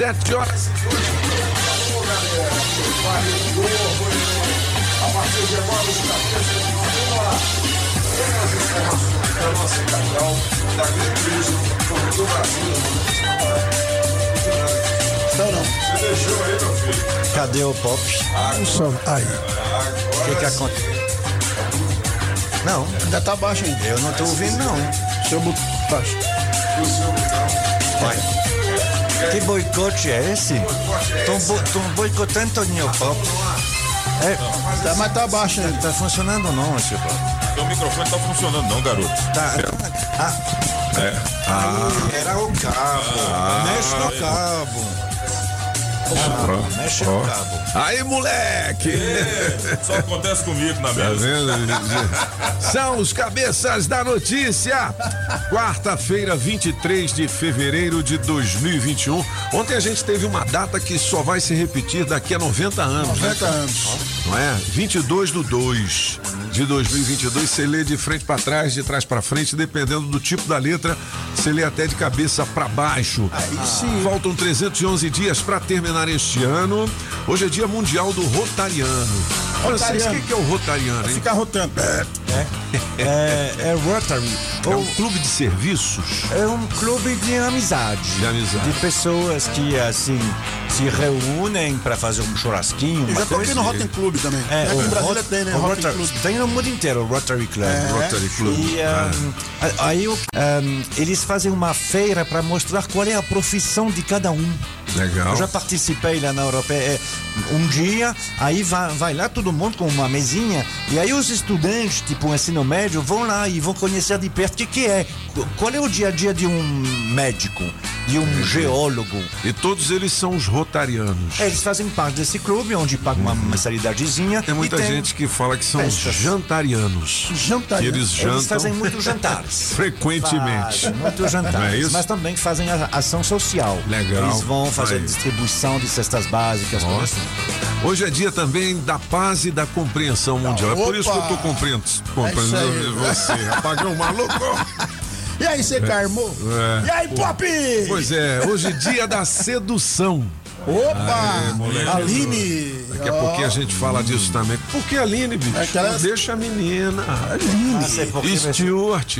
Sete horas e dois Alô, galera. Varredor, A partir de agora, os cabeças de vamos lá. Tem as informações da nossa capital, da grande crise do Brasil. Não, não. Você deixou aí, meu filho? Cadê o pop? Som. Aí. O que que aconteceu? Não, Ainda tá baixo ainda. eu não tô ouvindo não. Deixa eu botar baixo. O seu botão. Vai. Que boicote é esse? Estão boicotando Toninho Pop. É, Tá, mas tá baixo ainda. tá funcionando não, esse Pop. Teu microfone tá funcionando não, garoto. Tá. Ah, era o cabo. Mexe no cabo. Mexe no cabo. Aí, moleque! Só acontece comigo na Tá mesa. São os cabeças da notícia. Quarta-feira, 23 de fevereiro de 2021. Ontem a gente teve uma data que só vai se repetir daqui a 90 anos. 90 anos. Não é? 22 do 2 de 2022. Você lê de frente para trás, de trás para frente, dependendo do tipo da letra, você lê até de cabeça para baixo. Aí sim. Faltam 311 dias para terminar este ano. Hoje é dia mundial do Rotariano. Francês, o Rotariano. que é o Rotariano, hein? Fica rotando. É, é Rotary. É Ou um clube de serviços é um clube de amizade. de amizade. De pessoas que, assim, se reúnem para fazer um churrasquinho. Eu já toquei no Rotten Club também. É, aqui o em Brasília Rot- tem, né? o Rotary- Club. Tem no mundo inteiro o Rotary Club. Rotary Club. E Ah. um, a- aí o- um, eles fazem uma feira para mostrar qual é a profissão de cada um. Legal. Eu já participei lá na Europeia é, um dia, aí vai, vai lá todo mundo com uma mesinha, e aí os estudantes, tipo o ensino médio, vão lá e vão conhecer de perto o que, que é. Qu- Qual é o dia a dia de um médico, de um geólogo. E todos eles são os rotarianos. É, Eles fazem parte desse clube, onde pagam uma mensalidadezinha. Tem muita tem- gente que fala que são os festas. jantarianos. Jantar. Que eles jantam Eles fazem muitos jantares. frequentemente. Fazem muitos jantares. Não é? Mas também fazem a ação social. Legal. Eles vão fazer Aí. distribuição de cestas básicas. coisas assim. Hoje é dia também da paz e da compreensão mundial. É por isso que eu tô Opa! Compreendendo, É aí. você, apagão maluco. E aí, você carmou? É. E aí, Pop? Pois é, hoje é dia da sedução. Opa! Aline! Daqui a pouquinho a gente fala disso também. Por que Aline, bicho? Aquela- Não Deixa a menina. Mas é Stuart.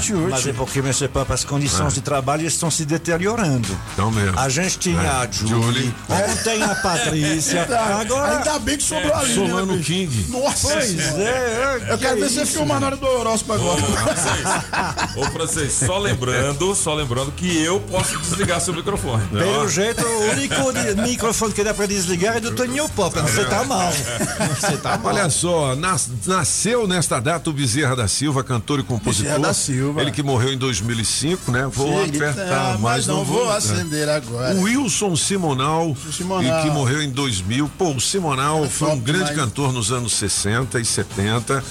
Stuart. mas é porque, Mr. Papa, as condições de trabalho estão se deteriorando. Então mesmo. A gente tinha É. a Julie, Julie. ontem a Patrícia, agora... Ainda bem que sobrou a Aline. Solano né? King. Nossa! Pois é, Eu quero que ver você filmar na hora do horóscopo agora. Ô, francês, só lembrando, só lembrando que eu posso desligar seu microfone. Pelo jeito, o único de- microfone que dá pra desligar é do Toninho Pop. Você tá mal. Você tá mal. Olha só, nas- nasceu nesta data o Bezerra da Silva, cantor e compositor. Bezerra da Silva. Ele que morreu em 2005, né? Vou Chega, apertar, ah, mas não vou. né? acender agora. O Wilson Simonal, Simonal. e que morreu em 2000. Pô, o Simonal É foi um grande cantor nos anos 60 e 70.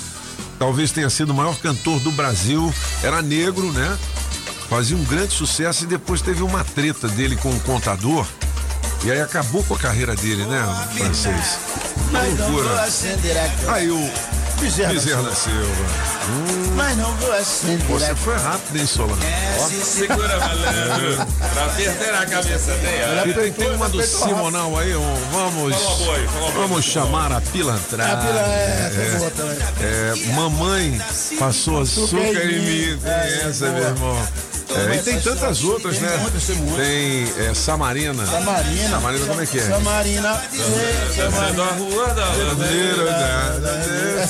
Talvez tenha sido o maior cantor do Brasil. Era negro, né? Fazia um grande sucesso e depois teve uma treta dele com o contador. E aí acabou com a carreira dele, né, francês? Mas não vou Loucura. Aí o Bezerra, Bezerra da Silva. Mas não vou acender Você foi rápido, hein, Solano? Segura, malandro. pra perder a cabeça dela. E tem, tem uma do Simonal aí, um, vamos, aí, fala uma boa. vamos chamar a pilantrada. A pila é, é também. É, mamãe passou açúcar em mim. Tem essa, meu irmão. É, e tem tantas outras, né? muitas, tem muitas. Tem é, Samarina. Samarina. Samarina, como é que é? Samarina. É Samarina.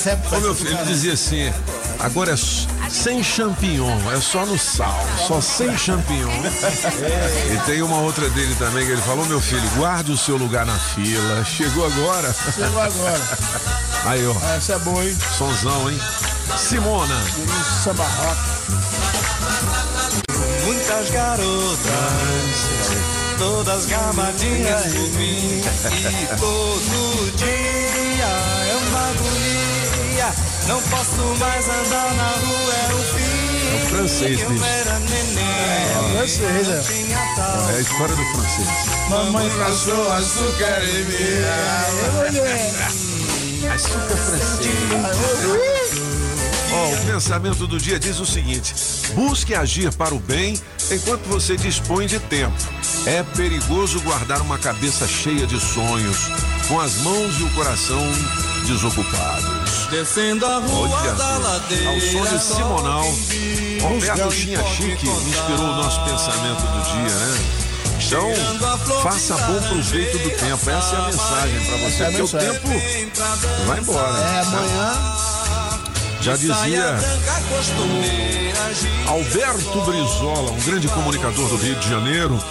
é Ô, meu filho, ele dizia assim: agora é sem champignon, é só no sal, só sem champignon. E tem uma outra dele também que ele falou: meu filho, guarde o seu lugar na fila. Chegou agora. Chegou agora. Aí, ó, Essa é boa, hein? sonzão, hein? Simona. Samba rock. Muitas garotas, todas gamadinhas em mim. E todo dia é uma agonia. Não posso mais andar na rua, é o fim. É o francês, bicho. É francês, é. É a história do francês. Mamãe passou açúcar em mim. Ai, mulher. Açúcar francês. Ó, o pensamento do dia diz o seguinte: busque agir para o bem enquanto você dispõe de tempo. É perigoso guardar uma cabeça cheia de sonhos, com as mãos e o coração desocupados. Descendo a rua Olha, da ladeira. ao som de Simonal, Roberto Chinha Chique inspirou o nosso pensamento do dia, né? Então, faça bom proveito do tempo. Essa é a mensagem para você, é porque o mensagem. tempo vai embora. É, amanhã. Já dizia Alberto Brizola, um grande comunicador do Rio de Janeiro,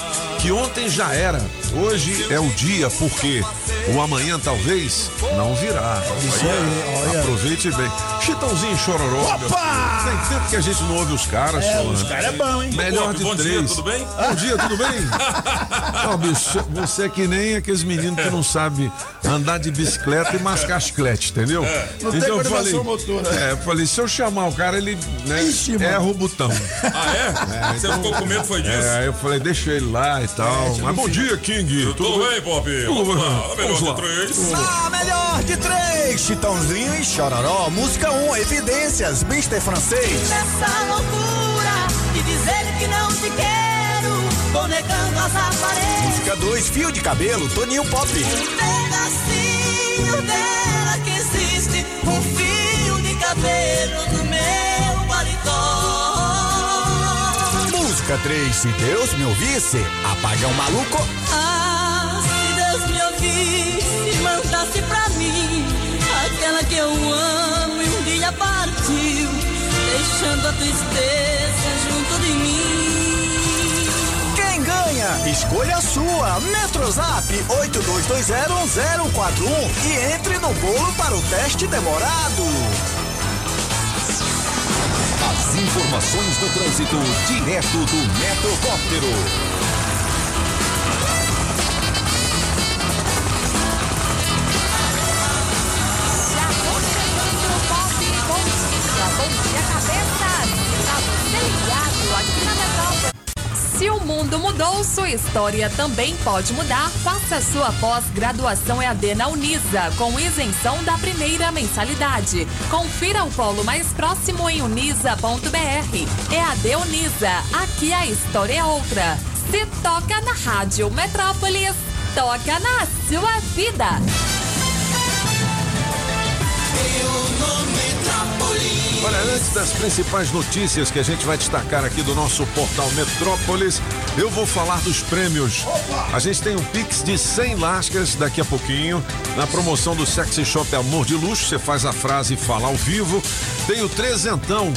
que ontem já era, hoje é o dia, porque o amanhã talvez não virá. Isso aí, olha. Aproveite bem. Chitãozinho Chororó. Opa! Tem tempo que a gente não ouve os caras. É, os caras é bom, hein? Melhor de bom três. dia, tudo bem? Bom dia, tudo bem? Não, bicho, você é que nem aqueles meninos que não sabem andar de bicicleta e mascar chiclete, entendeu? Não tem então eu falei, motora. é, eu falei, se eu chamar o cara, ele né, Ixi, erra o botão. Ah, é? Você ficou com medo, foi disso? É, eu falei, deixa ele lá e tal. Mas bom dia, King. Tudo bem, Pop? Vamos lá, a melhor Vamos lá. de três. A melhor de três, Chitãozinho e Chororó. Música 1, um, Evidências, Mister Francês. Nessa loucura de dizer que não te quero, vou negando as aparências. Música 2, Fio de Cabelo, Toninho Pop. Um pedacinho dela que existe, um fio de cabelo no meu paletó. Música 3, Se Deus Me Ouvisse, Apagão Maluco. Ah, se Deus me ouvisse, mandasse pra mim aquela que eu amo e um dia partiu, deixando a tristeza junto de mim. Quem ganha? Escolha a sua. Metrozap 82201041 e entre no bolo para o teste demorado. Informações do trânsito direto do Metrocóptero. Mundo mudou, sua história também pode mudar. Faça sua pós-graduação EAD na Unisa, com isenção da primeira mensalidade. Confira o polo mais próximo em unisa.br. EAD Unisa, aqui a história é outra. Se toca na Rádio Metrópolis, toca na sua vida. Olha, antes das principais notícias que a gente vai destacar aqui do nosso portal Metrópolis, eu vou falar dos prêmios. A gente tem um Pix de 100 lascas daqui a pouquinho. Na promoção do Sexy Shop Amor de Luxo, você faz a frase e fala ao vivo. Tem o trezentão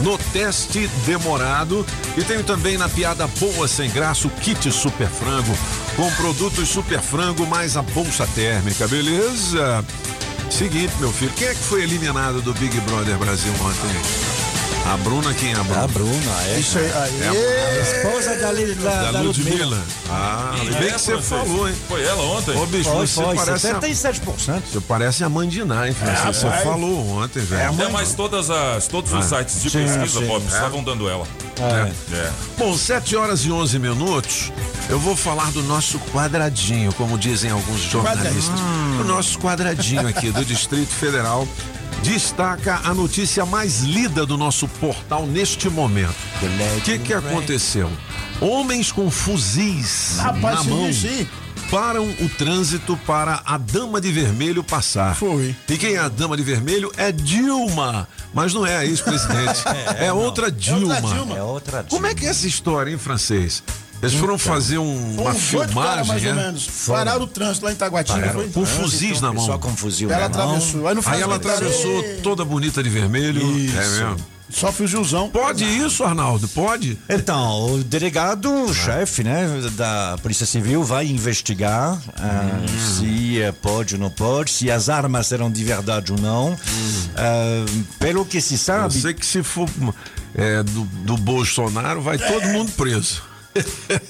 no teste demorado. E tenho também na piada boa sem graça o kit Super Frango, com produtos Super Frango mais a bolsa térmica, beleza? Seguinte, meu filho, quem é que foi eliminado do Big Brother Brasil ontem? A Bruna, quem é a Bruna? A Bruna, é. Isso aí. aí. É Esposa da, da, Da da Ludmilla. Ah, bem que você falou, hein? Foi ela ontem? Ô, bicho, Foi, você foi, parece a, 77%. você parece a mãe de Ná, hein, Francisco? Você falou ontem, velho. Até mais todas as, todos os sites de sim, pesquisa, sim. Pop, estavam dando ela. É. É. Bom, 7 horas e 11 minutos, eu vou falar do nosso quadradinho, como dizem alguns jornalistas. O nosso quadradinho aqui do Distrito Federal destaca a notícia mais lida do nosso portal neste momento. O que, que aconteceu? Homens com fuzis Rapaz, na mão aí? param o trânsito para a Dama de Vermelho passar. Foi. E quem é a Dama de Vermelho é Dilma. Mas não é a ex-presidente. é, outra Dilma. Dilma. É outra Como é que é essa história, hein, francês? Eles foram fazer um- uma filmagem, mais ou é? menos. Pararam o trânsito lá em Taguatinga. Pararam. Foi? Com fuzis na mão. Só com fuzil Ela na mão. atravessou. Aí, no final Aí ela atravessou toda bonita de vermelho. Isso. É mesmo. Sofre o Gilzão. Pode isso, Arnaldo? Pode? Então, o delegado, chefe, né, da Polícia Civil vai investigar ah, se eh, pode ou não pode, se as armas eram de verdade ou não. Ah, pelo que se Eu sabe. sei que se for é, do, do Bolsonaro, vai todo mundo preso.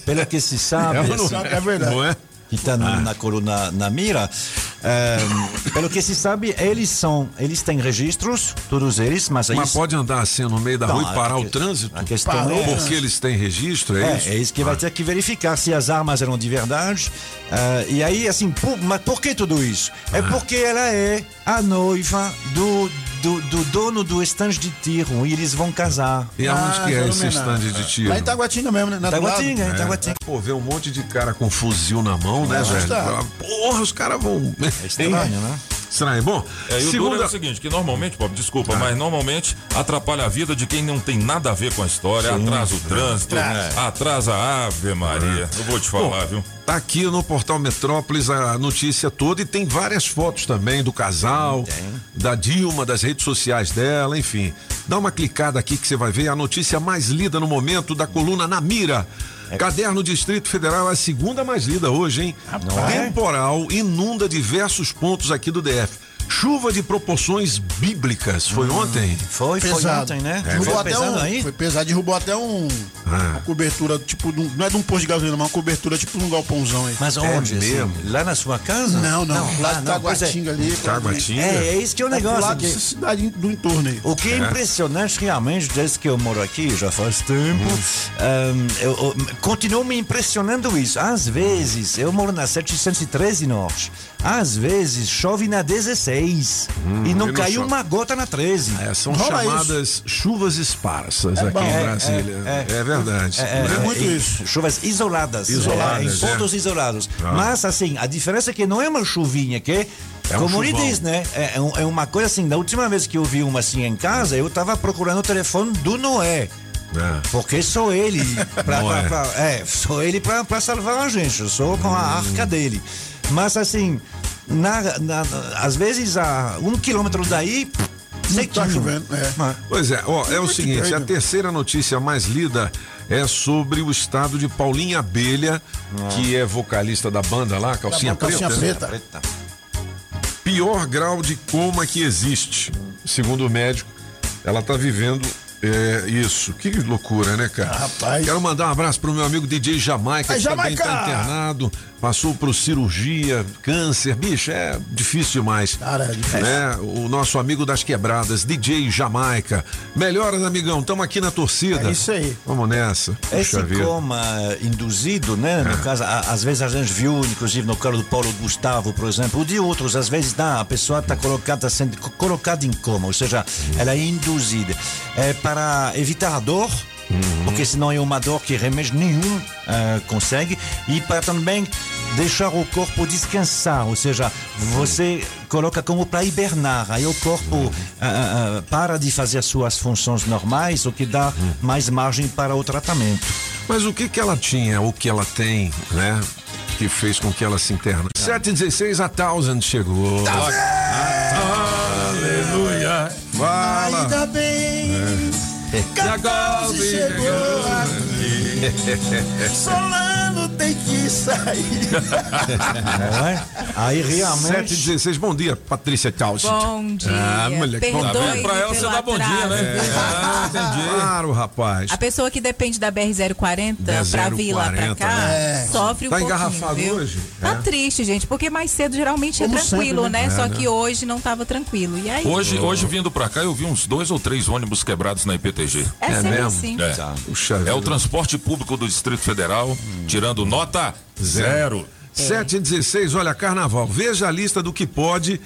Pelo que se sabe, É assim, é? Verdade. Não é? que está na coluna na mira, pelo que se sabe, eles são, eles têm registros, todos eles, mas aí Mas pode andar assim no meio da Não, rua e parar a o trânsito? a questão é Porque eles têm registro, é, É, isso? é isso que vai ter que verificar se as armas eram de verdade. Ah, e aí, assim, por- mas por que tudo isso? É porque ela é a noiva do, do, do dono do estande de tiro e eles vão casar. E aonde que é esse stand homenagem. de tiro? Lá em Taguatinga mesmo, né? Na Taguatinga, Taguatinga. Pô, ver um monte de cara com fuzil na mão, né, É velho? assustado. Porra, os caras vão. É estranho, né? Estranho. Bom, É, e o duro é segunda. o seguinte, que normalmente, Bob, desculpa, mas normalmente atrapalha a vida de quem não tem nada a ver com a história, atrasa o trânsito, atrasa a Ave Maria. Eu vou te falar, viu? Tá aqui no portal Metrópolis a notícia toda e tem várias fotos também do casal, da Dilma, das redes sociais dela, enfim. Dá uma clicada aqui que você vai ver a notícia mais lida no momento da coluna Na Mira. Caderno Distrito Federal é a segunda mais lida hoje, hein? Temporal inunda diversos pontos aqui do DF. Chuva de proporções bíblicas. Foi ontem? Foi, foi Pesado. ontem, né? Derrubou Foi até pesado um, aí? Foi pesado, derrubou até um, Ah. uma cobertura, tipo, de um- não é de um posto de gasolina, mas uma cobertura tipo de um galpãozão aí. Mas onde? assim? mesmo? Lá na sua casa? Não, não, lá ah, de não, é. Taguatinga ali. pra- Taguatinga? É, é isso que é o É pro negócio. que- dessa cidade do entorno aí. O que é impressionante realmente, desde que eu moro aqui, já faz tempo, hum, eu, eu- continua me impressionando isso. Às vezes, eu moro na 713 Norte, às vezes chove na 16 e e não caiu uma gota na 13. É, são Rola chamadas chuvas esparsas aqui bom. em É, Brasília. É, é, verdade. É, É muito isso. Chuvas isoladas. Isoladas, é, em é. pontos isolados. Ah. Mas, assim, a diferença é que não é uma chuvinha, que é, É um como ele chuvão. diz, né? É, é um- é uma coisa assim, da última vez que eu vi uma assim em casa, eu tava procurando o telefone do Noé. É. Porque sou ele pra, pra- pra- é, sou ele pra, pra salvar a gente, eu sou com a arca dele. Mas assim, na, na- às vezes a um quilômetro daí, Não tá chovendo, é. Pois é, ó, é o seguinte, a terceira notícia mais lida é sobre o estado de Paulinha Abelha, que é vocalista da banda lá, Calcinha, banda Calcinha Preta. Preta. Pior grau de coma que existe, segundo o médico. Ela tá vivendo é, isso. Que loucura, né, cara? Rapaz. Quero mandar um abraço pro meu amigo DJ Jamaica, Ai, que também Jamaica! tá internado, passou por cirurgia, câncer. Bicho, é difícil demais. Cara, é difícil. Né? O nosso amigo das quebradas, DJ Jamaica. Melhoras, amigão, estamos aqui na torcida. É isso aí. Vamos nessa. Esse Puxa vida. coma induzido, né? No caso, a- às vezes a gente viu, inclusive no caso do Paulo Gustavo, por exemplo, ou de outros, às vezes dá, a pessoa está colocada, sendo co- colocada em coma, ou seja, ela é induzida. É para evitar a dor, porque senão é uma dor que remédio nenhum ah, consegue, e para também deixar o corpo descansar, ou seja, você coloca como para hibernar, aí o corpo ah, ah, para de fazer suas funções normais, o que dá mais margem para o tratamento. Mas o que que ela tinha, o que ela tem, né? Que fez com que ela se interna. 716 a Thousand chegou. Aleluia. Fala. Ainda bem. Catarse chegou aqui. Solano que sair. Não é? Aí realmente. 716, bom dia, Patrícia Thousand. Bom dia. Ah, moleque, bom Tá vendo? Pra ela você dá bom dia, né? Ah, entendi. Claro, rapaz. A pessoa que depende da BR-040 Da pra vir lá pra 040, cá, né? sofre um Tá pouquinho, engarrafado viu? hoje? Tá É. triste, gente, porque mais cedo geralmente é Como tranquilo, sempre, né? né? Só É, que hoje não tava tranquilo. E aí? Hoje, hoje vindo pra cá, eu vi uns dois ou três ônibus quebrados na IPTG. é, é sempre mesmo? assim. É. Puxa É o transporte público do Distrito Federal, tirando nota zero. 7 e 16, olha, carnaval. Veja a lista do que pode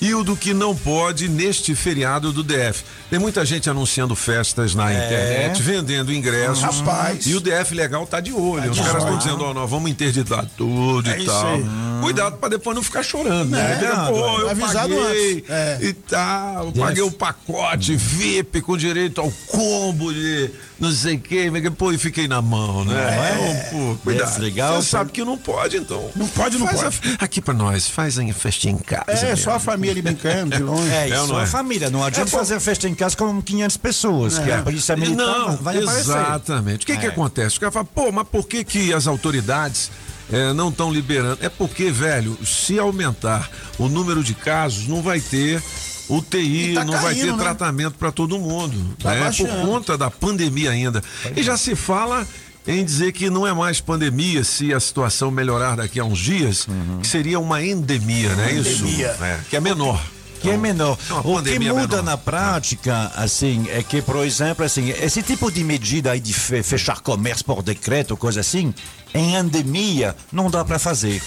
e o do que não pode neste feriado do DF. Tem muita gente anunciando festas na internet, vendendo ingressos. Rapaz. E o DF legal tá de olho. Os de caras estão dizendo, ó, nós vamos interditar tudo É e tal. aí. Cuidado pra depois não ficar chorando, né? É, não, Pô, eu avisado paguei antes. É. e tal, paguei o pacote VIP com direito ao combo de não sei o que, pô, e fiquei na mão, né? É. Então, pô, cuidado. Deve legal, Você sabe que não pode, então. Não pode, não Faz pode. a- aqui pra nós, faz a festinha em casa. É, mesmo. só a família ali brincando de longe. É, É ou isso não é é? família. Não adianta É, pô. fazer festa em casa com 500 pessoas, que a polícia militar Não, vai aparecer. exatamente. O que que É. acontece? O cara fala, pô, mas por que que as autoridades eh, não estão liberando? É porque, velho, se aumentar o número de casos, não vai ter UTI, tá não vai caindo, ter né? tratamento para todo mundo, Tá né? Por conta da pandemia ainda. E já se fala em dizer que não é mais pandemia se a situação melhorar daqui a uns dias, que seria uma endemia, né? Isso, Endemia. é, que é menor. que é menor. É O que muda na prática, assim, é que, por exemplo, assim, esse tipo de medida aí de fe- fechar comércio por decreto, coisa assim, em endemia não dá para fazer.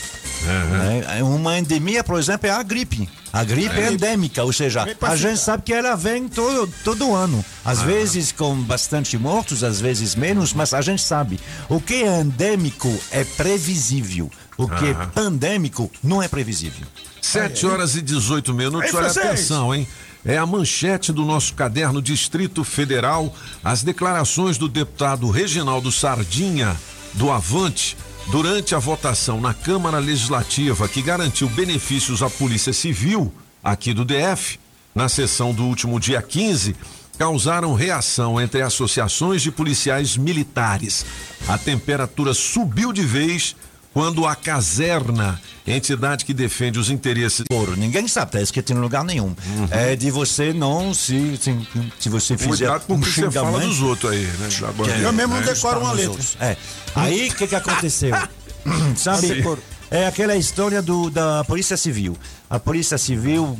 né? Uma endemia, por exemplo, é a gripe. A gripe é endêmica, ou seja, a gente sabe que ela vem todo, todo ano. Às vezes com bastante mortos, às vezes menos, mas a gente sabe. O que é endêmico é previsível. O que é pandêmico não é previsível. 7 horas e 18 minutos. Aí, Olha, atenção, hein? É a manchete do nosso caderno Distrito Federal. As declarações do deputado Reginaldo Sardinha, do Avante, durante a votação na Câmara Legislativa que garantiu benefícios à Polícia Civil aqui do DF, na sessão do último dia 15, causaram reação entre associações de policiais militares. A temperatura subiu de vez quando a Caserna, entidade que defende os interesses Ouro, ninguém sabe, tá escrito em lugar nenhum. É de você não se. Se, se você fizer Cuidado com um você fala dos outros aí, né? bandeira, Eu mesmo não né? decoro uma letra. É. Aí o que, que aconteceu? Sabe? Decoro. É aquela história do, da Polícia Civil. A Polícia Civil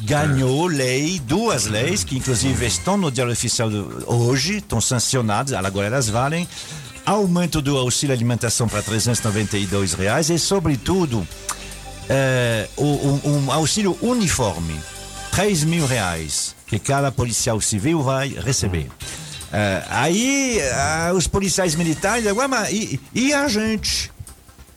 ganhou lei, duas leis, que inclusive estão no Diário Oficial hoje, estão sancionadas, agora elas valem. Aumento do auxílio alimentação para 392 reais e, sobretudo, é, um, um auxílio uniforme, 3 mil reais, que cada policial civil vai receber. É, aí ah, os policiais militares, "Ué, mas e, e a gente?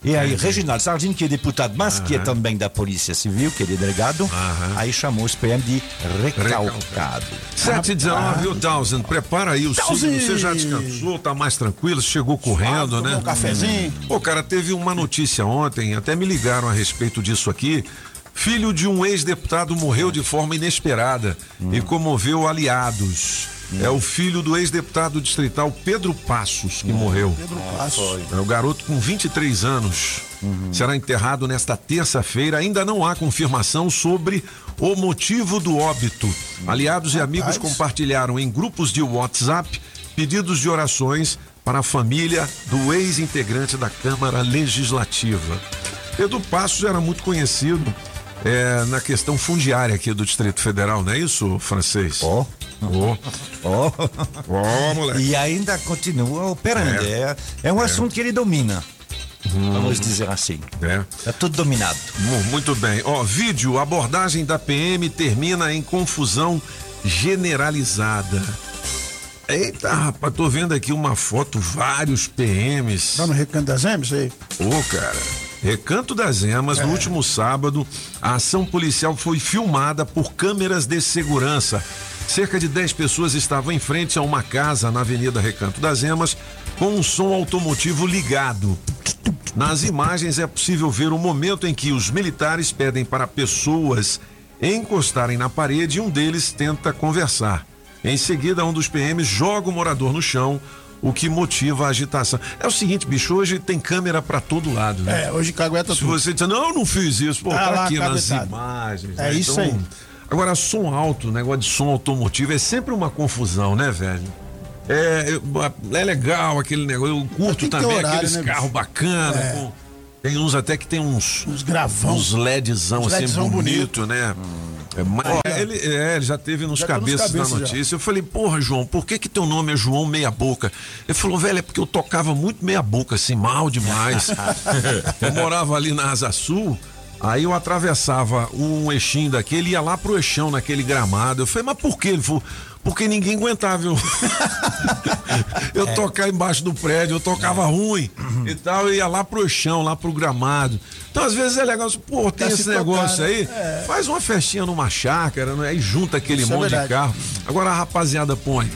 E aí, Reginaldo Sardinha, que é deputado, mas que é também da Polícia Civil, que é delegado, aí chamou os PM de recalcado. 7 e 19, viu, Townsend? Prepara aí o signo. Você já descansou, tá mais tranquilo, chegou correndo, né? Um cafezinho. Pô, cara, teve uma notícia ontem, até me ligaram a respeito disso aqui. Filho de um ex-deputado morreu de forma inesperada e comoveu aliados. É o filho do ex-deputado distrital Pedro Passos que morreu. Pedro Passo. É o garoto com 23 anos. Será enterrado nesta terça-feira. Ainda não há confirmação sobre o motivo do óbito. Aliados e amigos compartilharam em grupos de WhatsApp pedidos de orações para a família do ex-integrante da Câmara Legislativa. Pedro Passos era muito conhecido é, na questão fundiária aqui do Distrito Federal, não é isso, francês? Ó. Ó, Ó. ó, moleque. E ainda continua operando. É, é um assunto que ele domina. Vamos dizer assim. É. É tudo dominado. Mu- Muito bem. Ó, vídeo, abordagem da PM termina em confusão generalizada. Eita, rapaz, tô vendo aqui uma foto, vários PMs. Tá no Recanto das Emes aí? Ô, cara. Recanto das Emas, no último sábado, a ação policial foi filmada por câmeras de segurança. Cerca de 10 pessoas estavam em frente a uma casa na Avenida Recanto das Emas com um som automotivo ligado. Nas imagens é possível ver o momento em que os militares pedem para pessoas encostarem na parede e um deles tenta conversar. Em seguida, um dos PMs joga o morador no chão, o que motiva a agitação. É o seguinte, bicho, hoje tem câmera para todo lado, né? É, hoje cagueta Se tudo. você dizer, não, eu não fiz isso, pô, Tá tá, lá, aqui nas imagens. É né? isso aí. Agora, som alto, negócio de som automotivo, é sempre uma confusão, né, velho? É, é legal aquele negócio, eu curto também horário, aqueles né, carros bacanas. É. com- tem uns até que tem uns. Uns gravão. Uns LEDzão Uns assim, LEDzão bonito, né? É, ele, é, ele já teve nos Já tá nos cabeças da cabeças, já. notícia. Eu falei, porra, João, por que que teu nome é João Meia Boca? Ele falou, velho, é porque eu tocava muito meia boca, assim, mal demais. eu morava ali na Asa Sul, aí eu atravessava um eixinho daquele ia lá pro eixão naquele gramado. Eu falei, mas por quê? Ele falou, porque ninguém aguentava eu, eu tocar embaixo do prédio, eu tocava ruim e tal, eu ia lá pro chão, lá pro gramado. Então, às vezes é legal, pô, tem esse se negócio tocar, né? aí, É. faz uma festinha numa chácara, né? Aí junta aquele Isso é monte de carro. Agora a rapaziada põe.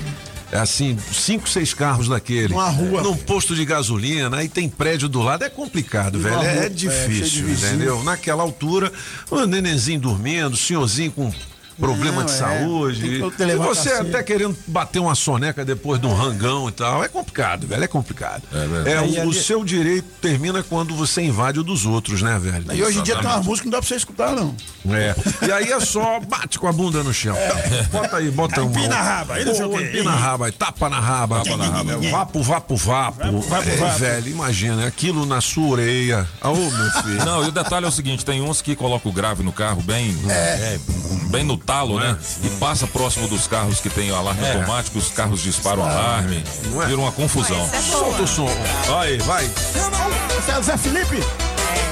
É assim, cinco, seis carros daquele. Numa rua. Num posto de gasolina, aí tem prédio do lado. É complicado, velho. É, rua, é é, difícil, vizinho. entendeu? Naquela altura, o nenenzinho dormindo, o senhorzinho com problema Não, de é. saúde. Tem que E você cacete. até querendo bater uma soneca depois de um rangão e tal. É complicado, velho. É complicado. É, Aí, o, o ali- seu direito termina quando você invade o dos outros, né, velho? E hoje em dia tem umas músicas que não dá pra você escutar, não. É. E aí é só bate com a bunda no chão. Bota aí, bota um. Empina a raba, o Pô, quê. Empina a raba, tapa na raba. Tapa na raba. Vapo, vapo, vapo. vapo, É, vapo. velho, imagina, aquilo na sua orelha. Ô, meu filho. Não, e o detalhe é o seguinte: tem uns que colocam o grave no carro bem, é, bem no talo, né? E passa próximo dos carros que tem o alarme automático, os carros disparam o alarme, é? vira uma confusão. Solta o som. Aí, vai. É Zé Felipe?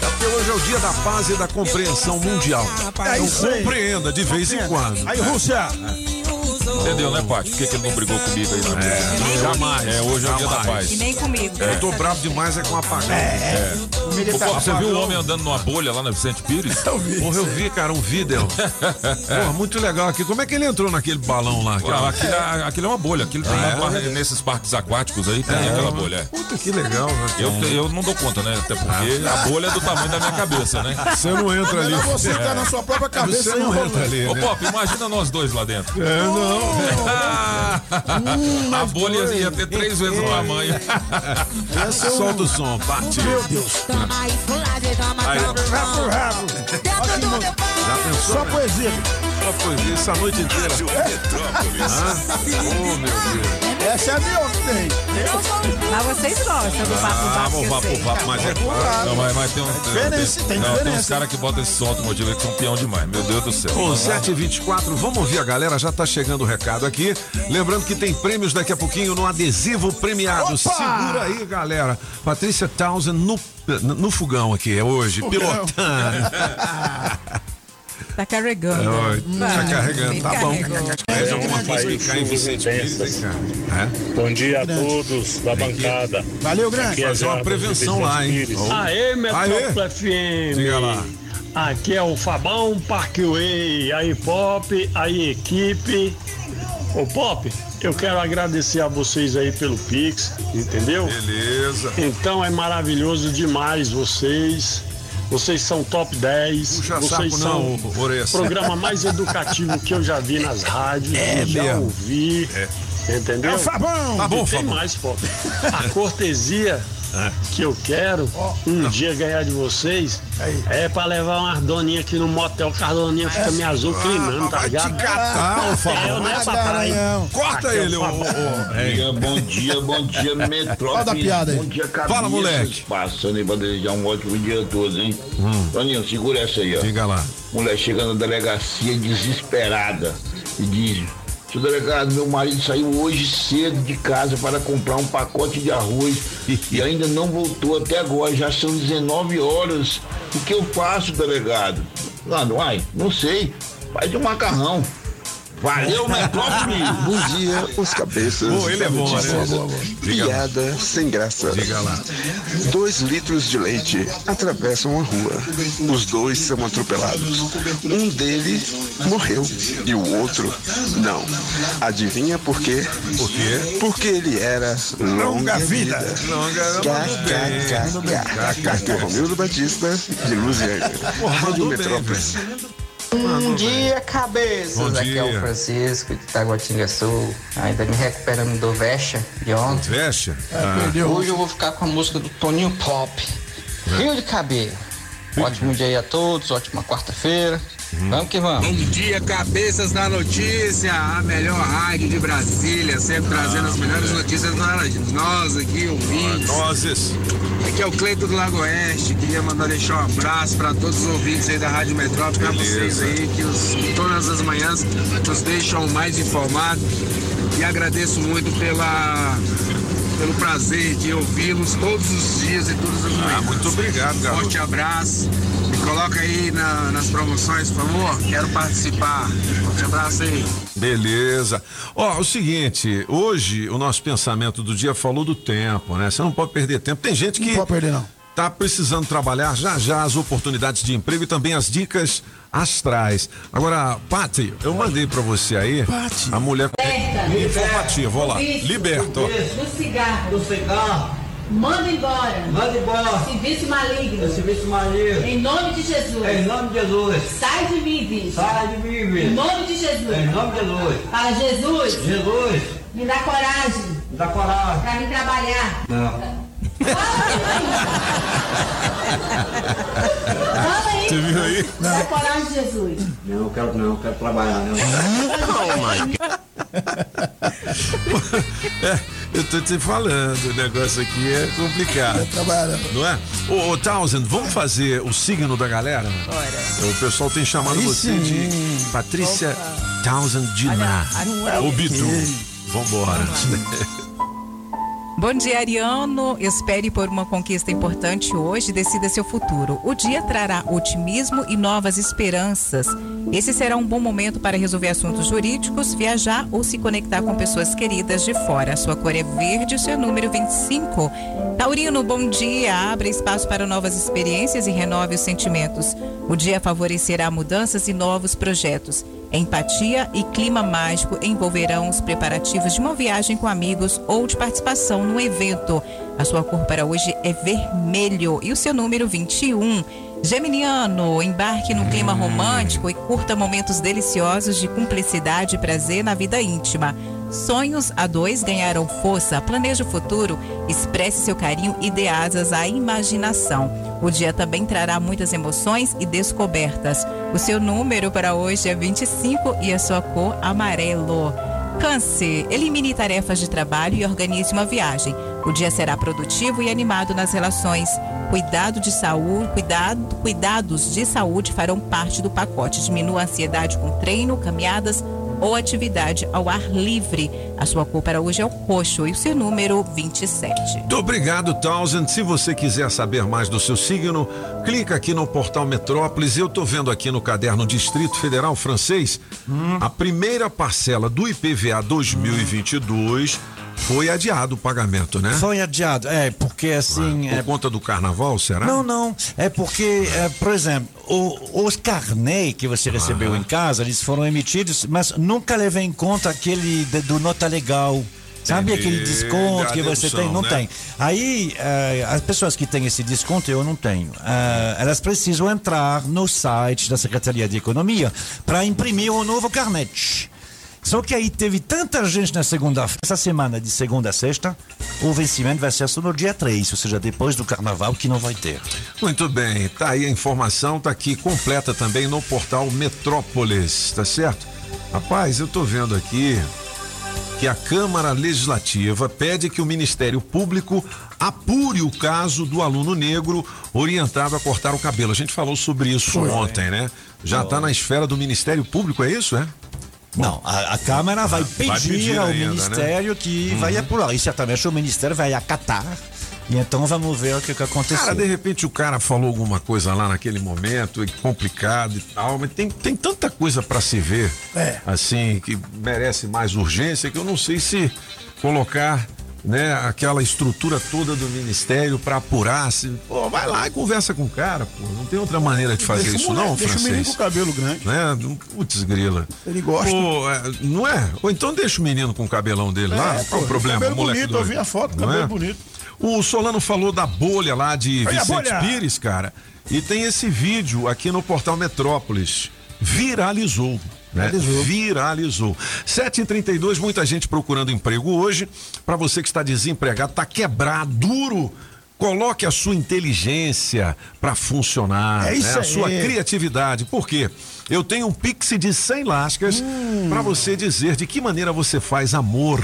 Porque hoje é o dia da paz e da compreensão mundial. É Então isso aí. compreenda de vez em quando. Aí, Rússia. Entendeu, né, Paty? Por que, que ele não brigou comigo aí, né? É, jamais. É, hoje é o dia da paz. E nem comigo. Eu tô bravo demais é com apagão. É. Ô, Pop, você viu o homem andando numa bolha lá na Vicente Pires? Porra, eu vi, cara, um vídeo. Porra, muito legal aqui. Como é que ele entrou naquele balão lá? Ah? Aquilo, é, aquilo é uma bolha. Aquilo tem Ah, é? lá nesses parques aquáticos aí, tem aquela bolha. é. Puta, que legal, né? Eu, eu não dou conta, né? Até porque a bolha é do tamanho da minha cabeça, né? Você não entra ali. Você entrar na sua própria cabeça Você não entra ali. Ô, né? Pop, imagina nós dois lá dentro. É, não. A bolha ia, ia ter três vezes o tamanho. Solta o som, bate. Meu Deus. Aí, Rabo, rabo. já pensou? Só poesia. Só poesia essa noite inteira. Ah, oh, meu Deus. Essa é a de ontem. Mas vocês gostam do papo Ah, vapo vapo, mas é claro. Não, mas, mas tem um. diferença, tem não, tem uns caras que botam esse som automotivo que são peão demais. Meu Deus do céu. Ô, 724, vamos ouvir a galera, já tá chegando o recado aqui. Lembrando que tem prêmios daqui a pouquinho no adesivo premiado. Opa! Segura aí, galera. Patrícia Townsend no, no fogão aqui, é hoje, Fogão. pilotando. Tá carregando. Oi, tá Vai, carregando, tá bom. carregou. Mais alguma coisa que cai em Vicente Pires, cara? É? Bom dia a todos da bancada. Valeu, grande. Fazer uma prevenção lá, hein? Ô, Aê, Metrópole Aê. FM. Diga lá. Aqui é o Fabão Parkway, aí Pop, aí equipe. Ô Pop, eu quero agradecer a vocês aí pelo Pix, entendeu? Beleza. Então é maravilhoso demais vocês. Vocês são top 10. Puxa vocês saco são não, o programa mais educativo que eu já vi nas rádios. É já mesmo. ouvi. Entendeu? É o Fabão. Tá bom, E tem Fabão. mais, Pop. A cortesia que eu quero um dia ganhar de vocês é pra levar umas doninhas aqui no motel, que as doninhas ficam me azul climando, tá ligado? catar, ô É, né, papai? Garanhão. Corta Aqui é ele, ô. Fabão. ô, ô. É. dia, bom dia, bom dia, Metrópole. Fala da piada aí. Bom dia, cabeças. Fala, moleque. Passando aí pra desejar um ótimo dia a todos, hein? Toninho, segura essa aí, ó. Diga lá. Mulher chega na delegacia desesperada e diz: Seu delegado, meu marido saiu hoje cedo de casa para comprar um pacote de arroz e ainda não voltou até agora, já são 19 horas. O que eu faço, delegado? Lá no ai, não sei. Faz um macarrão. Valeu, Metrópole! Bom dia, os cabeças. Pô, ele é bom, né? Piada sem graça. Diga lá. Dois litros de leite atravessam a rua. Os dois são atropelados. Um deles morreu e o outro não. Adivinha por quê? Por quê? Porque ele era longa vida. Longa, mandou bem. KKK. Arthur Romildo Batista, de. Porra, Rádio mandou Metrópolis. Bom dia, cabeças. Bom Aqui é dia. o Francisco de Taguatinga Sul. Ainda me recuperando do Vecha de ontem. Fecha. Hoje eu vou ficar com a música do Toninho Pop. Rio de cabelo. Ótimo dia aí a todos, ótima quarta-feira. Vamos que vamos. Bom dia, cabeças da notícia, a melhor rádio de Brasília, sempre trazendo as melhores notícias nós, nós aqui, ouvintes. Nozes. Aqui é o Cleito do Lago Oeste, queria mandar deixar um abraço para todos os ouvintes aí da Rádio Metrópole, para vocês aí, que os, todas as manhãs nos deixam mais informados. E agradeço muito pela, pelo prazer de ouvi-los todos os dias e todas as manhãs. Ah, muito obrigado, garoto. Forte abraço. Coloca aí na- nas promoções, por favor. Quero participar. Forte abraço aí. Beleza. Ó, o seguinte, hoje o nosso pensamento do dia falou do tempo, né? Você não pode perder tempo. Tem gente que. Não pode perder, não. Tá precisando trabalhar já já as oportunidades de emprego e também as dicas astrais. Agora, Pati, eu mandei pra você aí. A mulher. Liberta. Informativa, vou lá. Ó. Do cigarro. Do cigarro. Manda embora. Manda embora. Serviço maligno. Serviço maligno. Em nome de Jesus. Em nome de Jesus. Sai de mim, vício. Sai de mim, vício. Em nome de Jesus. Em nome de Jesus. Fala, Jesus. Jesus. Me dá coragem. Me dá coragem. Pra mim trabalhar. Não. Fala aí. Você viu aí? Me dá coragem, Jesus. Não, quero não, quero trabalhar, não. Oh my É, eu tô te falando, o negócio aqui é complicado. Não é? Ô, ô Townsend, vamos fazer o signo da galera? Bora. O pessoal tem chamado Aí você sim. de Patrícia Townsend Diná. é O o Bidu. Vambora. Bom dia, Ariano. Espere por uma conquista importante hoje e decida seu futuro. O dia trará otimismo e novas esperanças. Esse será um bom momento para resolver assuntos jurídicos, viajar ou se conectar com pessoas queridas de fora. A sua cor é verde, seu número 25. Taurino, bom dia. Abra espaço para novas experiências e renove os sentimentos. O dia favorecerá mudanças e novos projetos. Empatia e clima mágico envolverão os preparativos de uma viagem com amigos ou de participação num evento. A sua cor para hoje é vermelho e o seu número 21. Geminiano, embarque num clima romântico e curta momentos deliciosos de cumplicidade e prazer na vida íntima. Sonhos a dois ganharam força. Planeje o futuro, expresse seu carinho e dê asas à imaginação. O dia também trará muitas emoções e descobertas. O seu número para hoje é 25 e a sua cor amarelo. Câncer, elimine tarefas de trabalho e organize uma viagem. O dia será produtivo e animado nas relações. Cuidado de saúde, cuidado, cuidados de saúde farão parte do pacote. Diminua a ansiedade com treino, caminhadas ou atividade ao ar livre. A sua cor para hoje é o roxo e o seu número 27. Muito obrigado, Townsend. Se você quiser saber mais do seu signo, clica aqui no portal Metrópolis. Eu tô vendo aqui no caderno Distrito Federal Francês a primeira parcela do IPVA 2022 foi adiado o pagamento, né? Foi adiado, é, porque assim. Por é, conta do carnaval, será? Não, não. É porque, é, por exemplo, o- os carnês que você recebeu em casa, eles foram emitidos, mas nunca levei em conta aquele de- do nota legal. Sabe Entendi, aquele desconto da que você dedução, tem? Não né? tem. Aí, eh, as pessoas que têm esse desconto, eu não tenho. eh, elas precisam entrar no site da Secretaria de Economia para imprimir o novo carnet. Só que aí teve tanta gente na segunda, essa semana de segunda a sexta, o vencimento vai ser só no dia 3, ou seja, depois do carnaval, que não vai ter. Muito bem, tá aí a informação, tá aqui completa também no portal Metrópolis, tá certo? Rapaz, eu tô vendo aqui que a Câmara Legislativa pede que o Ministério Público apure o caso do aluno negro orientado a cortar o cabelo. A gente falou sobre isso Foi. ontem, né? Já tá na esfera do Ministério Público, é isso, é? Não, a, a Câmara vai pedir, Vai pedir ao ainda, né? Ministério que Uhum. vai apurar. E certamente o Ministério vai acatar. E então vamos ver o que, que aconteceu. Cara, de repente o cara falou alguma coisa lá naquele momento, complicado e tal, mas tem, tem tanta coisa pra se ver, É. assim, que merece mais urgência, que eu não sei se colocar, né, aquela estrutura toda do ministério pra apurar, se, pô, vai lá e conversa com o cara, pô, não tem outra maneira de fazer Deixa isso moleque, não, deixa o menino francês. com o cabelo grande. Né? Putz, grila. Ele gosta. Pô, é, não é? Ou então deixa o menino com o cabelão dele lá, É, qual pô, o problema? cabelo o moleque bonito, eu doido. vi a foto, Não cabelo é? bonito. O Solano falou da bolha lá de Olha Vicente! Pires, cara. E tem esse vídeo aqui no portal Metrópolis. Viralizou. Né? Viralizou. 7h32, muita gente procurando emprego hoje. Para você que está desempregado, tá quebrado, duro. Coloque a sua inteligência para funcionar, É isso né? a sua criatividade. Por quê? Eu tenho um Pix de 100 lascas Hum. para você dizer de que maneira você faz amor.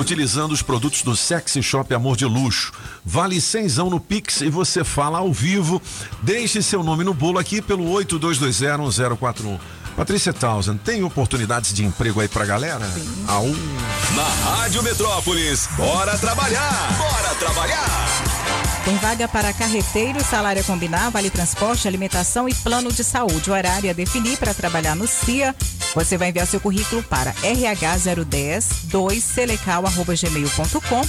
Utilizando os produtos do Sexy Shop Amor de Luxo. Vale 100 no Pix e você fala ao vivo. Deixe seu nome no bolo aqui pelo 82201041. Patrícia Townsend, tem oportunidades de emprego aí pra galera? Aú. Na Rádio Metrópolis, bora trabalhar! Bora trabalhar! Tem vaga para carreteiro, salário a combinar, vale transporte, alimentação e plano de saúde. O horário a definir para trabalhar no CIA. Você vai enviar seu currículo para rh010 2selecal@gmail.com.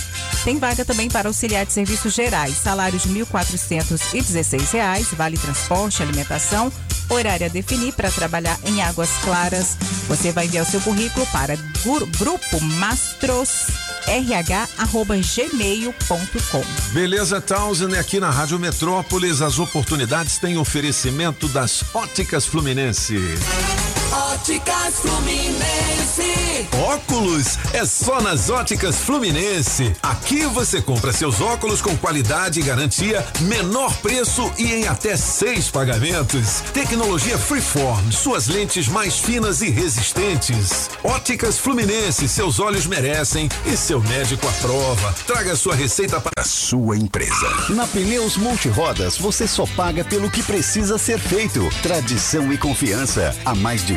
Tem vaga também para auxiliar de serviços gerais, salário de 1.416 reais, vale transporte, alimentação, horário a definir para trabalhar em Águas Claras. Você vai enviar seu currículo para grupo mastros rh@gmail.com. Beleza, Townsend, aqui na Rádio Metrópolis, as oportunidades têm oferecimento das Óticas Fluminense. Óticas Fluminense. Óculos é só nas Óticas Fluminense. Aqui você compra seus óculos com qualidade e garantia, menor preço e em até seis pagamentos. Tecnologia Freeform, suas lentes mais finas e resistentes. Óticas Fluminense, seus olhos merecem e seu médico aprova. Traga sua receita para a sua empresa. Na Pneus Multirodas, você só paga pelo que precisa ser feito. Tradição e confiança. Há mais de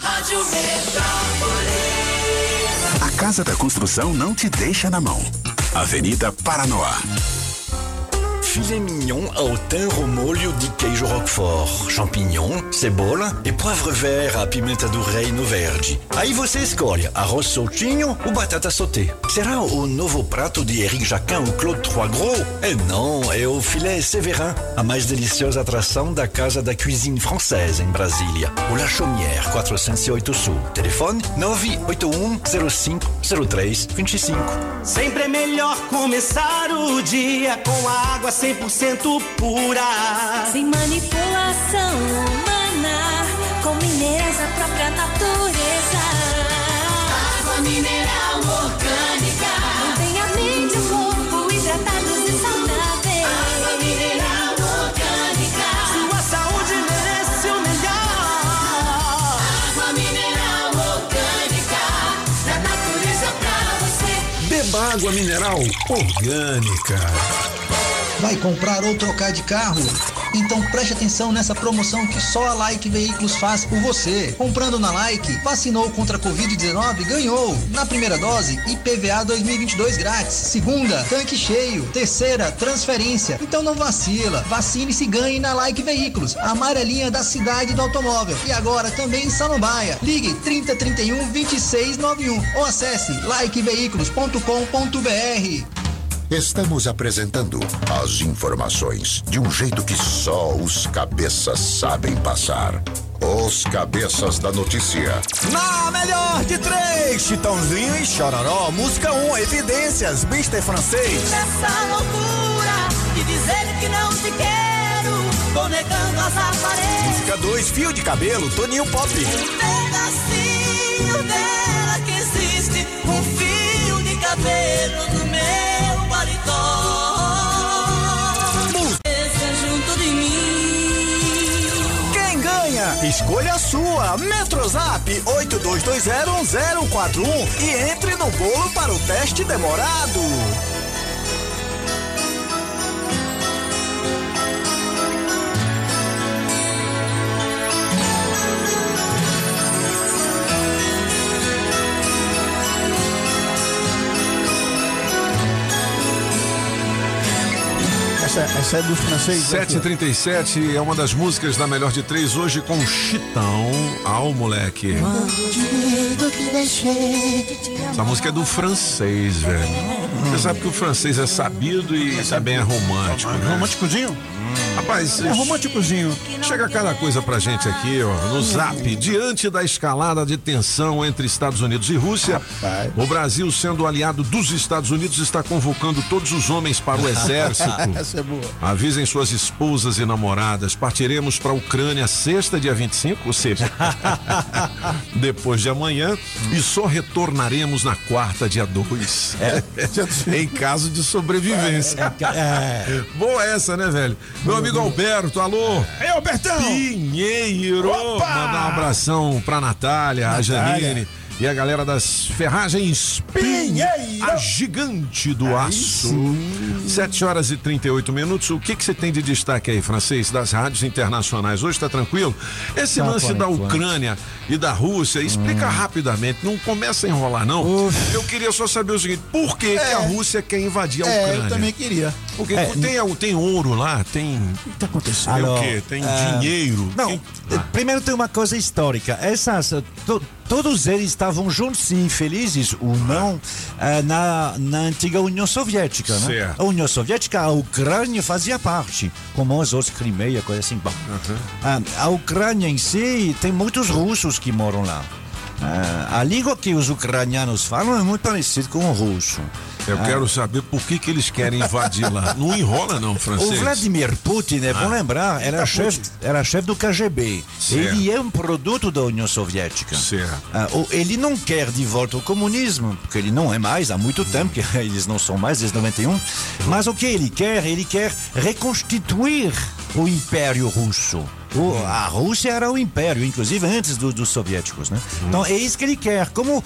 Rádio. A Casa da Construção não te deixa na mão. Avenida Paranoá. Filet mignon ao thym ao molho de queijo roquefort, champignon, cebola e poivre vert à pimenta do reino verde. Aí você escolhe arroz soltinho ou batata sauté. Será o novo prato de Eric Jacquin ou Claude Trois Gros? É não, é o filé Séverin, a mais deliciosa atração da Casa da Cuisine Française em Brasília. O La Chaumière, 408 Sul. Telefone 981 05 03 25. Sempre é melhor começar o dia com água 100% pura. Sem manipulação humana, com minerais da própria natureza. Água mineral orgânica. Mantém a mente e o corpo hidratados e saudáveis. Água mineral orgânica. Sua saúde merece o melhor. Água mineral orgânica. Da natureza pra você. Beba água mineral orgânica. Vai comprar ou trocar de carro? Então preste atenção nessa promoção que só a Like Veículos faz por você. Comprando na Like, vacinou contra a Covid-19, ganhou. Na primeira dose, IPVA 2022 grátis. Segunda, tanque cheio. Terceira, transferência. Então não vacila. Vacine-se e ganhe na Like Veículos, a amarelinha da cidade do automóvel. E agora também em Samambaia. Ligue 3031 2691 ou acesse likeveículos.com.br. Estamos apresentando as informações de um jeito que só os cabeças sabem passar. Os cabeças da notícia. Na melhor de três, Chitãozinho e Chororó. Música 1, um, Evidências, Mister Francês. Nessa loucura de dizer que não te quero, vou negando as aparências. Música 2, Fio de Cabelo, Toninho Pop. Um pedacinho dela Escolha a sua. Metrozap 82201041 e entre no bolo para o teste demorado. Essa, essa é dos franceses. 737 é uma das músicas da melhor de três hoje com Chitão. Ao moleque. Essa música é do francês, velho. Você sabe que o francês é sabido e também é romântico. Né? Românticozinho? Rapaz, É românticozinho. Chega cada coisa pra gente aqui, ó, no zap. Diante da escalada de tensão entre Estados Unidos e Rússia, o Brasil, sendo aliado dos Estados Unidos, está convocando todos os homens para o exército. Essa é boa. Avisem suas esposas e namoradas. Partiremos para a Ucrânia sexta, dia 25, ou seja, depois de amanhã, e só retornaremos na quarta, dia 2. em caso de sobrevivência. É. Boa essa, né, velho? Meu amigo Alberto, alô. Ei, Albertão! Pinheiro. Opa! Mandar um abração pra Natália, a Natália. Janine. E a galera das ferragens Pinheiro, a gigante do aço. 7 horas e 38 minutos. O que que você tem de destaque aí, francês, das rádios internacionais? Hoje tá tranquilo? Esse Tá, lance da. Ucrânia e da Rússia, explica rapidamente, não começa a enrolar, não. Eu queria só saber o seguinte: por que, que a Rússia quer invadir a É, Ucrânia? eu também queria. Porque É, tem, tem ouro lá, tem. O que tá acontecendo? Tem o quê? Tem ah, dinheiro? Não, Tem- eh, primeiro tem uma coisa histórica. Essas, eh, to- todos eles estavam juntos e felizes ou não eh, na, na antiga União Soviética, né? Certo. A União Soviética, a Ucrânia fazia parte, como os outros Crimeia, coisa assim. Bom, ah, a Ucrânia em si tem muitos russos que moram lá. Ah, a língua que os ucranianos falam é muito parecida com o russo. Eu Ah, quero saber por que, que eles querem invadir lá. Não enrola, não, O francês. Vladimir Putin, é bom Ah. lembrar, era chefe era chefe do KGB. Certo. Ele é um produto da União Soviética. Ah, o- ele não quer de volta o comunismo, porque ele não é mais há muito tempo, que eles não são mais desde 91. Mas o que ele quer? Ele quer reconstituir o Império Russo. O- a Rússia era o império, inclusive antes do- dos soviéticos, né? Então é isso que ele quer. Como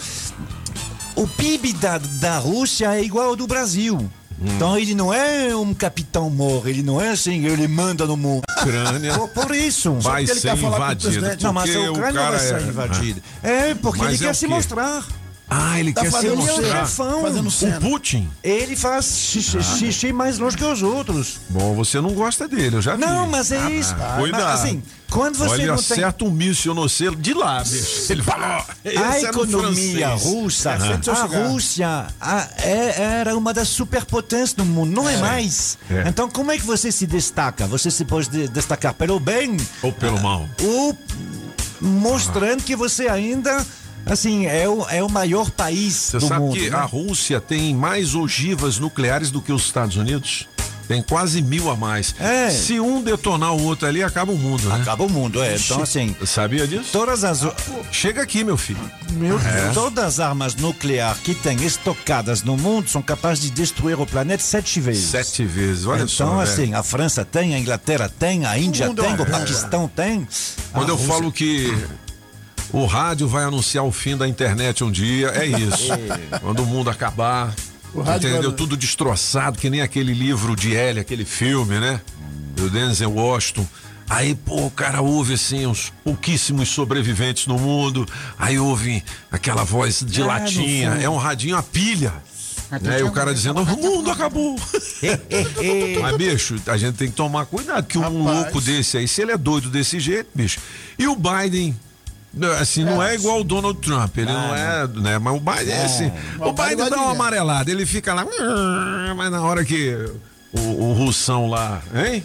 o PIB da, da Rússia é igual ao do Brasil. Então ele não é um capitão mor, ele não é assim, ele manda no mundo. Ucrânia Por, por isso. vai ser invadida. Não, mas a Ucrânia vai ser é- invadida. É, porque Mas ele é quer se mostrar. Ah, ele Tá quer se fazendo Ele é cena. mostrar. chefão. Fazendo O. Putin. Ele faz xixi, xixi mais longe que os outros. Bom, você não gosta dele, eu já vi. Não, mas é isso. Cuidado. Mas, assim, quando você Olha, não tem acerta um míssil no selo de lá, bicho. Ele fala, esse a é no economia russa, Ah. a Rússia a- é- era uma das superpotências do mundo, não é, mais. É. Então, como é que você se destaca? Você se pode de- destacar pelo bem Ou pelo mal. ou mostrando que você ainda, assim, é o, é o maior país Você do sabe mundo. que né? a Rússia tem mais ogivas nucleares do que os Estados Unidos? Tem quase mil a mais. É. Se um detonar o outro ali, acaba o mundo, né? Acaba o mundo, é. Então, assim, Sabia disso? todas as, Chega aqui, meu filho. Meu É. Todas as armas nucleares que tem estocadas no mundo são capazes de destruir o planeta sete vezes. Sete vezes, olha então, só. velho. assim, a França tem, a Inglaterra tem, a Índia é tem, uma o. Paquistão tem. Quando eu Rússia- falo que o rádio vai anunciar o fim da internet um dia, é isso. Quando o mundo acabar, O rádio entendeu? vai- Tudo destroçado, que nem aquele livro de L, aquele filme, né? Do Denzel Washington. Aí, pô, o cara ouve assim, uns pouquíssimos sobreviventes no mundo. Aí ouve aquela voz de É, latinha. É um radinho a pilha. Né? E o cara dizendo, o mundo acabou. Mas, bicho, a gente tem que tomar cuidado, que um Rapaz. louco desse aí, se ele é doido desse jeito, bicho. E o Biden. Assim, não é igual o Donald Trump, ele não é, né? Mas o Biden é assim. Mas O o Biden dá uma ver. amarelada, ele fica lá, mas na hora que o, o russão lá, hein?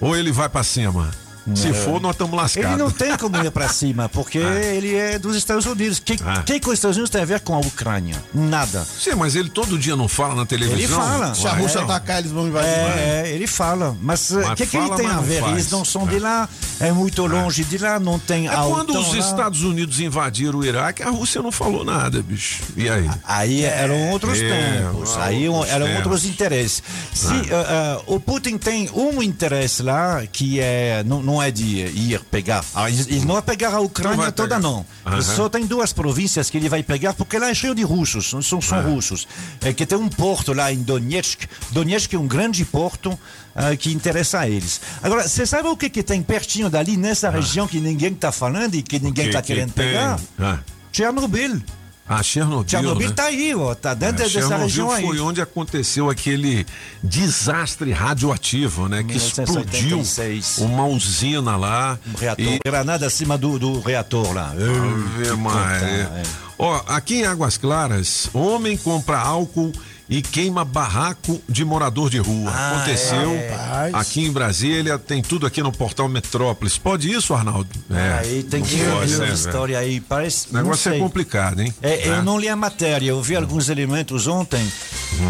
Ou ele vai pra cima. Se for, nós estamos lascados. Ele não tem como ir pra cima, porque ele é dos Estados Unidos. O que, Ah. que, que os Estados Unidos tem a ver com a Ucrânia? Nada. Sim, mas ele todo dia não fala na televisão. Ele fala. Se a Rússia é. atacar, eles vão invadir. É, é, ele fala. Mas o Mas que, que ele tem a ver? faz. Eles não são de lá, é muito longe de lá, não tem É a quando os lá. Estados Unidos invadiram o Iraque, a Rússia não falou nada, bicho. E aí? Aí eram outros É, tempos, ah, aí outros eram tempos. outros interesses. Se ah, ah, o Putin tem um interesse lá que é não, não é de ir pegar, ah, ele não vai pegar a Não Ucrânia toda pegar. não. Aham. Só tem duas províncias que ele vai pegar porque lá é cheio de russos, são, são, são russos. É que tem um porto lá em Donetsk, Donetsk é um grande porto ah, que interessa a eles. Agora, você sabe o que que tem pertinho dali nessa região que ninguém está falando e que ninguém está que querendo tem? pegar? Ah. Chernobyl. Ah, Chernobyl. Chernobyl né? tá aí, ó, tá dentro É, dessa Chernobyl região aí. foi onde aconteceu aquele desastre radioativo, né? Que explodiu 1986. uma usina lá. Um reator. E, Granada acima do, do reator lá. Ave Maria. é. Ó, aqui em Águas Claras, homem compra álcool e queima barraco de morador de rua. Ah, Aconteceu é. aqui em Brasília, tem tudo aqui no portal Metrópolis. Pode isso, Arnaldo? É. Aí tem que pode, ver né, a velho? história aí. Parece. O negócio é complicado, hein? É, É. Eu não li a matéria, eu vi alguns elementos ontem.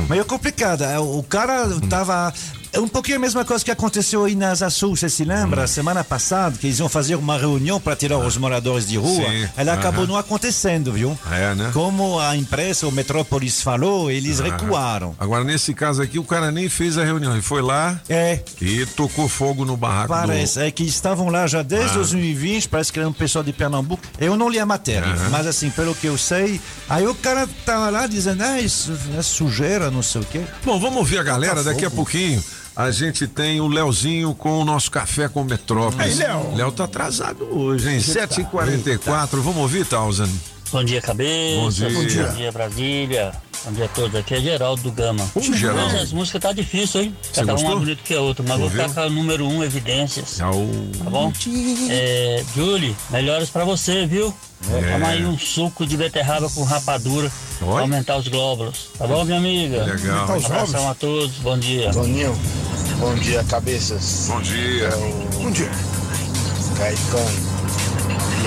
Mas é complicado. é, O cara tava. É um pouquinho a mesma coisa que aconteceu aí nas Açul, você se lembra? Semana passada, que eles iam fazer uma reunião para tirar os moradores de rua. Sim, Ela acabou não acontecendo, viu? É, né? Como a imprensa, o Metrópolis falou, eles recuaram. Agora, nesse caso aqui, o cara nem fez a reunião. Ele foi lá É. e tocou fogo no barraco Parece, é que estavam lá já desde Ah. 2020, parece que era um pessoal de Pernambuco. Eu não li a matéria, Aham. mas assim, pelo que eu sei, aí o cara tava lá dizendo, ah, isso é sujeira, não sei o quê. do. Bom, vamos ouvir a galera. Toca Daqui a fogo. pouquinho a gente tem o Leozinho com o nosso café com Metrópolis. Aí, Léo. Léo tá atrasado hoje, hein? 7h44. Vamos ouvir, Tausan? Bom dia, cabeça. Bom dia. Bom dia, Brasília. Bom dia a todos. Aqui é Geraldo do Gama. Ô, Geraldo. Mas As músicas tá difícil, hein? Você Cada uma gostou? bonita que a outra. Mas vou Ouviu? ficar com a número um, Evidências. Ao... Tá bom? É, Julie, melhores pra você, viu? É. Toma aí um suco de beterraba com rapadura Oi? pra aumentar os glóbulos. Tá bom, minha amiga? Legal. Um abração a todos. Bom dia. Toninho, bom dia, cabeças. Bom dia. É o... Bom dia. Caetano.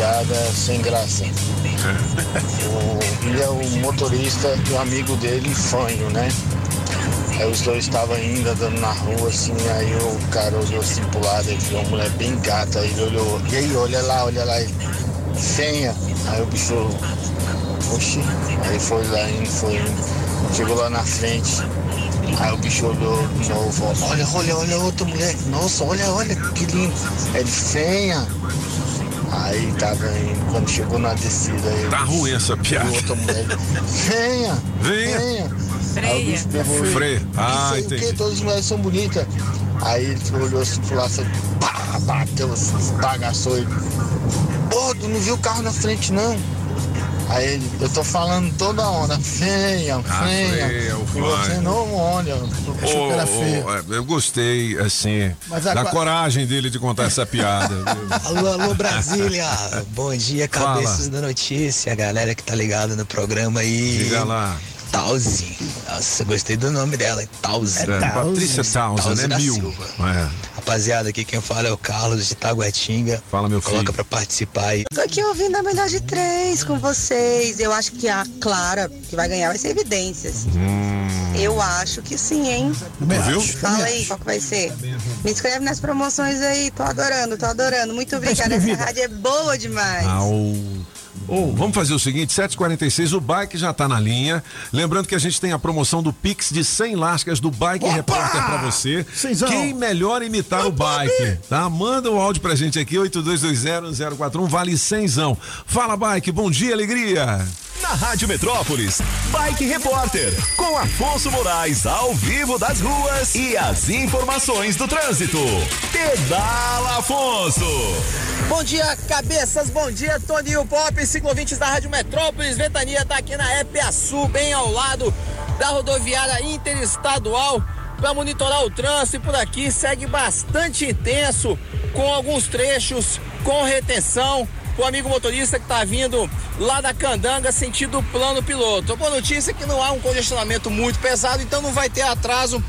Piada sem graça. O... Ele é o motorista e o amigo dele, fanho, né? Aí os dois estavam indo andando na rua, assim, aí o cara olhou assim pro lado, ele viu uma mulher bem gata, ele olhou, e aí, olha lá, olha lá, ele, fenha. Aí o bicho, oxi, aí foi lá indo, foi indo, chegou lá na frente, aí o bicho olhou de novo, olha, olha, olha outra mulher, nossa, olha, olha, que lindo. Ele, fenha. Aí tava indo, quando chegou na descida, aí Tá ruim essa piada. outra mulher, venha, Venha. venha. Aí o bicho pegou Freia. Ah, Isso aí, o entendi. quê? Todas as mulheres são bonitas. Aí ele olhou assim pro lado, assim, pá, bateu, assim, bagaçou ele. Pô, tu não viu o carro na frente, não? Aí ele, eu tô falando toda hora, venha, Ah, E você não olha, que era feio. Ô, ô, é, eu gostei, assim, Mas da agora- coragem dele de contar essa piada. Alô, alô, Brasília! Bom dia, Fala. cabeças da notícia, galera que tá ligada no programa aí. Diga lá. Tauzi. Nossa, gostei do nome dela, Tauzi. É, Patrícia Townsend, é da mil. Silva. É. Rapaziada, aqui quem fala é o Carlos de Taguatinga. Fala, meu Coloca filho. pra participar aí. Tô aqui ouvindo a melhor de três com vocês. Eu acho que a Clara que vai ganhar vai ser evidências. Hum. Eu acho que sim, hein? Viu? Fala aí, qual que vai ser? Me inscreve nas promoções aí, tô adorando, tô adorando. Muito obrigada, essa rádio é boa demais. Ao... Ô, vamos fazer o seguinte, 7h46, o bike já tá na linha. Lembrando que a gente tem a promoção do Pix de 100 lascas do Bike Repórter pra você. Cenzão. Quem melhor imitar o bike, tá? Manda o áudio pra gente aqui, 82201041, vale 100zão. Fala, bike, bom dia, alegria. Na Rádio Metrópolis, Bike Repórter, com Afonso Moraes ao vivo das ruas e as informações do trânsito. Pedala Afonso. Bom dia, cabeças, bom dia, Toninho Pop, ciclovintes da Rádio Metrópolis, Ventania tá aqui na Epiaçu, bem ao lado da rodoviária interestadual, para monitorar o trânsito e por aqui segue bastante intenso, com alguns trechos com retenção. O amigo motorista que tá vindo lá da Candanga, sentido plano piloto. A boa notícia é que não há um congestionamento muito pesado, então não vai ter atraso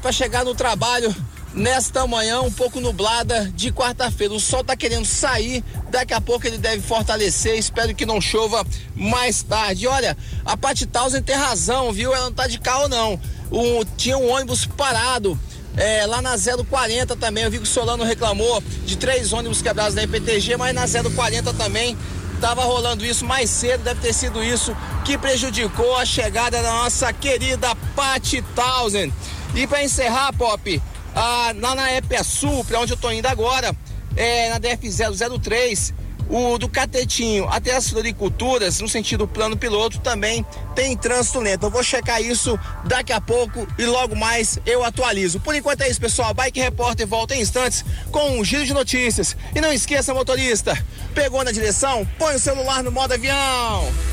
para chegar no trabalho nesta manhã um pouco nublada de quarta-feira. O sol tá querendo sair, daqui a pouco ele deve fortalecer. Espero que não chova mais tarde. Olha, a Pat Townsend tem razão, viu? Ela não tá de carro, não. O, tinha um ônibus parado. É, lá na 040 também, eu vi que o Solano reclamou de três ônibus quebrados da IPTG, mas na 040 também Tava rolando isso mais cedo, deve ter sido isso que prejudicou a chegada da nossa querida Pat Townsend. E para encerrar, Pop, ah, lá na EPA Sul, para onde eu tô indo agora, é, na DF 003, o do Catetinho até as floriculturas, no sentido plano piloto, também tem trânsito lento. Eu vou checar isso daqui a pouco e logo mais eu atualizo. Por enquanto é isso, pessoal. Bike Repórter volta em instantes com um giro de notícias. E não esqueça, motorista, pegou na direção? Põe o celular no modo avião.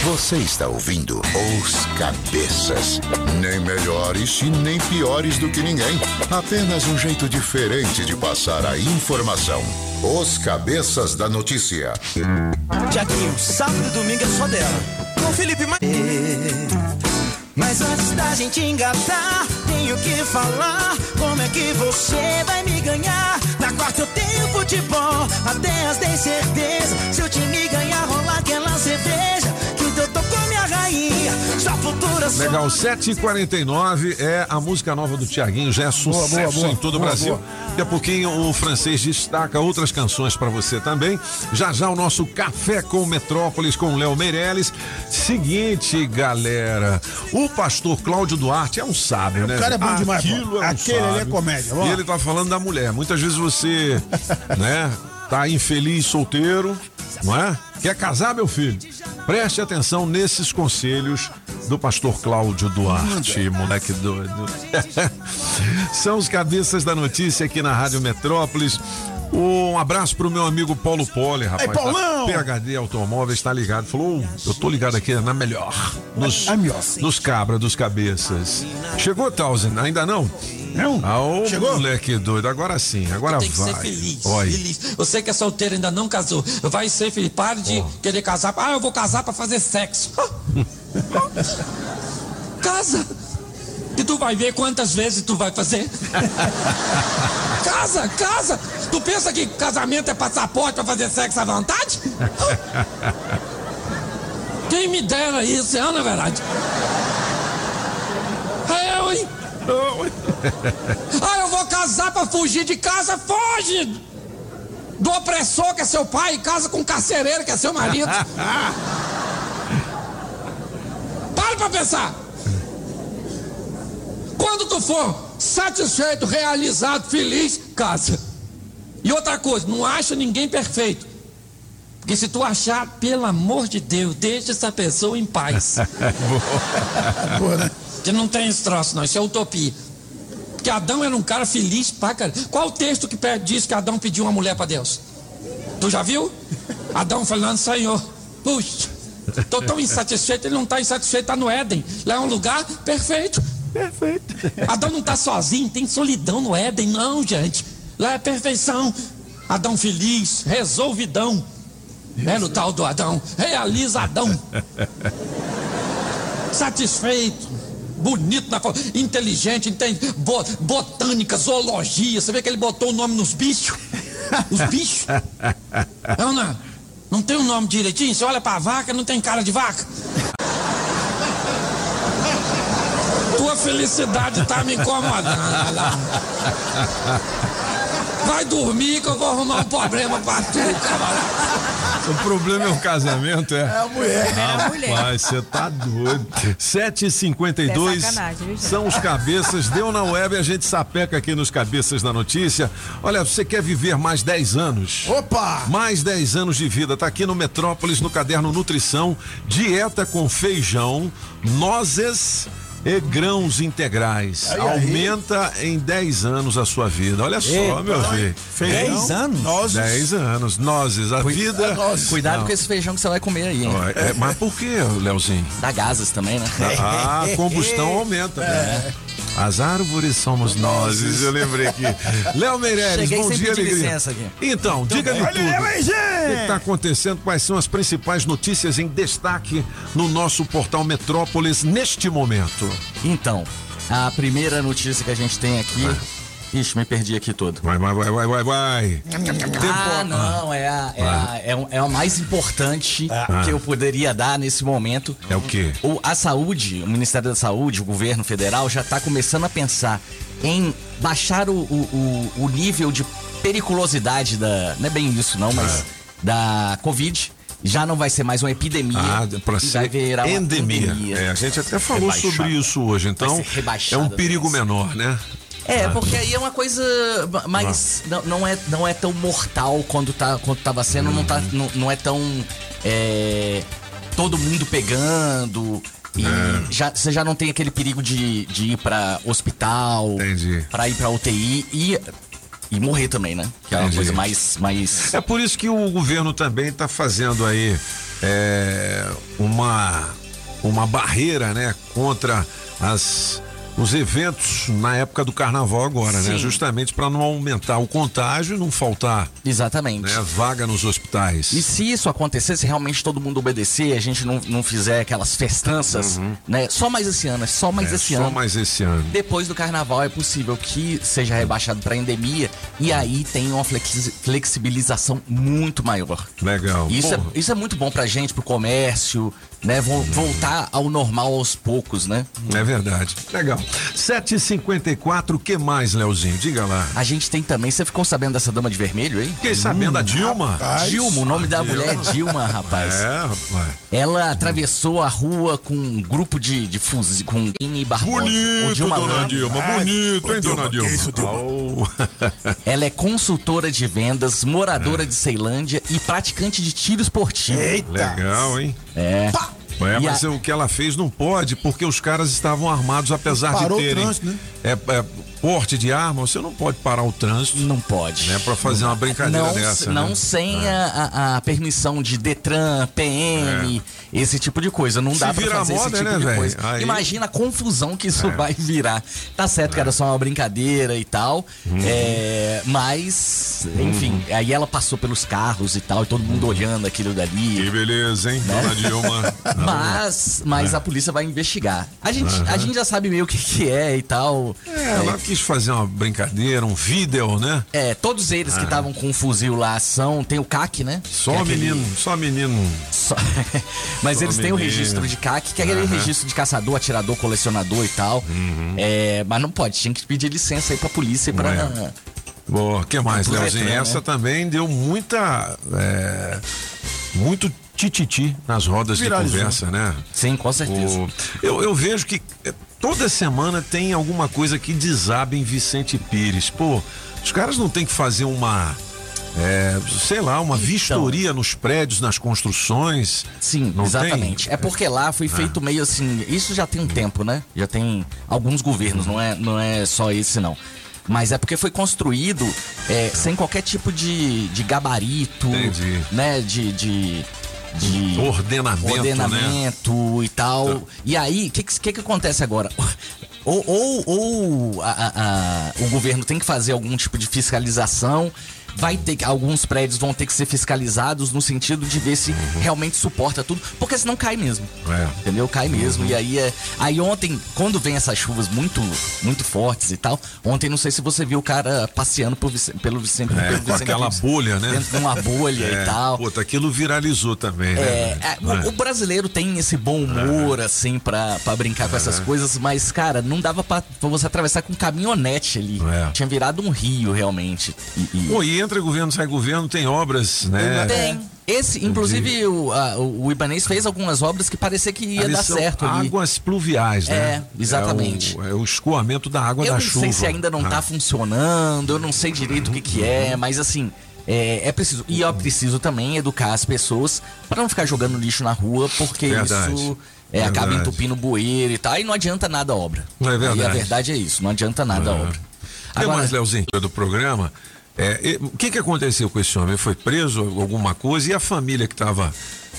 Você está ouvindo Os Cabeças. Nem melhores e nem piores do que ninguém. Apenas um jeito diferente de passar a informação. Os Cabeças da Notícia. Tiaguinho, sábado e domingo é só dela. Com Felipe Ma... Mas antes da gente engatar, tenho que falar como é que você vai me ganhar. Na quarta eu tenho futebol, até as 10 certeza. Se o time ganhar, rolar aquela Legal, 7h49 é a música nova do Tiaguinho, já é sucesso boa, boa. em todo o Boa, Brasil. boa. Daqui a pouquinho o francês destaca outras canções pra você também. Já já o nosso Café com Metrópolis com o Léo Meirelles. Seguinte, galera, o pastor Cláudio Duarte é um sábio, né? O cara é bom demais, Aquilo é um Aquele ali é sábio. comédia, E ele tá falando da mulher. Muitas vezes você, né, tá infeliz solteiro, não é? Quer casar, meu filho? Preste atenção nesses conselhos do pastor Cláudio Duarte, moleque doido. São os cabeças da notícia aqui na Rádio Metrópolis. Um abraço pro meu amigo Paulo Poli, rapaz. Ei, Paulão! Da PHD Automóveis, tá ligado? Falou, eu tô ligado aqui na melhor. Nos, nos cabra dos cabeças. Chegou, Tausen? Ainda não? Não? Ah, ô, Chegou? moleque doido, agora sim, agora tem que vai. ser feliz, Oi. feliz. Você que é solteiro ainda não casou, vai ser feliz. Pare de querer casar. Ah, eu vou casar pra fazer sexo. Casa. E tu vai ver quantas vezes tu vai fazer. casa, casa. Tu pensa que casamento é passaporte pra fazer sexo à vontade? Quem me dera isso, é, não é verdade? É eu, hein? Ah, eu vou casar pra fugir de casa? Foge! Do opressor que é seu pai e casa com o carcereiro que é seu marido. Para pra pensar! Quando tu for satisfeito, realizado, feliz, casa. E outra coisa, não acha ninguém perfeito. Porque se tu achar, pelo amor de Deus, deixa essa pessoa em paz. Que não tem esse troço, não. Isso é utopia. Porque Adão era um cara feliz pra caramba. Qual o texto que diz que Adão pediu uma mulher pra Deus? Tu já viu? Adão falando, Senhor, puxa, tô tão insatisfeito, ele não tá insatisfeito, tá no Éden. Lá é um lugar perfeito. Perfeito. Adão não tá sozinho, tem solidão no Éden, não, gente. Lá é perfeição. Adão feliz, resolvidão. Era o tal do Adão, realizadão satisfeito, bonito na inteligente, entende? Bo- botânica, zoologia. Você vê que ele botou o nome nos bichos? Os bichos? Não, não. Não tem o nome direitinho? Você olha pra vaca, não tem cara de vaca. Tua felicidade tá me incomodando. Vai dormir que eu vou arrumar um problema pra tu, camarada. O problema é o casamento, é? É a mulher. É a mulher. Rapaz, você tá doido. 7h52 É sacanagem, viu, gente? são os cabeças. Deu na web, a gente sapeca aqui nos cabeças da notícia. Olha, você quer viver mais 10 anos? Opa! Mais 10 anos de vida. Tá aqui no Metrópolis, no caderno Nutrição. Dieta com feijão, nozes e grãos integrais. Aí, aí. Aumenta em 10 anos a sua vida. Olha só, Eita, meu filho. Feijão, 10 anos? Nozes. 10 anos. Nozes. A vida. Cuidado Não. com esse feijão que você vai comer aí, hein? É, mas por que, Leozinho? Dá gases também, né? Ah, a combustão aumenta. né? As árvores somos nós. Eu lembrei aqui. Léo Meireles, Cheguei bom sem dia, pedir alegria. licença aqui. Então, diga-me tudo. Olha, O Léo, que está acontecendo? Quais são as principais notícias em destaque no nosso portal Metrópolis neste momento? Então, a primeira notícia que a gente tem aqui. Ixi, me perdi aqui todo. Vai, vai, vai, vai, vai, vai. Ah, não, é a, é a, é é a mais importante Ah. que eu poderia dar nesse momento. É o quê? O, a saúde, o Ministério da Saúde, o governo federal já está começando a pensar em baixar o, o, o- o nível de periculosidade da. Não é bem isso, não, mas. Da Covid. Já não vai ser mais uma epidemia. Ah, para ser vai virar uma endemia. É, a gente até falou Rebaixada. sobre isso hoje, então é um perigo menor, né? É, porque aí é uma coisa mais. Não, não, é, não é tão mortal quando, tá, quando tava sendo, não, tá, Uhum. não, não é tão. é, todo mundo pegando. E É. já, você já não tem aquele perigo de, de ir pra hospital, pra ir pra UTI e, e morrer também, né? Que é uma Entendi. coisa mais. mais... É por isso que o governo também está fazendo aí é, uma, uma barreira, né, contra as os eventos na época do carnaval agora, né? Sim. Justamente para não aumentar o contágio e não faltar Exatamente. né, vaga nos hospitais. E se isso acontecer, se realmente todo mundo obedecer, a gente não, não fizer aquelas festanças, né? Só mais esse ano, é só mais É, esse só ano. mais esse ano. Depois do carnaval é possível que seja rebaixado para endemia e aí tem uma flexi- flexibilização muito maior. Legal. Isso é, isso é muito bom pra gente, pro comércio, né? Vol- Voltar ao normal aos poucos, né? É verdade. Legal. 7h54, o que mais, Leozinho? Diga lá. A gente tem também. Você ficou sabendo dessa dama de vermelho aí? Fiquei sabendo da Dilma. Rapaz. Dilma, o nome da mulher é Dilma, rapaz. É, rapaz. Ela atravessou a rua com um grupo de, de fuzis, com N Barbosa. Bonito, o Dilma dona Lama. Dilma. Bonito, hein, dona Dilma? Ela é consultora de vendas, moradora de Ceilândia e praticante de tiro esportivo. Legal, hein? É. É, E mas a- o que ela fez não pode, porque os caras estavam armados, apesar Parou o de terem trânsito, né? é, é, porte de arma, você não pode parar o trânsito. Não pode. Né, pra fazer uma brincadeira não, dessa. não né? sem a, a- a permissão de Detran, PM, esse tipo de coisa. Não Se dá pra fazer moda, esse tipo né, de velho? coisa. Aí- Imagina a confusão que isso vai virar. Tá certo que era só uma brincadeira e tal, Uhum. é, mas, enfim, aí ela passou pelos carros e tal, e todo mundo olhando aquilo dali. Que beleza, hein, Né? dona Dilma? Mas, mas É. a polícia vai investigar. A gente, a gente já sabe meio o que, que é e tal. É, ela quis fazer uma brincadeira, um vídeo, né? É, todos eles que Ah. estavam com o fuzil lá são. Tem o CAC, né? Só Que é aquele- menino, só menino. Só- Mas Só eles têm o menino. registro de CAC, que é aquele Aham. registro de caçador, atirador, colecionador e tal. Uhum. É, mas não pode, tinha que pedir licença aí pra polícia e pra. Ué. Boa, que mais, Leozinho? Detran, Essa né? também deu muita. é, muito tititi nas rodas Viralizou. de conversa, né? Sim, com certeza. O- eu, eu vejo que é, toda semana tem alguma coisa que desaba em Vicente Pires. Pô, os caras não tem que fazer uma. é, sei lá, uma vistoria nos prédios, nas construções. Sim, Não exatamente. tem? É porque lá foi feito meio assim. Isso já tem um tempo, né? Já tem alguns governos, não é, não é só esse, não. Mas é porque foi construído é, sem qualquer tipo de, de gabarito, Entendi. né? De. de de Ordenamento, né? ordenamento e tal. E aí, o que, que, que que acontece agora? Ou, ou, ou a- a- a- o governo tem que fazer algum tipo de fiscalização. Vai ter que, alguns prédios vão ter que ser fiscalizados no sentido de ver se realmente suporta tudo, porque senão cai mesmo. É. Entendeu? Cai mesmo. E aí é. Aí ontem, quando vem essas chuvas muito, muito fortes e tal, ontem não sei se você viu o cara passeando por pelo Vicente. É, pelo com Vicente aquela bolha, né? Dentro de uma bolha É, e tal. Puta, aquilo viralizou também, né? É, é, o, o brasileiro tem esse bom humor, assim, pra, pra brincar com essas É. coisas, mas, cara, não dava pra, pra você atravessar com caminhonete ali. É. Tinha virado um rio, realmente. E, e- Pô, e entra governo, sai governo, tem obras, né? Tem. Esse, inclusive, o, a- o, o Ibanês fez algumas obras que parecia que ia Ali dar são certo ali. Águas pluviais, né? É, exatamente. É o, é o escoamento da água Eu da não chuva. sei se ainda não tá Ah. funcionando, eu não sei direito o que que é, mas assim, é, é preciso. E é preciso também educar as pessoas para não ficar jogando lixo na rua, porque Verdade. isso é, acaba entupindo bueiro e tal, e não adianta nada a obra. Não é verdade. E a verdade é isso, não adianta nada a É. obra. Que mais, Leozinho, do programa? É, o que, que aconteceu com esse homem? Ele foi preso, alguma coisa? E a família que estava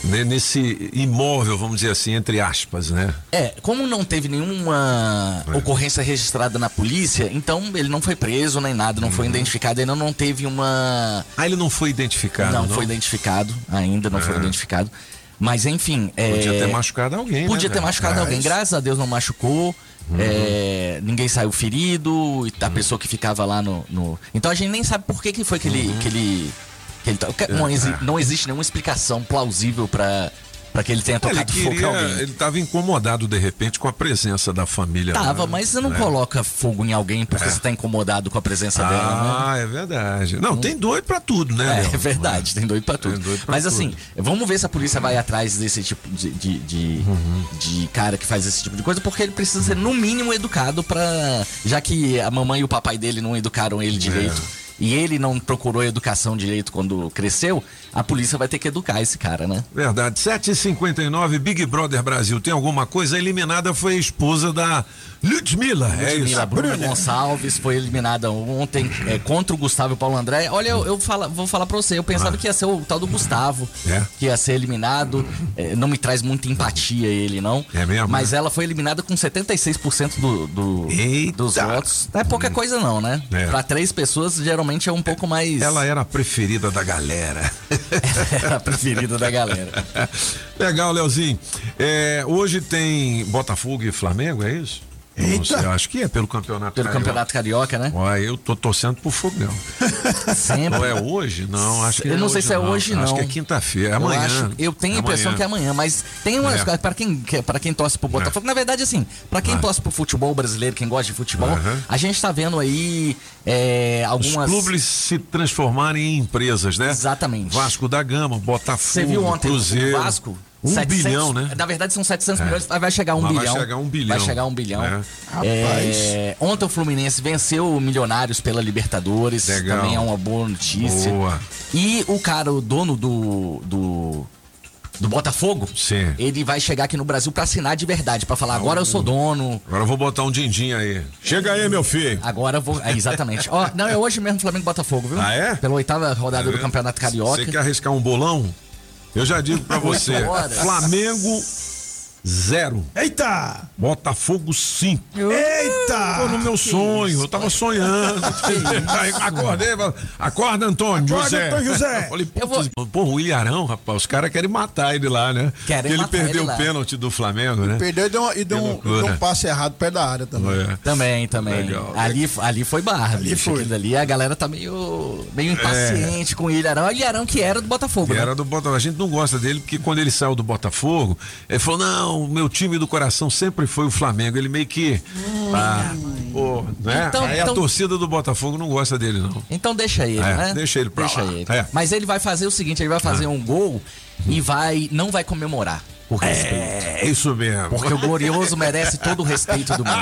nesse imóvel, vamos dizer assim, entre aspas, né? É, como não teve nenhuma É. ocorrência registrada na polícia, então ele não foi preso nem nada, não Uhum. foi identificado, ainda não teve uma. Ah, ele não foi identificado, Não, não? foi identificado, ainda não foi É. identificado. Mas enfim. Podia é, ter machucado alguém, Podia né, ter velho? machucado É, alguém. Graças a Deus não machucou. Uhum. é, ninguém saiu ferido. E a pessoa que ficava lá no, no- Então a gente nem sabe por que, que foi que ele. Que ele, que ele que não, Uhum. É. não existe nenhuma explicação plausível pra, pra que ele tenha Ele tocado fogo em queria, alguém. ele estava incomodado de repente com a presença da família. Tava, lá, mas você não né? coloca fogo em alguém porque É. você tá incomodado com a presença dela, né? Ah, é verdade. Não, tem doido pra tudo, né? É, é verdade, tem doido pra tudo. doido pra Mas tudo. assim, vamos ver se a polícia vai atrás desse tipo de, de, de, Uhum. de cara que faz esse tipo de coisa, porque ele precisa ser no mínimo educado pra. Já que a mamãe e o papai dele não educaram ele direito. E ele não procurou educação direito quando cresceu, a polícia vai ter que educar esse cara, né? Verdade. 7h59, Big Brother Brasil. Tem alguma coisa? A eliminada foi a esposa da Ludmilla. É isso. Ludmilla Bruna Gonçalves foi eliminada ontem é, contra o Gustavo e Paulo André. Olha, eu, eu fala- vou falar pra você, eu pensava Ah. que ia ser o tal do Gustavo, É? que ia ser eliminado. É, não me traz muita empatia ele, não. É mesmo? Mas ela foi eliminada com 76% do, do, dos votos. Não é pouca coisa, não, né? É. Pra três pessoas, geralmente é um pouco mais. Ela era a preferida da galera. era a preferida da galera. Legal, Leozinho. É, hoje tem Botafogo e Flamengo, é isso? Não sei, acho que é pelo campeonato Pelo carioca. Campeonato Carioca, né? Olha, eu tô torcendo pro Fogão. Sempre. Não é hoje? Não, acho que Eu é não sei hoje, se é hoje, não. Acho que é quinta-feira, é amanhã. Eu, acho- eu tenho a impressão que é amanhã, mas tem umas É. pra quem, que- pra quem torce pro Botafogo, na verdade, assim, pra quem Ah. torce pro futebol brasileiro, quem gosta de futebol, Aham. a gente tá vendo aí é, Os algumas. clubes se transformarem em empresas, né? Exatamente. Vasco da Gama, Botafogo, Você viu ontem Cruzeiro. o Vasco? Um 700 bilhão, né? Na verdade são 700 É. milhões, vai chegar a um Mas vai bilhão. chegar a um bilhão. Vai chegar a um bilhão. É. É, ontem o Fluminense venceu o Milionários pela Libertadores. Legal. Também é uma boa notícia. Boa. E o cara, o dono do. do do Botafogo, Sim. ele vai chegar aqui no Brasil pra assinar de verdade, pra falar agora eu sou dono. Agora eu vou botar um din-din aí. Chega aí, meu filho. Agora eu vou. é, exatamente. Ó, não, é hoje mesmo Flamengo Botafogo, viu? Ah, é? Pela oitava rodada do Campeonato Carioca. Você quer arriscar um bolão? Eu já digo pra você. Flamengo, zero. Eita! Botafogo, cinco. Eita! Pô, no meu sonho, eu tava sonhando. Aí acordei, acorda, Antônio Acorda, José. Antônio José. Eu falei, pô, pô, o Ilharão, rapaz, os caras querem matar ele lá, né? Querem Porque ele matar perdeu ele o lá. pênalti do Flamengo, né? Perdeu e deu, uma- e deu, um, deu um passe errado perto da área também. É. Também, também. Legal. Ali, ali foi barra, Ali bicho. foi. Aquilo ali, a galera tá meio, meio impaciente com o Ilharão. O Ilharão que era do Botafogo, Que né? era do Botafogo. A gente não gosta dele porque quando ele saiu do Botafogo, ele falou: não, o meu time do coração sempre foi o Flamengo. Ele meio que. ah, pô, né? Então- Aí a então- torcida do Botafogo não gosta dele, não. Então deixa ele, É, né? deixa ele pra Deixa lá. ele. É. Mas ele vai fazer o seguinte, ele vai fazer um gol e vai não vai comemorar. Por respeito. É isso mesmo. Porque o glorioso merece todo o respeito do mundo.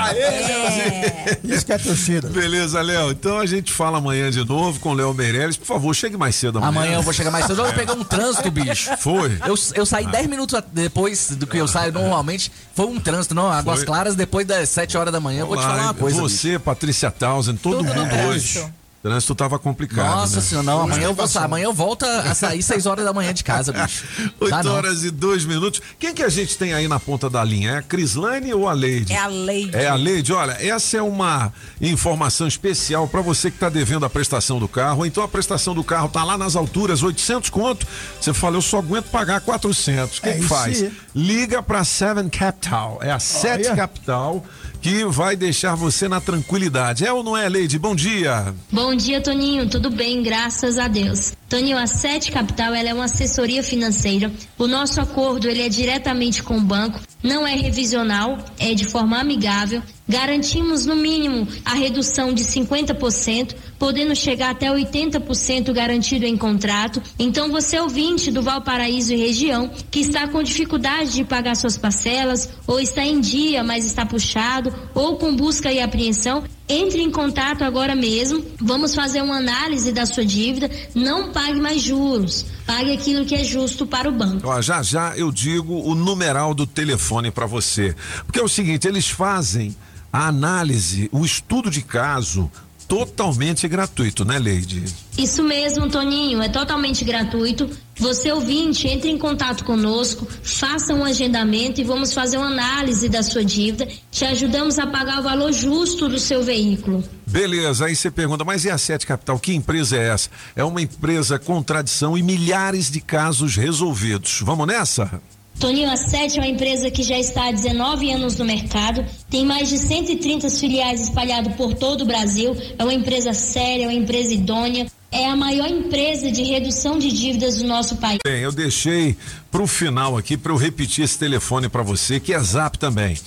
Isso que é torcida. Beleza, Léo. Então a gente fala amanhã de novo com o Léo Meirelles. Por favor, chegue mais cedo amanhã. Amanhã eu vou chegar mais cedo. Eu vou pegar um trânsito, bicho. Foi? Eu, eu saí 10 minutos a- depois do que eu saio normalmente. Foi um trânsito, não. Águas Foi. Claras, depois das 7 horas da manhã. Eu vou te Olá, falar uma coisa. bicho. Você, Patrícia Townsend, todo Tudo no mundo hoje. Trânsito. O trânsito tava complicado. Nossa né? senhora, não. Amanhã eu vou sair. Amanhã eu volto a sair 6 horas da manhã de casa, bicho. 8 Tá, horas e 2 minutos. Quem que a gente tem aí na ponta da linha? É a Crislane ou a Leide? É a Leide. É a Leide. Olha, essa é uma informação especial para você que está devendo a prestação do carro. Ou Então a prestação do carro tá lá nas alturas, 800 conto. Você fala, eu só aguento pagar 400. O que, É que faz? Liga para Seven Capital. É a Sete. Capital que vai deixar você na tranquilidade. É ou não é, Leide? Bom dia. Bom dia, Toninho. Tudo bem, graças a Deus. Toninho, a Sete Capital ela é uma assessoria financeira. O nosso acordo ele é diretamente com o banco, não é revisional, é de forma amigável. Garantimos no mínimo a redução de 50%, podendo chegar até 80% garantido em contrato. Então, você ouvinte do Valparaíso e região que está com dificuldade de pagar suas parcelas, ou está em dia, mas está puxado, ou com busca e apreensão, entre em contato agora mesmo. Vamos fazer uma análise da sua dívida. Não pague mais juros. Pague aquilo que é justo para o banco. Ó, já já eu digo o numeral do telefone para você. Porque é o seguinte, eles fazem a análise, o estudo de caso totalmente gratuito, né, Leide? Isso mesmo, Toninho, é totalmente gratuito. Você ouvinte, entre em contato conosco, faça um agendamento e vamos fazer uma análise da sua dívida. Te ajudamos a pagar o valor justo do seu veículo. Beleza, aí você pergunta, mas e a Sete Capital? Que empresa é essa? É uma empresa com tradição e milhares de casos resolvidos. Vamos nessa? Toninho, a Sete é uma empresa que já está há 19 anos no mercado, tem mais de 130 filiais espalhadas por todo o Brasil, é uma empresa séria, é uma empresa idônea, é a maior empresa de redução de dívidas do nosso país. Bem, eu deixei pro final aqui para eu repetir esse telefone para você, que é Zap também.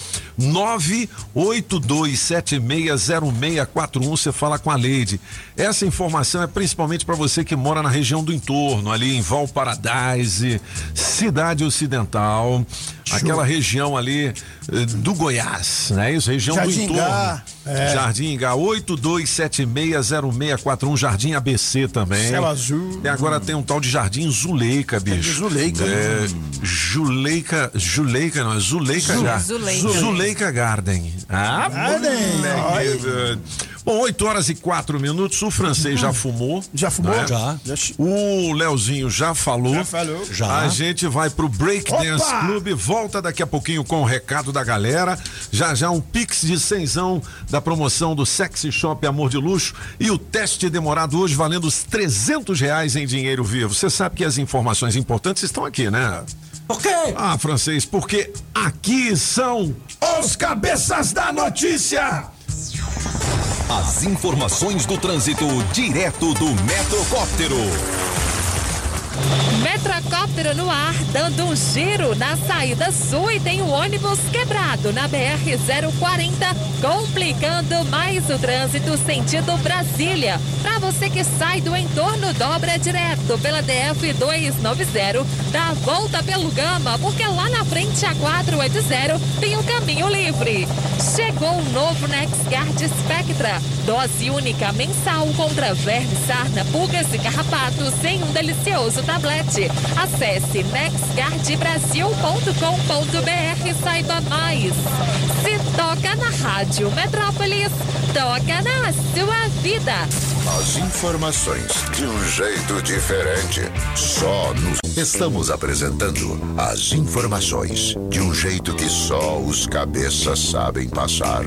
982760641, você fala com a Leide. Essa informação é principalmente para você que mora na região do entorno, ali em Valparadise, Cidade Ocidental, aquela região ali eh, do Goiás, né? Isso, região do Jardingá. entorno. É. Jardim Ingá 82760641, Jardim ABC também. Céu azul. E agora tem um tal de Jardim Zuleika, bicho. Zuleika. É, Juleika, Juleika, não, é Zuleika Zu- Gar- Zuleika. Zuleika Garden. Ah, Garden. moleque. Bom, 8 horas e 4 minutos. O francês já fumou. Já fumou? né? Já. O Leozinho já falou. Já falou. Já. A gente vai pro Break Dance Opa! Club. Volta daqui a pouquinho com o recado da galera. Já já um pix de cenzão da promoção do Sexy Shop Amor de Luxo. E o teste demorado hoje valendo os 300 reais em dinheiro vivo. Você sabe que as informações importantes estão aqui, né? Por quê? Ah, francês, porque aqui são os cabeças da notícia. As informações do trânsito direto do Metrocóptero. Metrocóptero no ar, dando um giro na saída sul e tem o ônibus quebrado na BR-040, complicando mais o trânsito sentido Brasília. Para você que sai do entorno, dobra direto pela DF-290, dá a volta pelo Gama, porque lá na frente a 480 tem um caminho livre. Chegou o novo NexGuard Spectra, dose única mensal contra vermes, sarna, pulgas e carrapatos em um delicioso tablete. Acesse nexguardbrasil.com.br e saiba mais. Se toca na Rádio Metrópolis, toca na sua vida. As informações de um jeito diferente. Só nos. Estamos apresentando as informações de um jeito que só os cabeças sabem passar.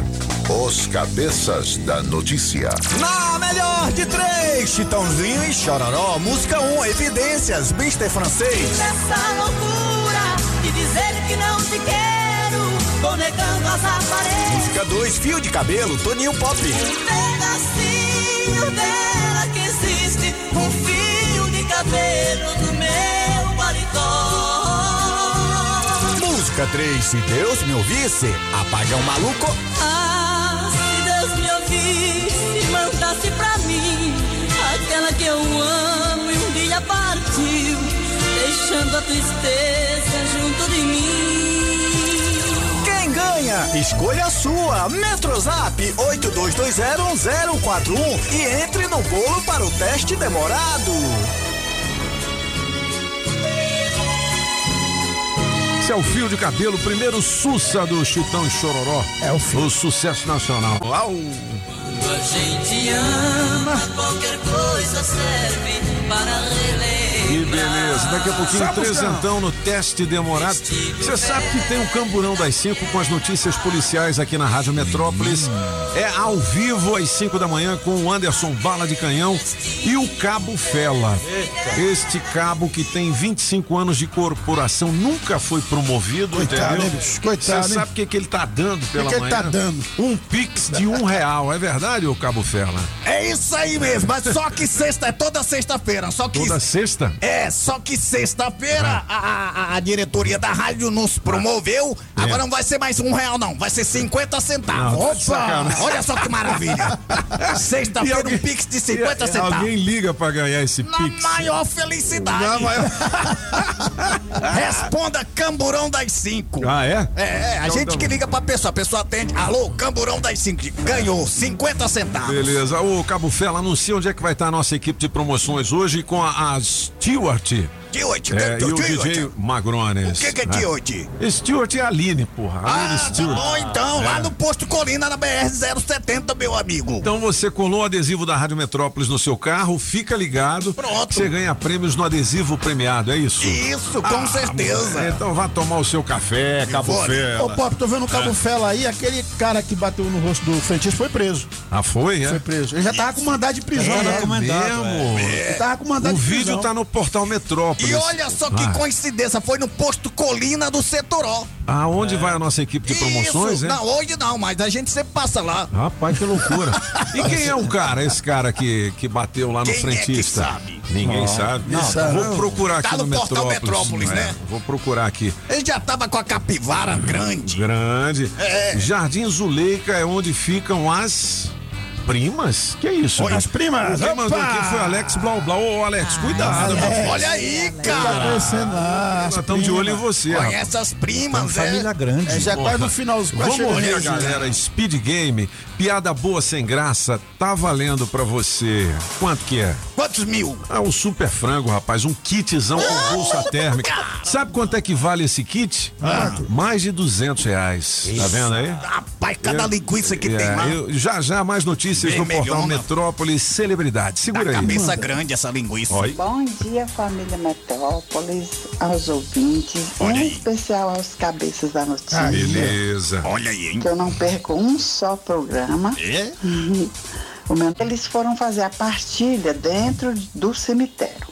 Os cabeças da notícia. Na melhor de três, Chitãozinho e Chororó. Música 1, Evidências, Mister Francês. Nessa loucura de dizer que não te quero, vou negando as aparências. Música 2, Fio de Cabelo, Toninho Pop. pedacinho dela que existe um fio de cabelo no meu paletó. Música 3, Se Deus Me Ouvisse, Apagão Maluco. Ah, se Deus me ouvisse mandasse pra mim aquela que eu amo e um dia partiu, deixando a tristeza junto de mim. Escolha a sua. Metrozap 82201041 e entre no bolo para o teste demorado. Esse é o fio de cabelo, primeiro Sussa do Chitão e Chororó. É o fio. O sucesso nacional. Au. Quando a gente ama, qualquer coisa serve para relembrar. Que beleza. Daqui a pouquinho, trezentão no teste demorado. Você sabe que tem o Camburão das 5 com as notícias policiais aqui na Rádio Metrópolis. É ao vivo às 5 da manhã com o Anderson Bala de Canhão e o Cabo Fela. Este cabo que tem 25 anos de corporação nunca foi promovido, Coitado, entendeu? né, bicho? Coitado, Você sabe o que, que ele tá dando pela que ele manhã? tá dando? Um pix de um real. É verdade, ô Cabo Fela? É isso aí mesmo, mas só que sexta é toda sexta-feira, só que Toda sexta? É, só que sexta-feira a, a- a diretoria da rádio nos promoveu. Agora não vai ser mais um real, não. Vai ser 50 centavos. Não, tá sacanagem. Olha só que maravilha. Sexta-feira alguém- um pix de 50 e- centavos. Alguém liga pra ganhar esse Na pix? maior felicidade. Na maior- Responda Camburão das 5. Ah, é? É, é, a Então gente tá que liga pra pessoa, a pessoa atende. Alô, Camburão das 5. Ganhou 50 centavos. Beleza. O Cabo Fela anuncia onde é que vai estar a nossa equipe de promoções hoje com a, a Stewart. Stewart, É, e o. DJ Magrones. O que que é né? Stewart? Stewart é Aline, porra. A Aline Ah, tá Stewart. bom então, É. lá no posto Colina, na BR-070, meu amigo. Então você colou o adesivo da Rádio Metrópolis no seu carro, fica ligado. Pronto. Você ganha prêmios no adesivo premiado, é isso? Isso, com certeza. moleque, Então vá tomar o seu café, Cabo Ô, Fela. Pop, tô vendo o Cabo É. Fela aí, aquele cara que bateu no rosto do frentista foi preso. Ah, foi, é? Foi preso. Ele já tava com mandado de prisão, É né? mesmo? Ele tava com mandado O de vídeo prisão. tá no portal Metrópolis. E olha só que Ah. coincidência, foi no posto Colina do Setoró. Aonde vai a nossa equipe de promoções, Isso, hein? não, hoje não, mas a gente sempre passa lá. Rapaz, que loucura. E quem é o cara, esse cara que, que bateu lá no Quem é que frentista? sabe? Ninguém Não, sabe. não sabe. Vou procurar Tá aqui no no, Metrópolis. Metrópolis, né? Vou procurar aqui. Ele já tava com a capivara grande. Grande. É. Jardim Zuleika é onde ficam as. Primas? Que é isso? Oi, né? as primas, Quem mandou aqui foi o Alex Blau Blau. Ô, Alex, cuidado. é. mano. Olha aí, Tá cara. conhecendo lá, Nós estamos de olho em você. Conhece as primas, é? Família grande. É, já é quase no final. quase Vamos nesse, né? galera. Speed Game, piada boa sem graça, tá valendo pra você. Quanto que é? Quantos mil? Ah, um super frango, rapaz. Um kitzão com bolsa térmica. Sabe quanto é que vale esse kit? Mais de 200 reais. Tá vendo aí? Rapaz, cada Eu- linguiça que É, tem lá. eu- já já mais notícias no portal Vermelhona. Metrópole Celebridade. Segura aí. Cabeça grande essa linguiça. Oi. Bom dia, família Metrópolis, aos ouvintes, em especial aos cabeças da notícia. Beleza. Olha aí, hein? Que eu não perco um só programa. É? O meu- Eles foram fazer a partilha dentro do cemitério.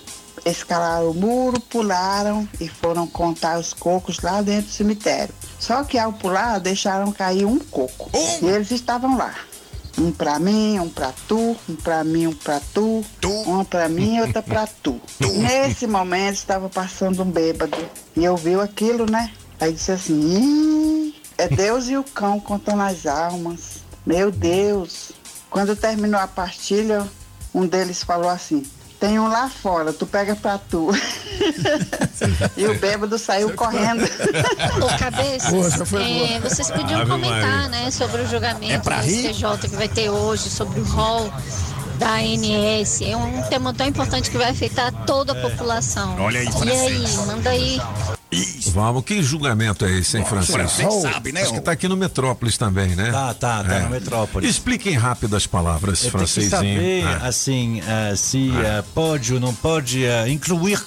Escalaram o muro, pularam e foram contar os cocos lá dentro do cemitério. Só que ao pular, deixaram cair um coco. E eles estavam lá. Um pra mim, um pra tu, um pra mim, um pra tu, uma pra mim e outra pra tu. Nesse momento estava passando um bêbado e eu vi aquilo, né? Aí disse assim: é Deus e o cão contando as almas. Meu Deus. Quando terminou a partilha, um deles falou assim: Tem um lá fora, tu pega pra tu. e o bêbado saiu correndo. Ô, cabeça, Poxa, foi é, vocês podiam Ave comentar, Maria. né, sobre o É julgamento pra do? STJ que vai ter hoje, sobre o rol da ANS. É um tema tão importante que vai afetar toda a população. Olha aí, E aí, manda aí. Vamos, que julgamento é esse, hein, Francisco? francês sabe, né, Acho que tá aqui no Metrópolis também, né? Tá, tá, tá no Metrópolis. Expliquem rápido as palavras, Eu francesinho. saber, Ah. assim, eh, se eh, pode ou não pode eh, incluir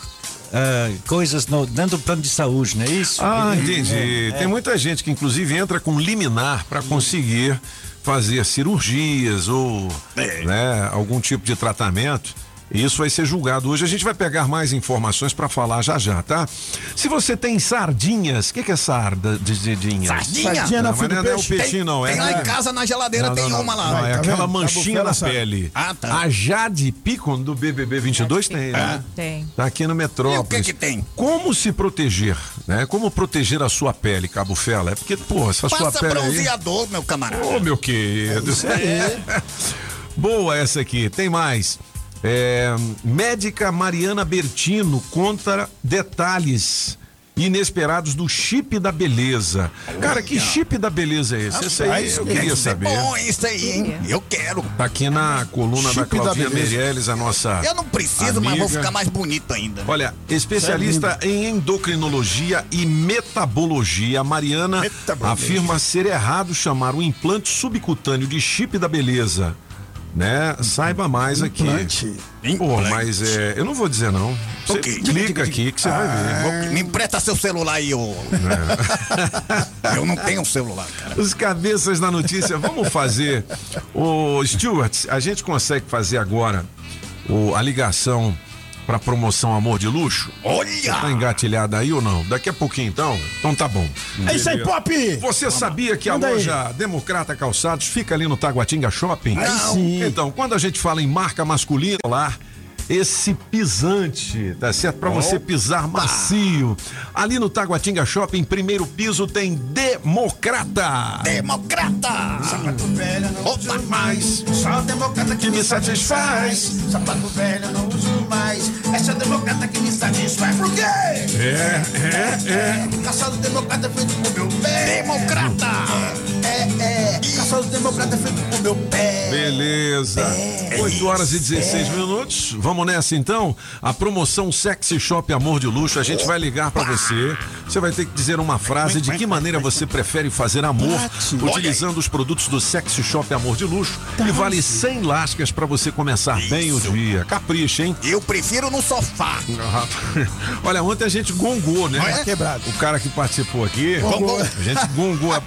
eh, coisas no, dentro do plano de saúde, não é isso? Ah, É, entendi. é, Tem muita gente que inclusive entra com liminar para conseguir fazer cirurgias ou É. né, algum tipo de tratamento. Isso vai ser julgado hoje. A gente vai pegar mais informações para falar já já, tá? Se você tem sardinhas, o que, que é sarda de sardinhas? Sardinha? Sardinha na Não, não do é o peixinho, não. É Tem lá em casa na geladeira, Não, tem não, não. uma lá. Não, é Tá aquela vendo? manchinha na pele. Ah, tá. A Jade Picon do BBB 22 tem, né? Tem. Tá aqui no Metrópolis. E o que que tem? Como se proteger, né? Como proteger a sua pele, Cabo Fela? É porque, pô, essa sua Passa pele aí... bronzeador, meu camarada. Ô, meu querido. Boa essa aqui. Tem mais. É, médica Mariana Bertino conta detalhes inesperados do chip da beleza. Cara, que chip da beleza é esse? Esse aí eu queria saber. bom isso aí, hein? Eu quero. Tá aqui na coluna da Chip da Claudinha beleza. Meirelles, a nossa. Eu não preciso, mas vou amiga. ficar mais bonito ainda. Olha, especialista em endocrinologia e metabologia, Mariana afirma ser errado chamar o implante subcutâneo de chip da beleza. Né? Saiba mais aqui. Pô, mas é, eu não vou dizer não. Você Ok. clica aqui que você vai ver. Me empresta seu celular aí, ô. Eu não tenho celular, cara. Os cabeças da notícia, vamos fazer. O Stuart, a gente consegue fazer agora o, a ligação para promoção Amor de Luxo? Olha! Você tá engatilhado aí ou não? Daqui a pouquinho então? Então tá bom. É isso aí, Pop! Você sabia que a Manda aí. loja Democrata Calçados fica ali no Taguatinga Shopping? Aí sim. Então, quando a gente fala em marca masculina lá, esse pisante, tá certo? Pra você pisar macio. Ali no Taguatinga Shopping, primeiro piso tem Democrata. Democrata! Sapato velho, não Opa! uso mais. Só democrata que me satisfaz. Sapato velho, não uso mais. É só democrata que me satisfaz. Por quê? É, é, é. Caçado democrata feito com meu pé. Democrata! É, é. Caçado democrata feito com meu pé. Beleza. 8 horas e 16 minutos. Vamos nessa então? A promoção Sexy Shop Amor de Luxo. A gente vai ligar pra você. Você vai ter que dizer uma frase de que maneira você prefere fazer amor utilizando os produtos do Sexy Shop Amor de Luxo. E vale 100 lascas pra você começar bem o dia. Capricha, hein? Eu prefiro no sofá. Olha, ontem a gente gongou, né? Quebrado. O cara que participou aqui. Gongou. A gente gongou. a-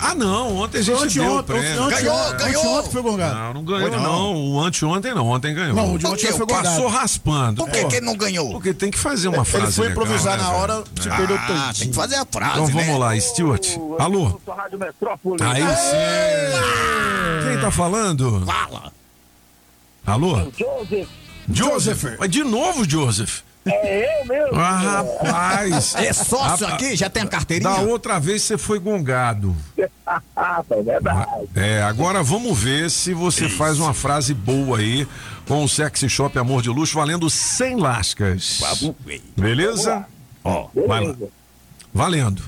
Ah, não. Ontem a gente deu o prêmio. Ganhou, ganhou. ontem foi gongado. Não, não ganhou, não. O anteontem não, ontem ganhou. Não, o de ontem foi gongado. Passou raspando. Por que, que ele não ganhou? Porque tem que fazer uma Ele frase. foi legal, improvisar né, na velho? hora, se perdeu Ah, todinho. tem que fazer a frase, Então né? vamos lá, Stuart. Alô? Rádio Metrópole. Aí sim. Quem tá falando? Fala. Alô? Joseph. Joseph. Mas de novo, Joseph. É eu mesmo. Ah, rapaz. É sócio Ah, aqui? Já tem a carteirinha? Da outra vez você foi gongado. é verdade. É, agora vamos ver se você faz uma frase boa aí com o Sexy Shop Amor de Luxo valendo 100 lascas. Beleza? Ó, vai lá. Valendo.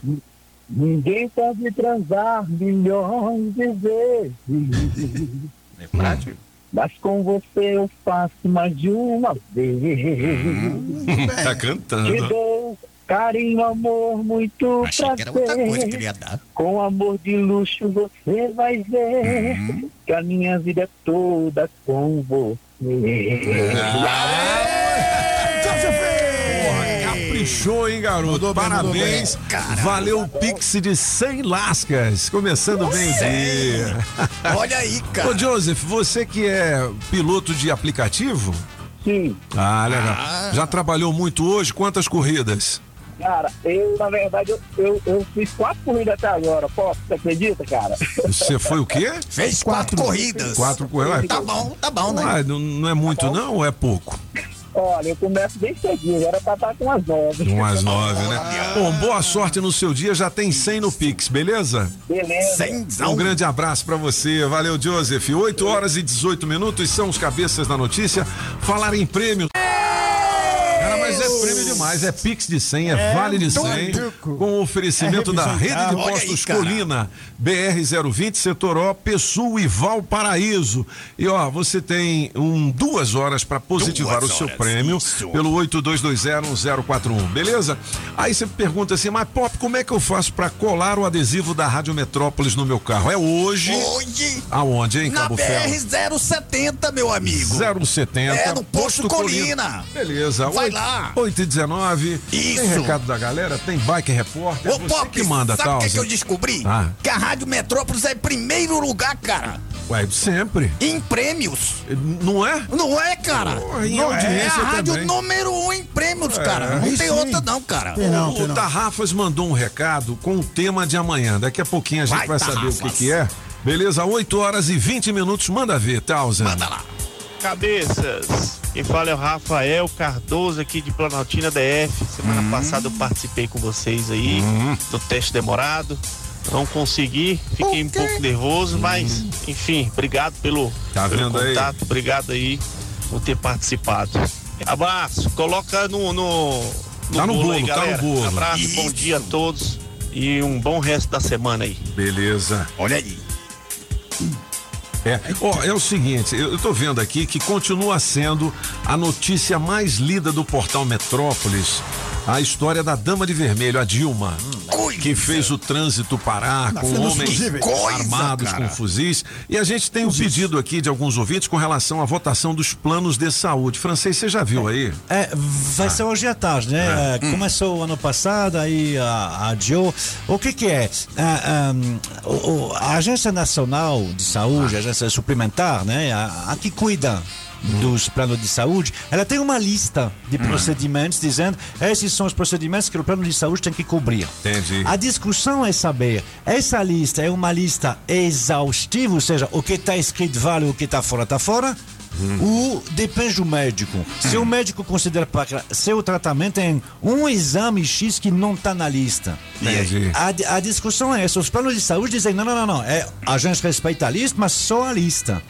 Ninguém pode transar milhões de vezes. É prático. Mas com você eu faço mais de uma vez. Tá Te cantando. dou carinho, amor, muito Achei que era outra coisa que ele ia prazer. dar. Com amor de luxo você vai ver Uhum. que a minha vida é toda com você. Porra, caprichou, hein, garoto? Parabéns. Valeu o Pix de 100 lascas. Começando bem o dia. Olha aí, cara. Ô, Joseph, você que é piloto de aplicativo? Sim. Ah, legal. Já trabalhou muito hoje? Quantas corridas? Cara, eu, na verdade, eu, eu, eu fiz quatro corridas até agora. Posso, você acredita, cara? Você foi o quê? Fez quatro, corridas. Quatro corridas. Tá bom, tá bom, né? Ah, não, não é muito não ou é pouco? Olha, eu começo bem cedinho, era pra estar com as nove. Umas nove, né? Bom, boa sorte no seu dia, já tem 100 no Pix, beleza? Beleza. Um grande abraço pra você, valeu Joseph. 8 horas e 18 minutos são os cabeças da notícia. Falar em prêmio. Cara, mas é prêmio demais, é Pix de 100, é, vale de 100, com o oferecimento É da Rede de Postos aí. Colina, BR-020, Setor O, Pessul e Valparaíso. E ó, você tem um, duas horas para positivar Duas o seu horas, prêmio isso. pelo 82201041, beleza? Aí você pergunta assim, mas Pop, como é que eu faço para colar o adesivo da Rádio Metrópolis no meu carro? É hoje. Hoje. Aonde, hein, Na Cabo Ferro? BR-070, meu amigo. 070. É, no Posto Colina. Beleza. Vai oito- lá. 8 e 19. Tem Isso. recado da galera? Tem bike repórter? Ô, Pop, que manda, sabe o que, Tausa? que eu descobri? Ah. Que a Rádio Metrópolis é primeiro lugar, cara. Ué, sempre. Em prêmios. Não é? Não é, cara. Porra, em não é a rádio também. número um em prêmios, É, cara. Não tem sim. outra não, cara. o o Tarrafas mandou um recado com o tema de amanhã. Daqui a pouquinho a gente vai, Vai, saber o que, que é. Beleza? 8 horas e 20 minutos. Manda ver, Tausa. Manda lá. Cabeças, quem fala é o Rafael Cardoso aqui de Planaltina DF. Semana Hum. passada eu participei com vocês aí do teste demorado. Não consegui, fiquei um pouco nervoso, mas enfim, obrigado pelo, Hum. Tá pelo vendo aí? contato, obrigado aí por ter participado. Abraço, coloca no, no, Tá no aí, bolo, tá no galera. bolo. Abraço, bom dia a todos e um bom resto da semana aí. Beleza. Olha aí. É, ó, é o seguinte, eu, tô vendo aqui que continua sendo a notícia mais lida do portal Metrópolis. A história da Dama de Vermelho, a Dilma, que fez o trânsito parar com cena homens. Coisa, armados cara. com fuzis. E a gente tem um pedido aqui de alguns ouvintes com relação à votação dos planos de saúde. Francês, você já viu aí? É, vai ser hoje à tarde, né? É, Começou o ano passado, aí a, adiou. O que que é? Ah, um, o- o- a Agência Nacional de Saúde, a Agência Suplementar, né? A, a que cuida dos planos de saúde, ela tem uma lista de procedimentos dizendo esses são os procedimentos que o plano de saúde tem que cobrir. Entendi. A discussão é saber, essa lista é uma lista exaustiva, ou seja, o que está escrito vale, o que está fora está fora, ou depende do médico. Se o médico considera para seu tratamento em um exame X que não está na lista. Entendi. A, a discussão é essa. Os planos de saúde dizem, não, não, não, não. É, a gente respeita a lista, mas só a lista.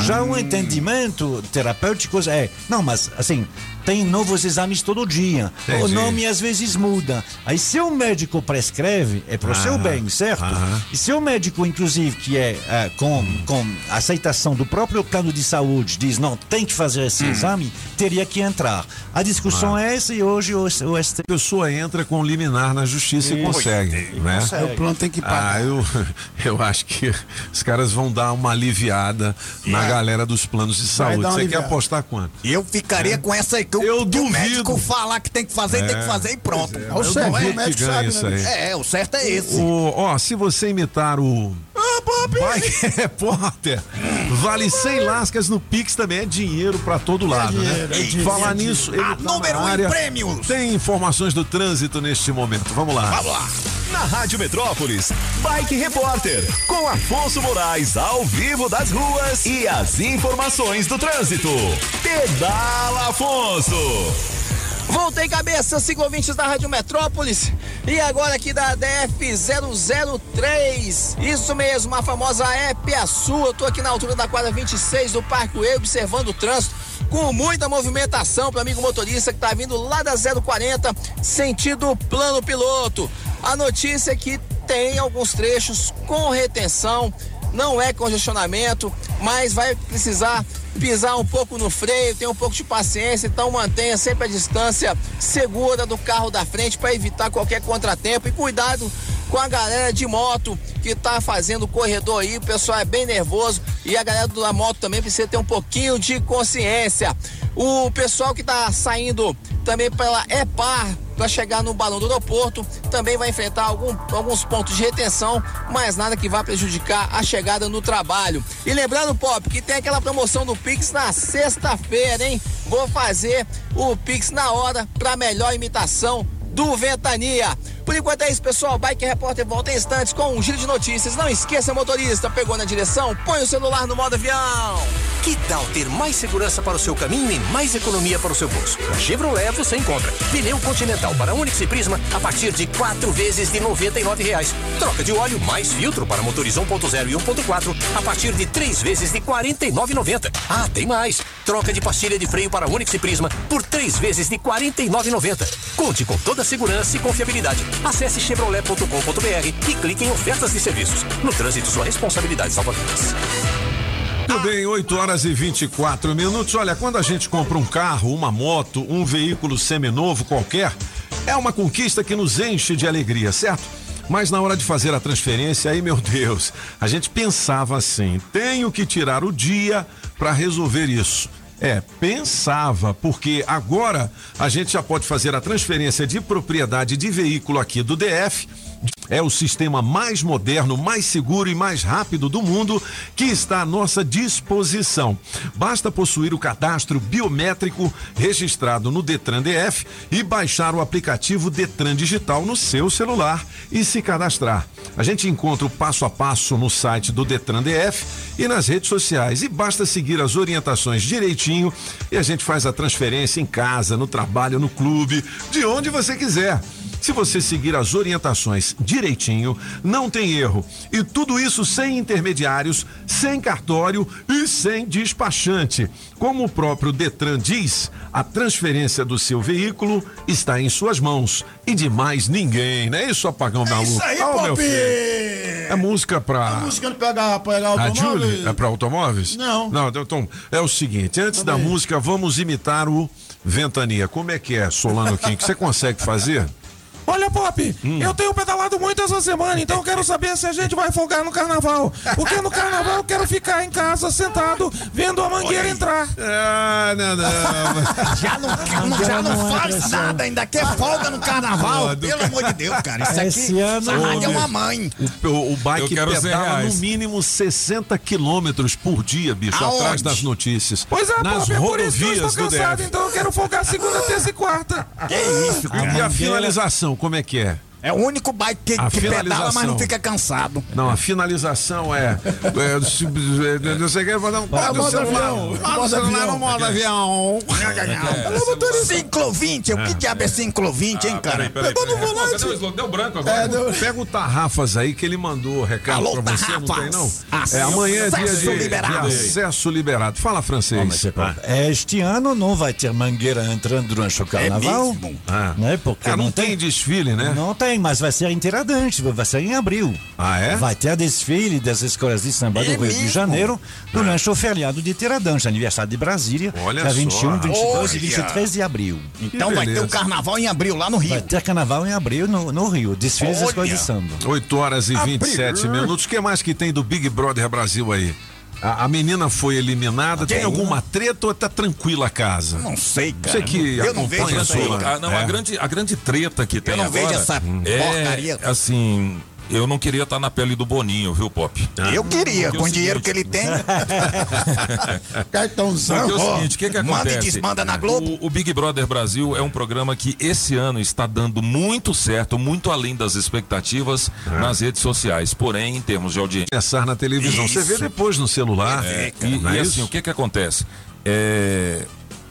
Já o entendimento terapêutico é, não, mas assim, tem novos exames todo dia. O Entendi. nome às vezes muda. Aí se o médico prescreve, é para o seu Aham. bem, certo? Aham. E se o médico, inclusive, que é, é, com, com aceitação do próprio plano de saúde, diz não, tem que fazer esse Hum. exame, teria que entrar. A discussão Ah. é essa e hoje o, o STF. A pessoa entra com liminar na justiça e Isso. consegue, né? consegue. O plano tem que pagar. Ah, eu, eu acho que os caras vão dar uma aliviada na galera dos planos de saúde. Você quer apostar quanto? Eu ficaria com essa aí que o, Eu que o duvido. médico falar que tem que fazer, tem É. que fazer e pronto. É, Não eu duvido é? que médico ganha sabe, isso né? É, o certo é esse. O, ó, se você imitar o. Bike Repórter, vale 100 lascas no Pix também, é dinheiro pra todo lado, dinheiro, né? é dinheiro. Falar nisso, ele A tá número um em área. prêmios. Tem informações do trânsito neste momento. Vamos lá. Vamos lá. Na Rádio Metrópolis, Bike Repórter, com Afonso Moraes ao vivo das ruas e as informações do trânsito. Pedala Afonso. Voltei cabeça, ciclovintes da Rádio Metrópolis. E agora aqui da DF 003. Isso mesmo, a famosa EPIaçu. Eu tô aqui na altura da quadra 26 do Parque E, observando o trânsito com muita movimentação para amigo motorista que tá vindo lá da 040, sentido plano piloto. A notícia é que tem alguns trechos com retenção, não é congestionamento, mas vai precisar pisar um pouco no freio, ter um pouco de paciência, então mantenha sempre a distância segura do carro da frente para evitar qualquer contratempo e cuidado com a galera de moto que tá fazendo o corredor aí, o pessoal é bem nervoso e a galera da moto também precisa ter um pouquinho de consciência. O pessoal que tá saindo também pela EPAR para chegar no balão do aeroporto também vai enfrentar algum, alguns pontos de retenção, mas nada que vá prejudicar a chegada no trabalho. E lembrando, Pop, que tem aquela promoção do Pix na sexta-feira, hein? Vou fazer o Pix na hora para melhor imitação do Ventania. Por enquanto é isso, pessoal. Bike Repórter volta em instantes com um giro de notícias. Não esqueça, motorista, pegou na direção, põe o celular no modo avião. Que tal ter mais segurança para o seu caminho e mais economia para o seu bolso? Na Chevrolet você encontra pneu Continental para Onix e Prisma a partir de quatro vezes de 99 reais. Troca de óleo mais filtro para motores 1.0 e 1.4 a partir de três vezes de R$ 49,90. Ah, tem mais! Troca de pastilha de freio para Onix e Prisma por três vezes de R$ 49,90. Conte com toda a segurança e confiabilidade. Acesse chevrolet.com.br e clique em ofertas de serviços. No trânsito, sua responsabilidade salva vidas. Tudo bem, 8 horas e 24 minutos. Olha, quando a gente compra um carro, uma moto, um veículo seminovo qualquer, é uma conquista que nos enche de alegria, certo? Mas na hora de fazer a transferência, aí, meu Deus, a gente pensava assim: tenho que tirar o dia para resolver isso. É, pensava, porque agora a gente já pode fazer a transferência de propriedade de veículo aqui do DF. É o sistema mais moderno, mais seguro e mais rápido do mundo que está à nossa disposição. Basta possuir o cadastro biométrico registrado no Detran DF e baixar o aplicativo Detran Digital no seu celular e se cadastrar. A gente encontra o passo a passo no site do Detran DF e nas redes sociais e basta seguir as orientações direitinho e a gente faz a transferência em casa, no trabalho, no clube, de onde você quiser. Se você seguir as orientações direitinho, não tem erro. E tudo isso sem intermediários, sem cartório e sem despachante. Como o próprio Detran diz, a transferência do seu veículo está em suas mãos e de mais ninguém, não é isso, apagão da isso luz? aí, Ó, meu filho. É música pra. A música não pega, pega A automóvel? Julie? É pra automóveis? Não. Não, então é o seguinte: antes da música, vamos imitar o Ventania. Como é que é, Solano Kim? Que você consegue fazer? Olha, Pop, eu tenho pedalado muito essa semana, então eu quero saber se a gente vai folgar no carnaval. Porque no carnaval eu quero ficar em casa sentado vendo a mangueira entrar. Ah, não, não. Já não, não- já não faz nada, ainda quer folga no carnaval. Pelo amor de Deus, cara. Isso aqui, Esse ano- essa rádio é uma mãe. O, o, o bike pedala no mínimo 60 quilômetros por dia, bicho, Aonde? atrás das notícias. Pois é, Nas Pop, é por isso que eu rodovias estou do cansado, então eu quero folgar segunda, terça e quarta. Que isso, E cara. a finalização, como é que é? É o único bike que, A que pedala, mas não fica cansado. Não, a finalização é. é é, você quer fazer um Bota do o celular. avião, Bota bota o o celular avião. no modo avião. Alô, motorista. Ciclo 20, o que diabo é ciclo 20, hein, cara? Pegou no volante. Deu branco É, agora. deu- Pega o Tarrafas aí que ele mandou o recado Alô, pra você, não tem não? É, amanhã é dia Acesso de, liberado. acesso liberado. Fala francês. Este ano não vai ter mangueira entrando durante o carnaval. mesmo? Ah. Né? Porque Ah, não, não tem desfile, né? Não tem, mas vai ser inteiramente, vai ser em abril. Ah, é? Vai ter desfile das escolas de samba do É Rio de mesmo? Janeiro durante o feriado de Tiradentes, aniversário de Brasília, Olha dia só. 21, 22 Olha. e 23 de abril. Então vai ter o carnaval em abril lá no Vai Rio. ter carnaval em abril no, no Rio, desfiles das escolas de samba. 8 horas e 27 minutos. O que mais que tem do Big Brother Brasil aí? A, a menina foi eliminada. Tem Tem alguma treta ou tá tranquila a casa? Não sei, cara. Você que eu não vejo acompanha isso aí, sua- cara. Não, É. a, grande, a grande treta que tem não agora vejo essa é, porcaria. assim, eu não queria estar na pele do Boninho, viu, Pop? Eu queria, é com o dinheiro seguinte- que ele tem. Cartãozão. Porque é o seguinte, o que que manda e acontece? desmanda na Globo. O, o Big Brother Brasil é um programa que esse ano está dando muito certo, muito além das expectativas É. nas redes sociais. Porém, em termos de audiência. Começar na televisão. Você vê Isso. depois no celular. É, Não e, é e isso? assim, o que que acontece? É,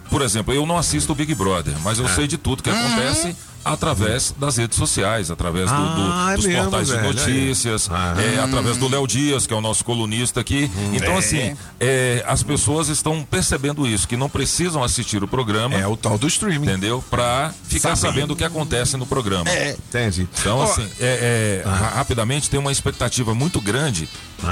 por exemplo, eu não assisto o Big Brother, mas eu É. sei de tudo que acontece através das redes sociais, através do- do- Ah, é dos mesmo, portais velho, de notícias, é, através do Léo Dias, que é o nosso colunista aqui. Então, É. assim, é, as pessoas estão percebendo isso, que não precisam assistir o programa. É o tal do streaming. Entendeu? Pra ficar Sabe. sabendo o que acontece no programa. É. Então, assim, é, ra- rapidamente tem uma expectativa muito grande,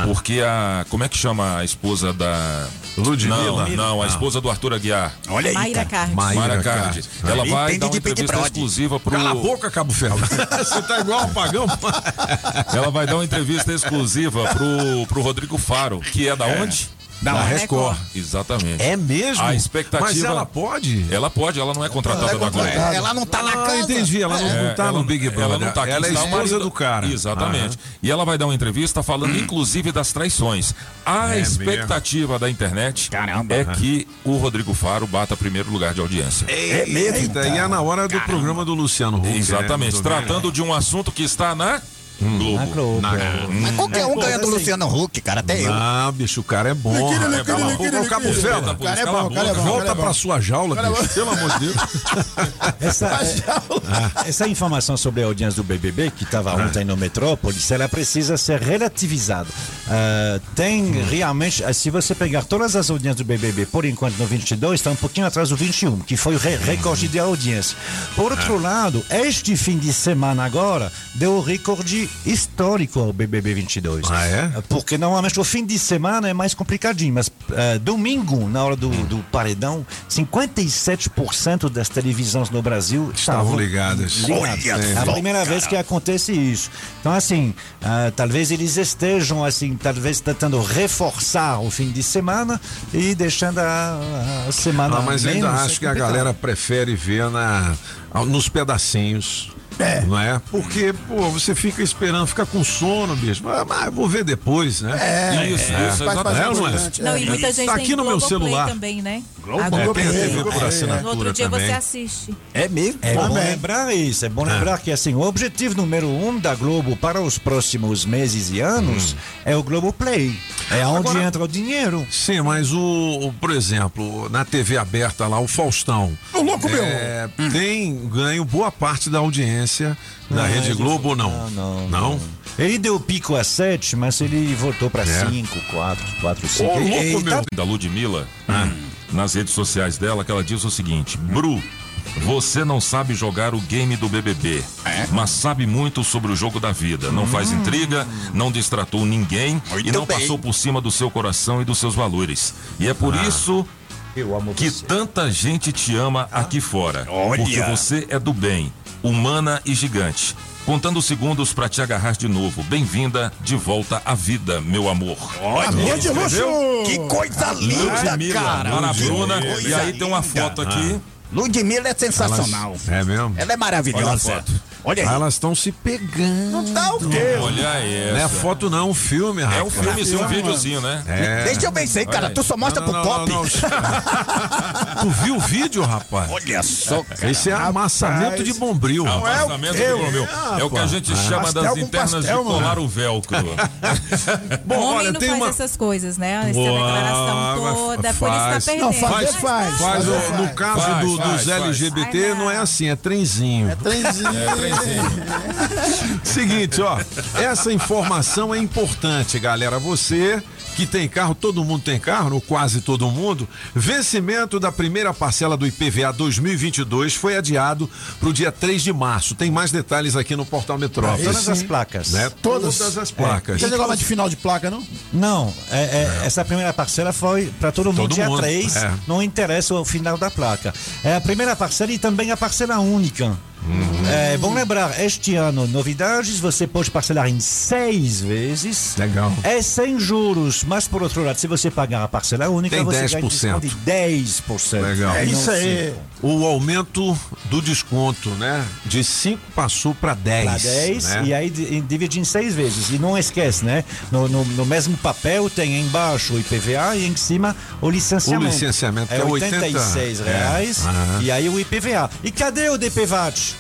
porque a. Como é que chama a esposa da. Ludmilla? Não, não, a Ah. esposa do Arthur Aguiar. Olha aí, Mayra. Card. Mayra Mayra Card. Card. Ela Aí vai dar uma entrevista exclusiva pro. Cala a boca, Cabo Ferro. Você tá igual um pagão. Ela vai dar uma entrevista exclusiva pro, pro Rodrigo Faro, que é da onde? Da Record. Exatamente. É mesmo? A expectativa. Mas ela pode? Ela pode, ela não é contratada da Globo. Ela não tá na Ah, casa. entendi. Ela não, não tá ela no Big Ela Brother. não tá aqui, Ela é esposa marido- do cara. Exatamente. E ela vai dar uma entrevista falando, inclusive, das traições. A É expectativa da internet é que o Rodrigo Faro bata primeiro lugar de audiência. É mesmo? Eita, e é na hora do programa do Luciano Huck. Exatamente. né? Tratando de um assunto que está na Globo. Na Globo. Na é. Mas qualquer um ganha do Luciano Huck, cara, até eu. Ah, bicho, o cara é bom. Liquida, É, cala a boca, Cabo. O cara é bom, cara é bom, Volta cara é pra sua jaula, cara é bicho. Pelo amor de Deus. Essa, essa informação sobre a audiência do BBB, que estava ontem no Metrópolis, ela precisa ser relativizada. Ah, tem realmente, ah, se você pegar todas as audiências do BBB, por enquanto no 22, está um pouquinho atrás do 21, que foi o re recorde de audiência. Por outro lado, este fim de semana agora deu o recorde histórico ao BBB 22. Ah, é? Porque normalmente o fim de semana é mais complicadinho, mas ah, domingo, na hora do, do paredão, 57% das televisões no Brasil Estavam ligadas. ligadas. Olha É a primeira vez que acontece isso. Então, assim, ah, talvez eles estejam, assim, talvez tentando reforçar o fim de semana e deixando a, a semana Ah, mas ainda acho que a galera prefere ver na, nos pedacinhos. Não é? Porque, pô, você fica esperando, fica com sono, bicho. Mas, mas vou ver depois, né? É, Isso, é, isso. É não é? bastante, Não, é. e muita gente Tá tem aqui no meu celular. também, né? Globo, A Globo, Globoplay. tem TV por Globo, é. assinatura No outro dia também. você assiste. É mesmo? É bom Também. lembrar isso, é bom lembrar que assim, o objetivo número um da Globo para os próximos meses e anos é o Globoplay. É onde Agora- entra o dinheiro. Sim, mas o, o, por exemplo, na TV aberta lá, o Faustão. Ô, louco, meu! é, Tem ganho boa parte da audiência da Não, Rede Globo ou não? Não, não. Não? Ele deu pico a 7, mas ele voltou para É. 5, 4, 4, 5. Ô, louco, Ele tá meu. Da Ludmilla, nas redes sociais dela, que ela diz o seguinte: Bru. Você não sabe jogar o game do BBB, mas sabe muito sobre o jogo da vida. Não faz intriga, não distratou ninguém e Muito não bem. passou por cima do seu coração e dos seus valores. E é por isso Eu amo que você. tanta gente te ama aqui fora. Olha. Porque você é do bem, humana e gigante. Contando segundos pra te agarrar de novo. Bem-vinda de volta à vida, meu amor. Amor de luxo! Que coisa linda, Ludmilla, cara! Ana Bruna. E aí tem uma foto aqui. Ludmilla é sensacional. É mesmo? Ela é Olha a maravilhosa. Olha aí. Ah, Elas estão se pegando. Não tá o quê? Olha Não é foto, não, é um filme, É rapaz. um filme, sim, um videozinho, né? É. Deixa eu vencer, cara. aí. Tu só mostra Não, pro não, pop. não, não. tu viu o vídeo, rapaz? Olha só, cara. Esse é amassamento de bombril. É o eu? meu. É o que a gente chama Pastel das internas pastel, de colar o velcro. Bom, Homem olha, não tem faz uma. essas coisas, né? Essa Boa, declaração toda, por faz. isso tá Não, perdendo. fazer Faz, faz. faz, o- no caso do- dos. LGBT, não. não é assim, é trenzinho. Trenzinho. Seguinte, ó, essa informação é importante, galera. Você que tem carro, todo mundo tem carro, ou quase todo mundo. Vencimento da primeira parcela do IPVA 2022 foi adiado para o dia 3 de março. Tem mais detalhes aqui no Portal Metrópolis. Todas as placas. Né? Todas. Todas as placas. Não tem negócio de final de placa, não? Não, é- é, essa primeira parcela foi para todo mundo Todo dia mundo, 3, é. não interessa o final da placa. É a primeira parcela e também a parcela única. É bom lembrar, este ano, novidades, você pode parcelar em seis vezes. Legal. É sem juros, mas por outro lado, se você pagar a parcela única, Tem você 10%. ganha de 10%. Legal. É isso aí. O aumento do desconto, né? De 5 passou para 10. Para 10 né? e aí di- divide em seis vezes. E não esquece, né? No, no- no mesmo papel tem embaixo o IPVA e em cima o licenciamento. O licenciamento, é é 80 86 reais É, aham. e aí o IPVA. E cadê o DPVAT?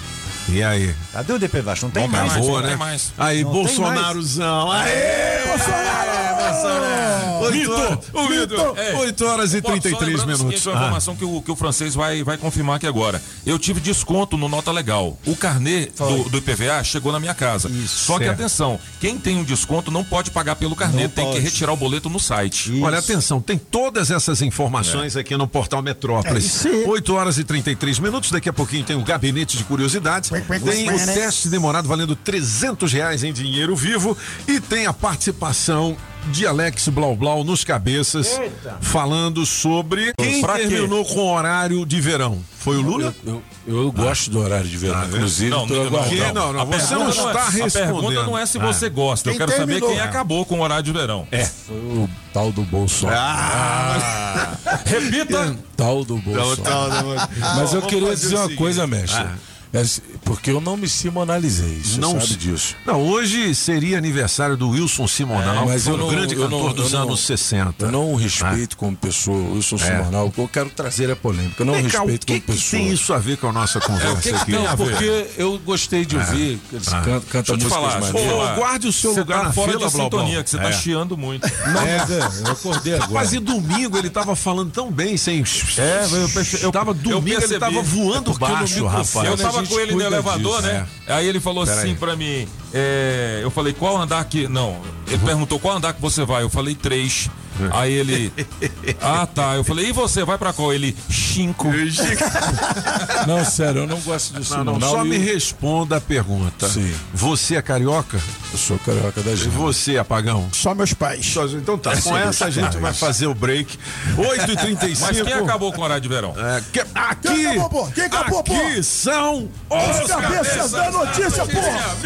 E aí? Cadê o DPVAT? Não tem Não tem mais. não né? tem mais. Aí, Não Bolsonarozão. Aê, Bolsonaro! informação, né? Oito Mito! horas- O mito! É. 8 horas e Pô, só 33 lembrando o minutos. seguinte, uma Ah. informação que o, que o francês vai, vai confirmar aqui agora. Eu tive desconto no Nota Legal. O carnê do, do IPVA chegou na minha casa. Só que certo. atenção, quem tem um desconto não pode pagar pelo carnê, Não tem pode. que retirar o boleto no site. Olha, atenção, tem todas essas informações aqui no Portal Metrópolis. 8 horas e 33 minutos, daqui a pouquinho tem o Gabinete de Curiosidades, tem o teste demorado valendo 300 reais em dinheiro vivo e tem a participação de Alex Blau Blau nos cabeças, falando sobre quem Pra quê? terminou com horário de verão. Foi o Lula? Eu, eu, eu gosto do horário de verão, inclusive. Não, tô não, não, não, não, A você pergunta não é- está A pergunta respondendo. não é se Ah. você gosta, eu Quem quero saber terminou? quem acabou com o horário de verão. É. Foi o tal do Bolsonaro. Ah. Repita. Tal do Bolsonaro. tal do- Mas eu queria dizer o uma seguinte. coisa, mestre. É, porque eu não me simonalizei, você Não sabe se- disso. Não, hoje seria aniversário do Wilson Simonal, É, mas eu um não- grande eu cantor não- dos eu não- anos 60. Eu não o respeito como pessoa, o Wilson É. Simonal. O que eu quero trazer é polêmica. Eu não cá, respeito que, como que pessoa. tem isso a ver com a nossa conversa o que que aqui? a ver? Porque eu gostei de ouvir, Ah. eles Ah. Deixa cantam eu te músicas falar, maneiras. Ô, guarde o seu Você lugar tá na fora fila, de Blau Blau. sintonia, que você É. tá chiando muito. Não, mas é, eu acordei agora. Rapaz, e domingo ele tava falando tão bem, sem. É, eu, eu tava domingo, ele tava voando É baixo, rapaz. Eu tava A gente com ele no elevador, disso, né? Aí ele falou Pera assim aí. pra mim, é, eu falei, qual andar que... Não, ele perguntou, qual andar que você vai? Eu falei, três. Aí ele, ah tá, eu falei, e você, vai pra qual? Ele, cinco. Não, sério, eu não gosto disso. Não, não, não. só E me o- responda a pergunta. Sim. Você é carioca? Eu sou carioca da E gente. você, apagão? Só meus pais. Só- Então tá, com essa a gente vai fazer o break. 8h35. Mas quem acabou com o horário de verão? É, que- aqui, Quem acabou, pô? Quem acabou, pô? aqui são Os cabeças da notícia, porra!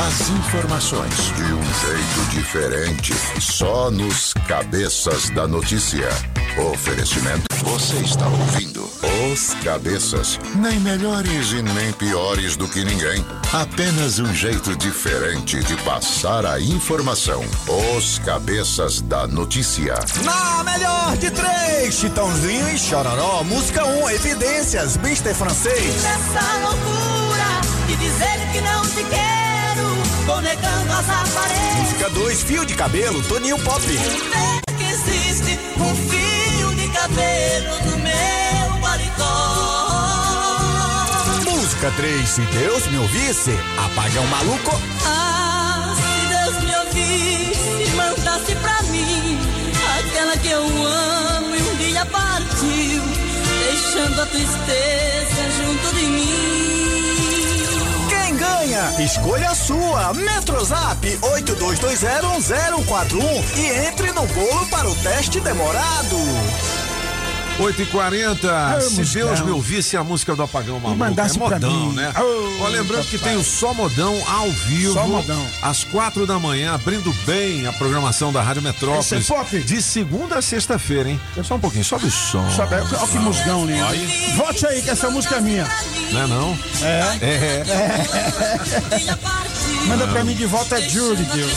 As informações de um jeito diferente, só nos Cabeças da Notícia. Oferecimento. Você está ouvindo Os Cabeças. Nem melhores e nem piores do que ninguém. Apenas um jeito diferente de passar a informação. Os Cabeças da Notícia. Na melhor de três, Chitãozinho e Chororó. Música 1, Evidências, Mister Francês. Nessa loucura de dizer que não te quero, vou negando as aparências. Música 2, Fio de Cabelo, Toninho Pop. Ver que existe um fio de cabelo no meu paletó. Música 3, Se Deus Me Ouvisse, Apagão Maluco. Ah, se Deus me ouvisse, mandasse pra mim aquela que eu amo e um dia partiu, deixando a tristeza junto de mim. Escolha a sua. Metrozap 82201041 e entre no bolo para o teste demorado. 8h40. Ah, Se musicão. Deus me ouvisse a música do Apagão Maluco. mandasse é modão, mim. né? Oh, Ó, lembrando que tem o Só Modão ao vivo. Só Modão. Às quatro da manhã, abrindo bem a programação da Rádio Metrópolis. Esse é pop. De segunda a sexta-feira, hein? Só um pouquinho, sobe o som. Sabe, olha que musgão lindo. Vote aí, que essa música é minha. Não é não? É. É. Manda pra mim de volta, é Julie, Deus.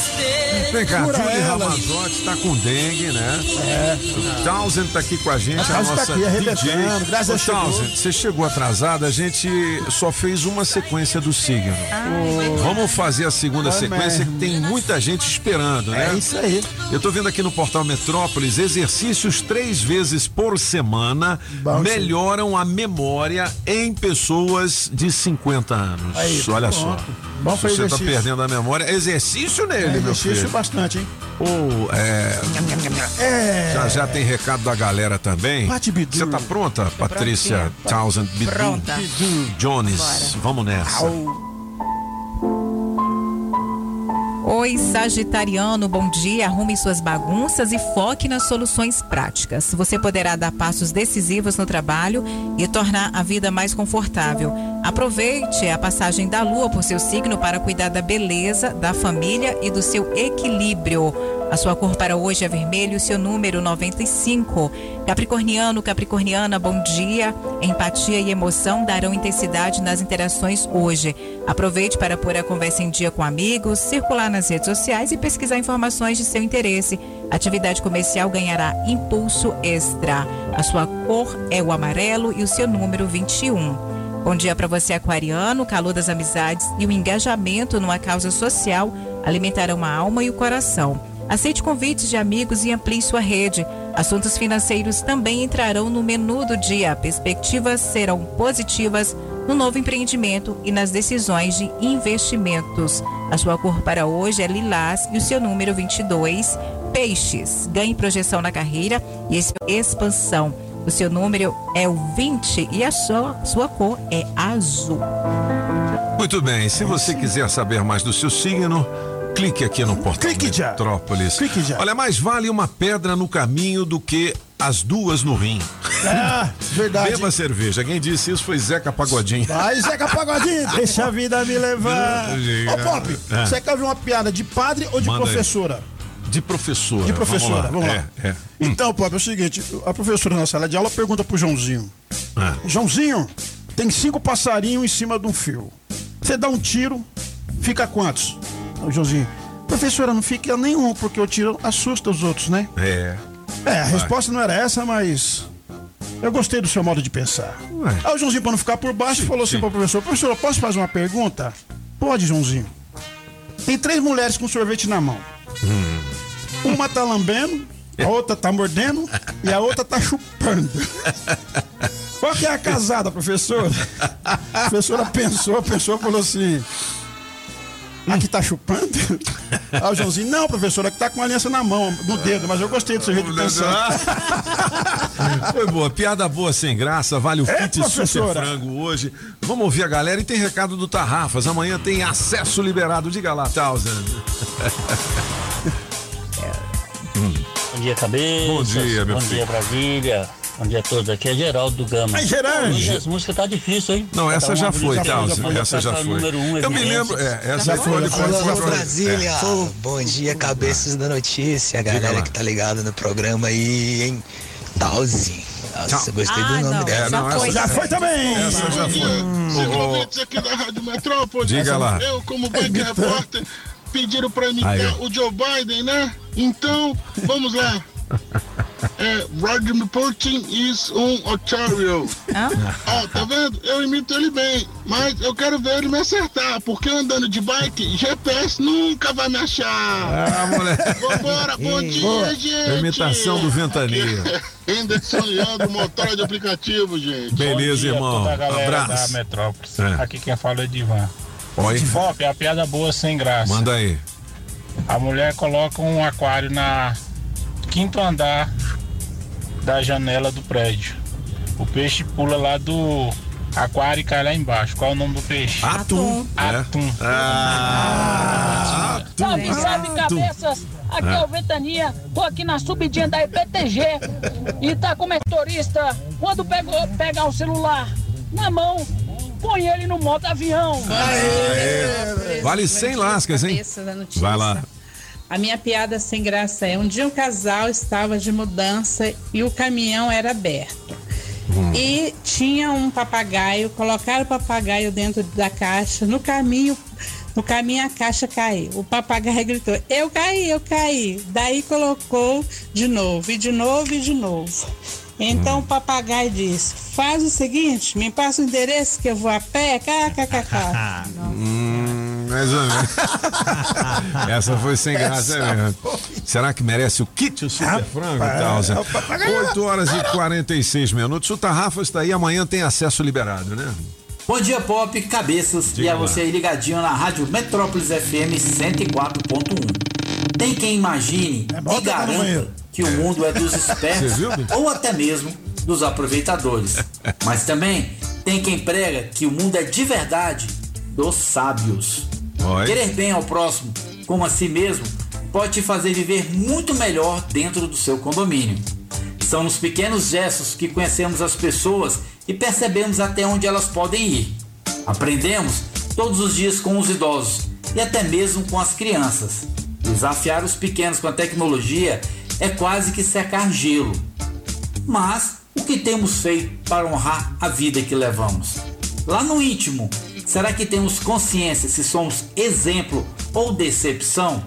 Vem cá, Cura Julie ela. Ramazotti tá com dengue, né? É. O Townsend tá aqui com a gente, a Townsend tá nossa aqui, arrebentando, DJ. graças a Ô, chegou. Townsend, você chegou atrasado, a gente só fez uma sequência do signo. Vamos fazer a segunda Ah, sequência mas- que tem muita gente esperando, né? É isso aí. Eu tô vendo aqui no portal Metrópolis, exercícios três vezes por semana Bom, melhoram a memória em pessoas de 50 anos. Aí, Olha pronto. só. Bom foi você tá. Perdendo a memória, exercício nele, É, meu exercício filho. bastante, hein? Ou, é, É. já já tem recado da galera também. Bidu. Você tá pronta, Patrícia Townsend Bidu? Pronta. Jones, vamos nessa. Oi, Sagitariano, bom dia. Arrume suas bagunças e foque nas soluções práticas. Você poderá dar passos decisivos no trabalho e tornar a vida mais confortável. Aproveite a passagem da lua por seu signo para cuidar da beleza, da família e do seu equilíbrio. A sua cor para hoje é vermelho seu número 95. Capricorniano, Capricorniana, bom dia. Empatia e emoção darão intensidade nas interações hoje. Aproveite para pôr a conversa em dia com amigos, circular nas redes sociais e pesquisar informações de seu interesse. Atividade comercial ganhará impulso extra. A sua cor é o amarelo e o seu número 21. Bom dia para você, aquariano. O calor das amizades e o engajamento numa causa social alimentarão a alma e o coração. Aceite convites de amigos e amplie sua rede. Assuntos financeiros também entrarão no menu do dia. Perspectivas serão positivas no novo empreendimento e nas decisões de investimentos. A sua cor para hoje é lilás e o seu número 22, peixes. Ganhe projeção na carreira e expansão. O seu número é o 20 e a sua, sua cor é azul. Muito bem, se você quiser saber mais do seu signo, clique aqui no portal Metrópolis. Olha, mais vale uma pedra no caminho do que as duas no rim. Ah, verdade. Beba cerveja. Quem disse isso foi Zeca Pagodinho. Vai, Zeca Pagodinho, deixa a vida me levar. Ô, Pop, É. você quer ouvir uma piada de padre ou de Manda aí. professora? De professora. De professora, vamos lá. É, é. Então, Pop, é o seguinte: a professora na sala de aula pergunta pro Joãozinho: Joãozinho, tem cinco passarinhos em cima de um fio. Você dá um tiro, fica quantos? Joãozinho: Professora, não fica nenhum, porque o tiro assusta os outros, né? É. É, a resposta não era essa, mas. Eu gostei do seu modo de pensar. Aí o Joãozinho, pra não ficar por baixo, falou assim pro professor: Professor, eu posso fazer uma pergunta? Pode, Joãozinho. Tem três mulheres com sorvete na mão. Uma tá lambendo, a outra tá mordendo e a outra tá chupando. Qual que é a casada, professor? A professora pensou, pensou falou assim. A que tá chupando? Aí o Joãozinho, não, professora, que tá com a aliança na mão, no dedo, mas eu gostei do seu jeito de pensar. Foi boa, piada boa sem graça, vale o É, kit super frango hoje. Vamos ouvir a galera e tem recado do Tarrafas. Amanhã tem acesso liberado. Diga lá, Thousand. Bom dia, cabeça. Bom dia, meu Bom filho. dia, Brasília. Bom dia a todos. Aqui é Geraldo do Gama. Ai, Geraldo. Hoje as músicas tá difícil, hein? Não, essa Cada já foi, outra Essa já tá foi. um, Eu me lembro, é, essa foi Alô, já alô, foi. Brasília. É. Bom dia, cabeças da notícia. A galera que tá ligada no programa aí, hein? Talzi. Nossa, gostei Ah, do nome não, dela. já foi. Já foi também. Essa já foi. ouvintes aqui da Rádio Metrópole. Diga lá. Eu, como bike repórter, pediram pra imitar o Joe Biden, né? Então, vamos lá. É, Vladimir Putin is um Ontario. Ó, tá vendo? Eu imito ele bem, mas eu quero ver ele me acertar, porque andando de bike, GPS nunca vai me achar. Ah, moleque. Vambora, bom dia, Boa. gente. Imitação do Ventania. Anderson Leandro, motor de aplicativo, gente. Beleza, dia, irmão. Abraço. da Metrópolis. É. Aqui quem fala é Divan. Oi. Pop, a piada boa sem graça. Manda aí. A mulher coloca um aquário na quinto andar da janela do prédio. O peixe pula lá do aquário e cai lá embaixo. Qual é o nome do peixe? Atum. Atum. Ah, Salve, salve, cabeças! Aqui é o Ventania, tô aqui na subidinha da IPTG e tá como motorista. Quando pegou, pegar o celular na mão, põe ele no modo avião. Vale 100 lascas, hein? Vai lá. A minha piada sem graça é: um dia um casal estava de mudança e o caminhão era aberto. E tinha um papagaio, colocaram o papagaio dentro da caixa. No caminho, no caminho a caixa caiu. O papagaio gritou: Eu caí, eu caí. Daí colocou de novo, e de novo, e de novo. Então o papagaio disse: Faz o seguinte, me passa o endereço que eu vou a pé. KKKK. Mais ou menos. Essa foi sem graça é mesmo. Será que merece o kit o super frango, Thousand? 8 horas e 46 minutos. O Tarrafa está aí, amanhã tem acesso liberado, né? Bom dia, Pop, cabeças. Diga e a lá. você aí ligadinho na Rádio Metrópolis FM 104.1. Tem quem imagine e no garanta que o mundo é dos espertos ou até mesmo dos aproveitadores. Mas também tem quem prega que o mundo é de verdade dos sábios. Oi. Querer bem ao próximo, como a si mesmo, pode te fazer viver muito melhor dentro do seu condomínio. São nos pequenos gestos que conhecemos as pessoas e percebemos até onde elas podem ir. Aprendemos todos os dias com os idosos e até mesmo com as crianças. Desafiar os pequenos com a tecnologia é quase que secar gelo. Mas o que temos feito para honrar a vida que levamos? Lá no íntimo, será que temos consciência se somos exemplo ou decepção?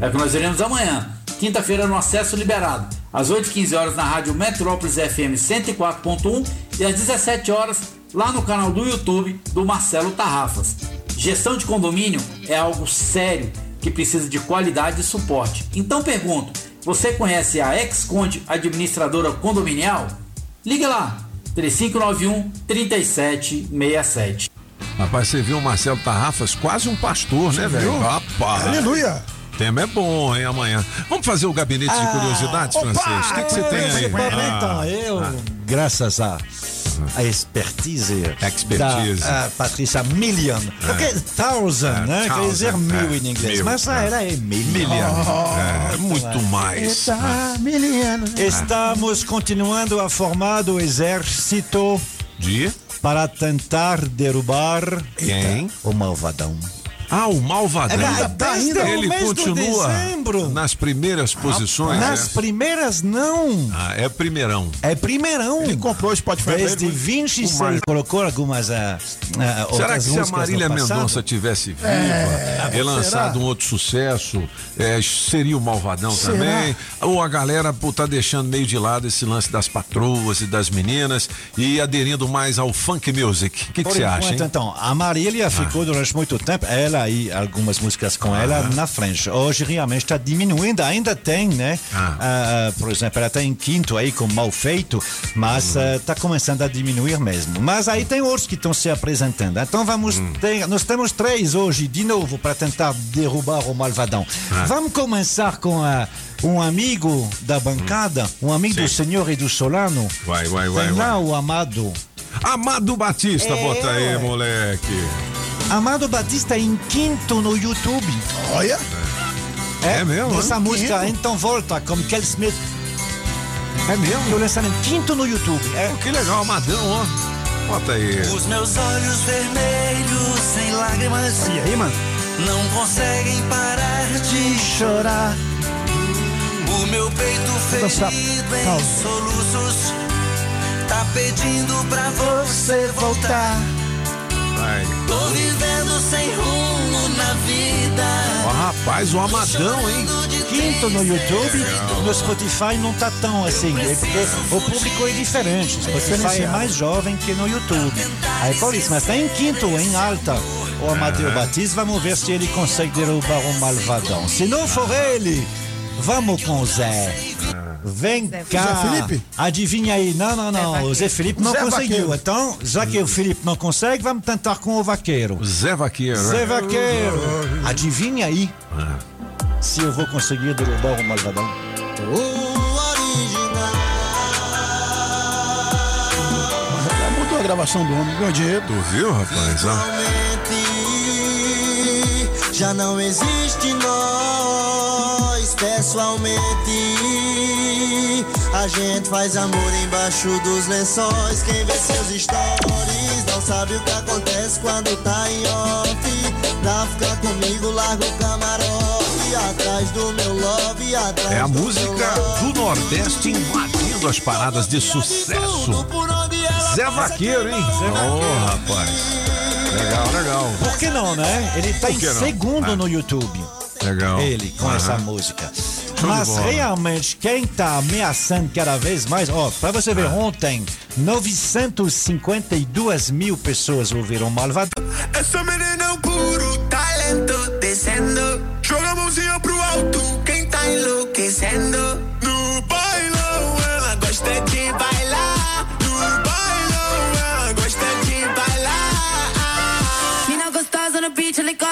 É o que nós veremos amanhã, quinta-feira, no Acesso Liberado, às 8h15 horas na Rádio Metrópolis FM 104.1 e às 17 horas lá no canal do YouTube do Marcelo Tarrafas. Gestão de condomínio é algo sério que precisa de qualidade e suporte. Então pergunto, você conhece a Ex-Conde Administradora Condominial? Liga lá, 3591 3767. Rapaz, você viu o Marcelo Tarrafas quase um pastor, né, velho? viu? Rapaz. Aleluia. Tema é bom, hein, amanhã. Vamos fazer o gabinete de curiosidades, francês? O que, que você tem aí? Então, Ah, eu, ah. graças a a expertise, Expertise. da a Patrícia Million, porque thousand, É, né? Quer thousand, dizer mil é, em inglês, mil, mas é. ela é million. Million. É, muito mais. Tá, miliano. Estamos continuando a formar o exército De? Para tentar derrubar Quem? o malvadão. Ah, o Malvadão. É, desde o Ele continua dezembro. nas primeiras posições. Nas é? primeiras, não. Ah, é primeirão. É primeirão. Ele comprou o Spotify. Desde pra ele. 26, O Mar- colocou algumas ah, ah, Será outras que se a Marília? Mendonça tivesse viva É, e lançado será? um outro sucesso, é, seria o Malvadão Será? também? Ou a galera pô, tá deixando meio de lado esse lance das patroas e das meninas e aderindo mais ao funk music? O que você acha, hein? Ah. então, a Marília ficou durante muito tempo, ela e algumas músicas com ela na frente. Hoje realmente está diminuindo, ainda tem, né? Ah. Ah, por exemplo, ela está em quinto aí com mal feito, mas está começando a diminuir mesmo. Mas aí tem outros que estão se apresentando. Então vamos Hum. ter, nós temos três hoje de novo para tentar derrubar o malvadão. Ah. Vamos começar com a um amigo da bancada, um amigo do senhor e do Solano. Vai, vai, vai, Tem lá vai. o Amado. Amado Batista, É, bota aí, ué. moleque. Amado Batista em quinto no YouTube. Olha. É, É mesmo, Essa música Quinto. Então Volta, com Kel Smith. É mesmo? Eu lançamento quinto no YouTube. É. Que legal, Amadão, ó. Bota aí. Os meus olhos vermelhos, sem lágrimas, E aí, mano? não conseguem parar de chorar. O meu peito ferido em soluços, tá pedindo pra você voltar. Vai. Tô vivendo sem rumo na vida. Ó, rapaz, o Amadão, hein? Quinto no YouTube, no Spotify não tá tão assim, é porque o público é diferente. O Spotify é mais jovem que no YouTube. Aí por isso, mas tá em quinto, em alta. O Amadeu Batista, vamos ver se ele consegue derrubar o malvadão. Se não for ele, vamos com o Zé. Vem cá. Zé Felipe? Adivinha aí. Não, não, não. O Zé Felipe não Zé conseguiu. Vaqueiro. Então, já que o Felipe não consegue, vamos tentar com o vaqueiro. Zé Vaqueiro. Zé né? Vaqueiro. Adivinha aí se eu vou conseguir derrubar o malvadão. Já mudou a gravação do homem, ganhou dinheiro. Tu viu, rapaz? Ó. Já não existe nós pessoalmente. A gente faz amor embaixo dos lençóis. Quem vê seus stories não sabe o que acontece quando tá em off. Pra ficar comigo, larga o camarote. Atrás do meu love, atrás É a música do Nordeste invadindo as paradas de sucesso. Zé Vaqueiro, hein? Ô, rapaz. Legal, legal. Por que não, né? Ele tá em segundo Ah. no YouTube. Legal. Ele, com Aham. essa música. de Mas realmente, quem tá ameaçando cada vez mais, ó, pra você ver, ontem, 952 mil pessoas ouviram Malvadão. Essa menina é um puro talento descendo. Joga a mãozinha pro alto, quem tá enlouquecendo. No bailão, ela gosta de bailar.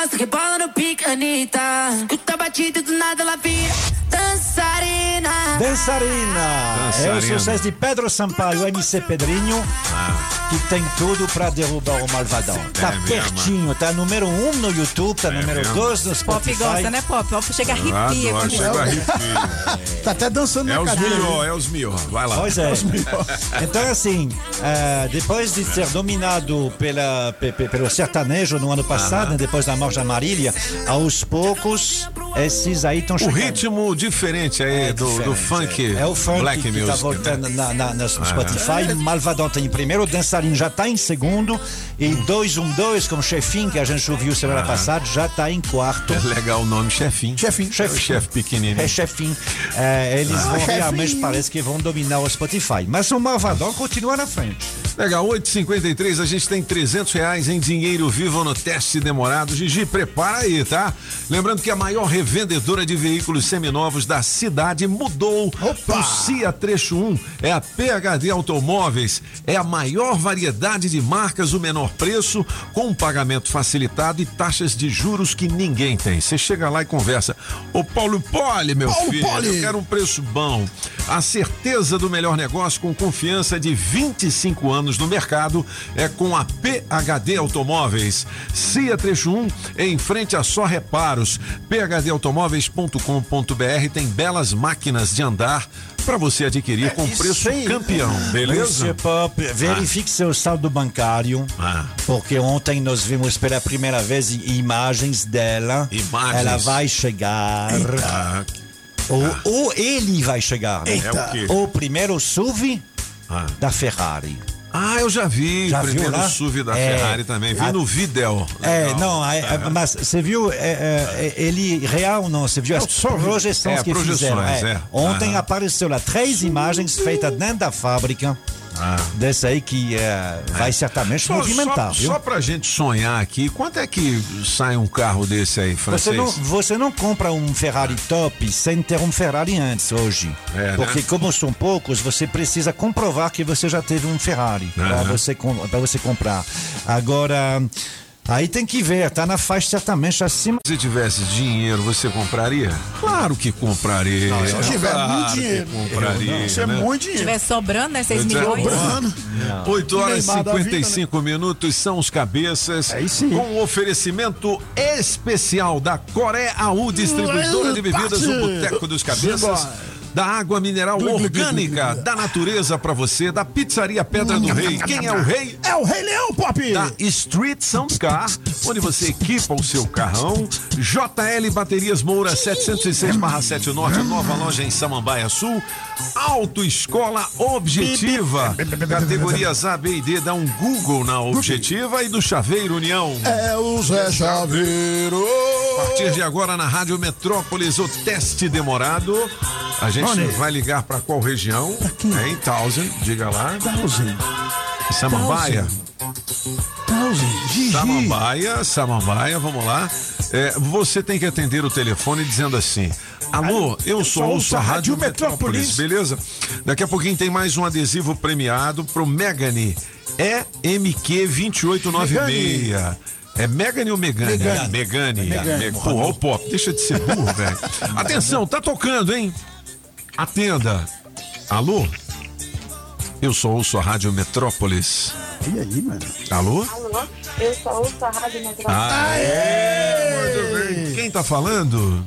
Encosta, rebola no pique, Anitta. Escuta a batida e do nada ela vira dançarina. Dançarina. É o sucesso de Pedro Sampaio, MC Pedrinho, que tem tudo pra derrubar o Malvadão. Tá É mesmo. pertinho, tá número um no YouTube, tá número mesmo. dois no Pop Spotify. gosta, né, Pop? Pop chega a arrepia. Adoro, quando chega a ouve. arrepio. Tá até dançando É na os cadeira. é os mió. Vai lá. Pois é. Então, assim, eh, depois de ser dominado pela, pe- pe- pelo sertanejo no ano passado, né, depois da morte da Marília, aos poucos, esses aí estão O chegando. ritmo diferente aí do, do Diferente, funk, é. É o funk black que music. tá voltando né? na, na, na Spotify. Malvadão tá em primeiro, Dançarino já tá em segundo. E 212 com Chefinho, que a gente ouviu semana Aham. passada, já tá em quarto. É legal o nome, chefinho. Chefinho. É o chefe pequenininho. É chefinho. É, eles Ah, vão chefinho. realmente, parece que vão dominar o Spotify. Mas o Malvadão continua na frente. Legal, 8,53, a gente tem 300 reais em dinheiro vivo no teste demorado. Gigi, prepara aí, tá? Lembrando que a maior revendedora de veículos seminovos da cidade mudou para o CIA Trecho 1. É a PHD Automóveis. É a maior variedade de marcas, o menor preço, com pagamento facilitado e taxas de juros que ninguém tem. Você chega lá e conversa. Ô Paulo Poli, meu Paulo filho, Poli. eu quero um preço bom. A certeza do melhor negócio com confiança de 25 anos no mercado é com a PHD Automóveis. CIA Trecho 1 em frente a Só Reparos. PHDautomóveis.com.br tem belas máquinas de andar para você adquirir com preço campeão, beleza? Verifique seu saldo bancário. Ah. Porque ontem nós vimos pela primeira vez imagens dela. Imagens. Ela vai chegar. Ah, Ou, ou ele vai chegar. né? É o? O primeiro SUV da Ferrari. Ah, eu já vi Já o viu primeiro lá? SUV da É. Ferrari também. Vi A- no Videl. É, não, é, é, mas você viu é, é, ele real não? Você viu as projeções É, que projeções, fizeram? é. Ontem Aham. apareceu lá três imagens feitas dentro da fábrica. Dessa aí que é, vai certamente Só, movimentar, só, viu? só pra gente sonhar aqui, quanto é que sai um carro desse aí, Você francês? não, você não compra um Ferrari top sem ter um Ferrari antes hoje. É, né? Porque como são poucos, você precisa comprovar que você já teve um Ferrari para Aham. você, pra você comprar. Agora, aí tem que ver, tá na faixa certamente acima. Se tivesse dinheiro, você compraria? Claro que compraria. Não, se tiver claro muito dinheiro. compraria. Isso é né? muito Se dinheiro. tiver sobrando, né? 6 Pois é. milhões. Sobrando. 8 horas e Neymar da vida, 55 minutos são os cabeças. Aí sim. Com um oferecimento especial da Coreaú, distribuidora de bebidas, o Boteco dos Cabeças. Simbora. Da água mineral orgânica, da natureza pra você, da pizzaria Pedra do Rei. Quem é o rei? É o Rei Leão, Pop! Da Street Sound Car, onde você equipa o seu carrão. JL Baterias Moura 706/7 Norte, nova loja em Samambaia Sul. Autoescola Objetiva. Categorias A, B e D, dá um Google na Objetiva e do Chaveiro União. É o Zé Chaveiro. A partir de agora na Rádio Metrópolis, o teste demorado. A gente Onde? vai ligar para qual região? É em Thousand, diga lá. Thousand. Samambaia. Thousand. Gigi. Samambaia, Samambaia, vamos lá. É, você tem que atender o telefone dizendo assim: Alô, eu sou ouço a Rádio Metrópolis, beleza? Daqui a pouquinho tem mais um adesivo premiado pro Megane EMQ 2896. É Megane ou Megane? Megane. Megane. Megane. Me- Porra, ô Pop, deixa de ser burro, velho. Atenção, tá tocando, hein? Atenda. Alô? Eu sou ouço a Rádio Metrópolis. E aí, mano? Alô? Alô, eu só ouço a Rádio Metrópolis. Ah, é? Muito bem. Quem tá falando?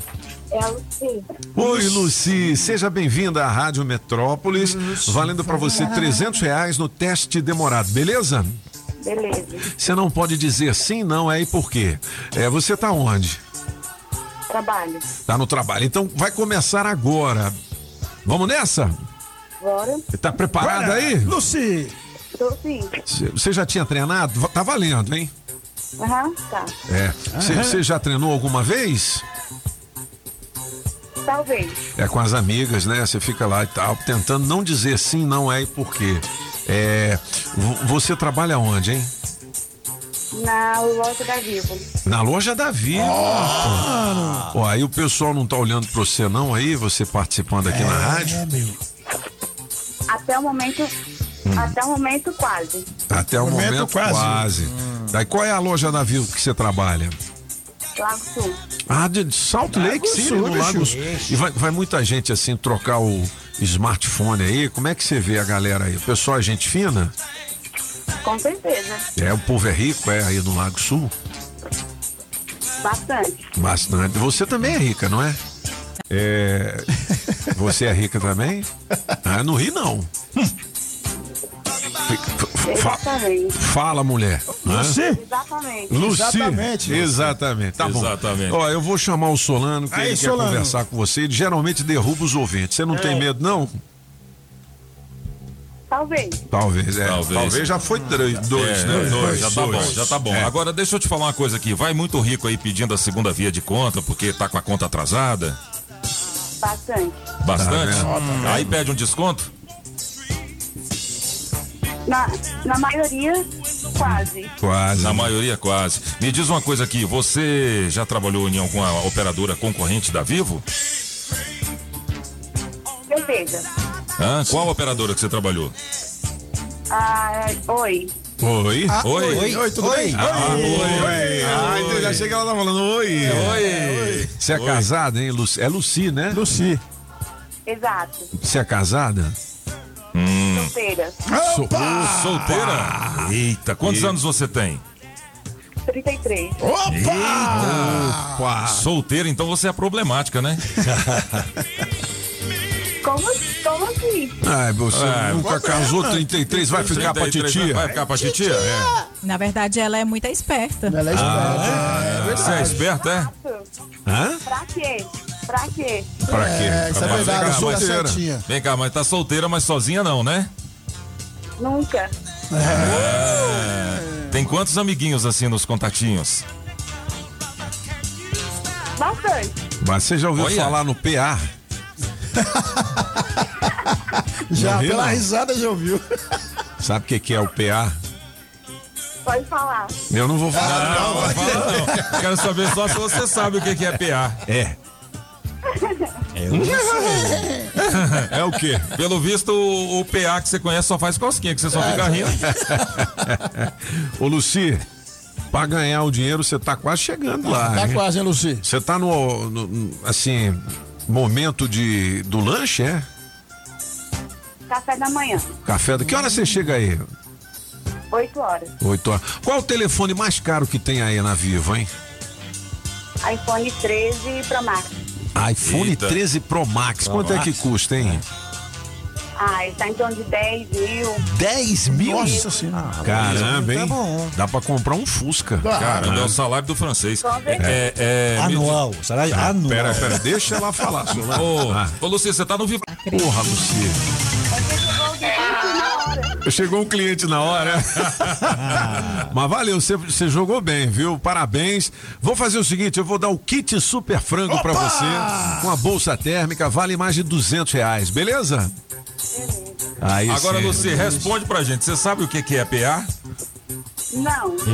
É a Luci. Oi, Luci, seja bem-vinda à Rádio Metrópolis, valendo pra você 300 reais no teste demorado, beleza? Beleza. Você não pode dizer sim, não, é e por quê? É, você tá onde? Trabalho. Tá no trabalho, então vai começar agora. Vamos nessa? Bora. Tá preparada aí? Luci. Tô sim. Cê- Você já tinha treinado? Tá valendo, hein? Aham, tá. É. Você já treinou alguma vez? Talvez. É com as amigas, né? Você fica lá e tal, tentando não dizer sim, não é e por quê. É, vo- você trabalha onde, hein? Na loja da Vivo. Na loja da Vivo. Ó, aí o pessoal não tá olhando pra você não aí, você participando aqui na rádio? Até o momento. Até o momento, quase. Até o Momento momento, quase. quase. Daí qual é a loja da Vivo que você trabalha? Lago Sul. Ah, de Salt Lake City, Sul, no Lago. Sul. E vai, vai muita gente assim trocar o smartphone aí. Como é que você vê a galera aí? O pessoal é gente fina? Com certeza. É, o povo é rico, é aí no Lago Sul? Bastante. Bastante. Você também é rica, não é? É. Você é rica também? Ah, não ri não. Fa- Exatamente. Fala, mulher. Hã? Exatamente. Luci. Exatamente. Exatamente. Tá Exatamente. bom. Ó, eu vou chamar o Solano, que Aí, ele quer Solano. conversar com você. Ele geralmente derruba os ouvintes. Você não É. tem medo, não? Talvez. Talvez, é. Talvez. Talvez, já foi três, dois, É, né? dois, já tá bom, já tá bom. É. Agora deixa eu te falar uma coisa aqui. Vai muito rico aí pedindo a segunda via de conta porque tá com a conta atrasada? Bastante. Bastante? Tá vendo? aí pede um desconto? Na, na maioria, quase. Quase. Na maioria, quase. Me diz uma coisa aqui, você já trabalhou em alguma operadora concorrente da Vivo? Certeza. Hã? Qual operadora que você trabalhou? Ah, oi. Oi. Ah, oi. oi. Oi, tudo bem? Ah, oi. oi. Ah, então já chega ela tá falando oi. Oi. Você é casada, hein, Luci? É Luci, né? Luci. Exato. Você é casada? Hum. Solteira. So- solteira? Eita, quantos anos você tem? 33. Opa! Solteira, então você é problemática, né? Como, assim? Ah, você É, nunca casou 33, vai ficar pra 33, titia? Vai ficar pra titia? É. Na verdade, ela é muito esperta. Ela é Ah, você é esperta, é? Hã? Pra quê? Pra quê? Pra quê? É, isso é Mas verdade, vem eu cá, mas- certinha. Vem cá, mas tá solteira, mas sozinha não, né? Nunca. É. Tem quantos amiguinhos assim nos contatinhos? Bastante. Mas você já ouviu Olha. falar no PA? Já, viu, pela não? risada já ouviu. Sabe o que, que é o PA? Pode falar. Eu não vou falar. Não, não fala não. Quero saber só se você sabe o que que é PA. É. É o quê? Pelo visto, o, o PA que você conhece só faz cosquinha, que você só fica rindo. Ô, Luci, pra ganhar o dinheiro, você tá quase chegando lá. Tá hein? quase, hein, Luci? Você tá no, no- assim, momento de do lanche, é? Café da manhã. Café da. Que hora você chega aí? 8 horas. Oito horas. Qual o telefone mais caro que tem aí na Vivo, hein? iPhone 13 Pro Max. iPhone Eita. 13 Pro Max. Pro Quanto é Max? que custa, hein? Ah, está em torno de 10 mil. 10 mil? Nossa senhora. Caramba, Tá hein? bom. Dá pra comprar um Fusca. Caramba, é o salário do francês. É, é, me- Anual. Salário anual. Pera, pera, deixa ela falar. senhor. Ô, Ah, ô Luci, você tá no vivo. porra, Lucia. Chegou um cliente na hora. Mas valeu, você, você jogou bem, viu? Parabéns. Vou fazer o seguinte, eu vou dar o kit super frango pra você, com a bolsa térmica, vale mais de 200 reais, beleza? Aí Agora, sim. Luci, responde pra gente. Você sabe o que que é PA? Não.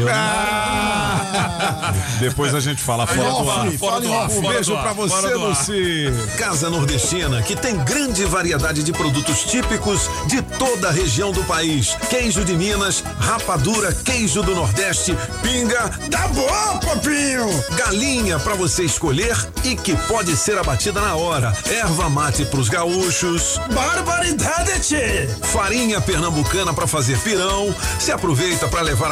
Depois a gente fala fora do ar. Fora do ar, Um beijo pra você. Luci. Casa Nordestina, que tem grande variedade de produtos típicos de toda a região do país. Queijo de Minas, rapadura, queijo do Nordeste, pinga. Tá bom, papinho! Galinha pra você escolher e que pode ser abatida na hora. Erva mate pros gaúchos. Barbaridade! Farinha pernambucana pra fazer pirão. Se aproveita pra levar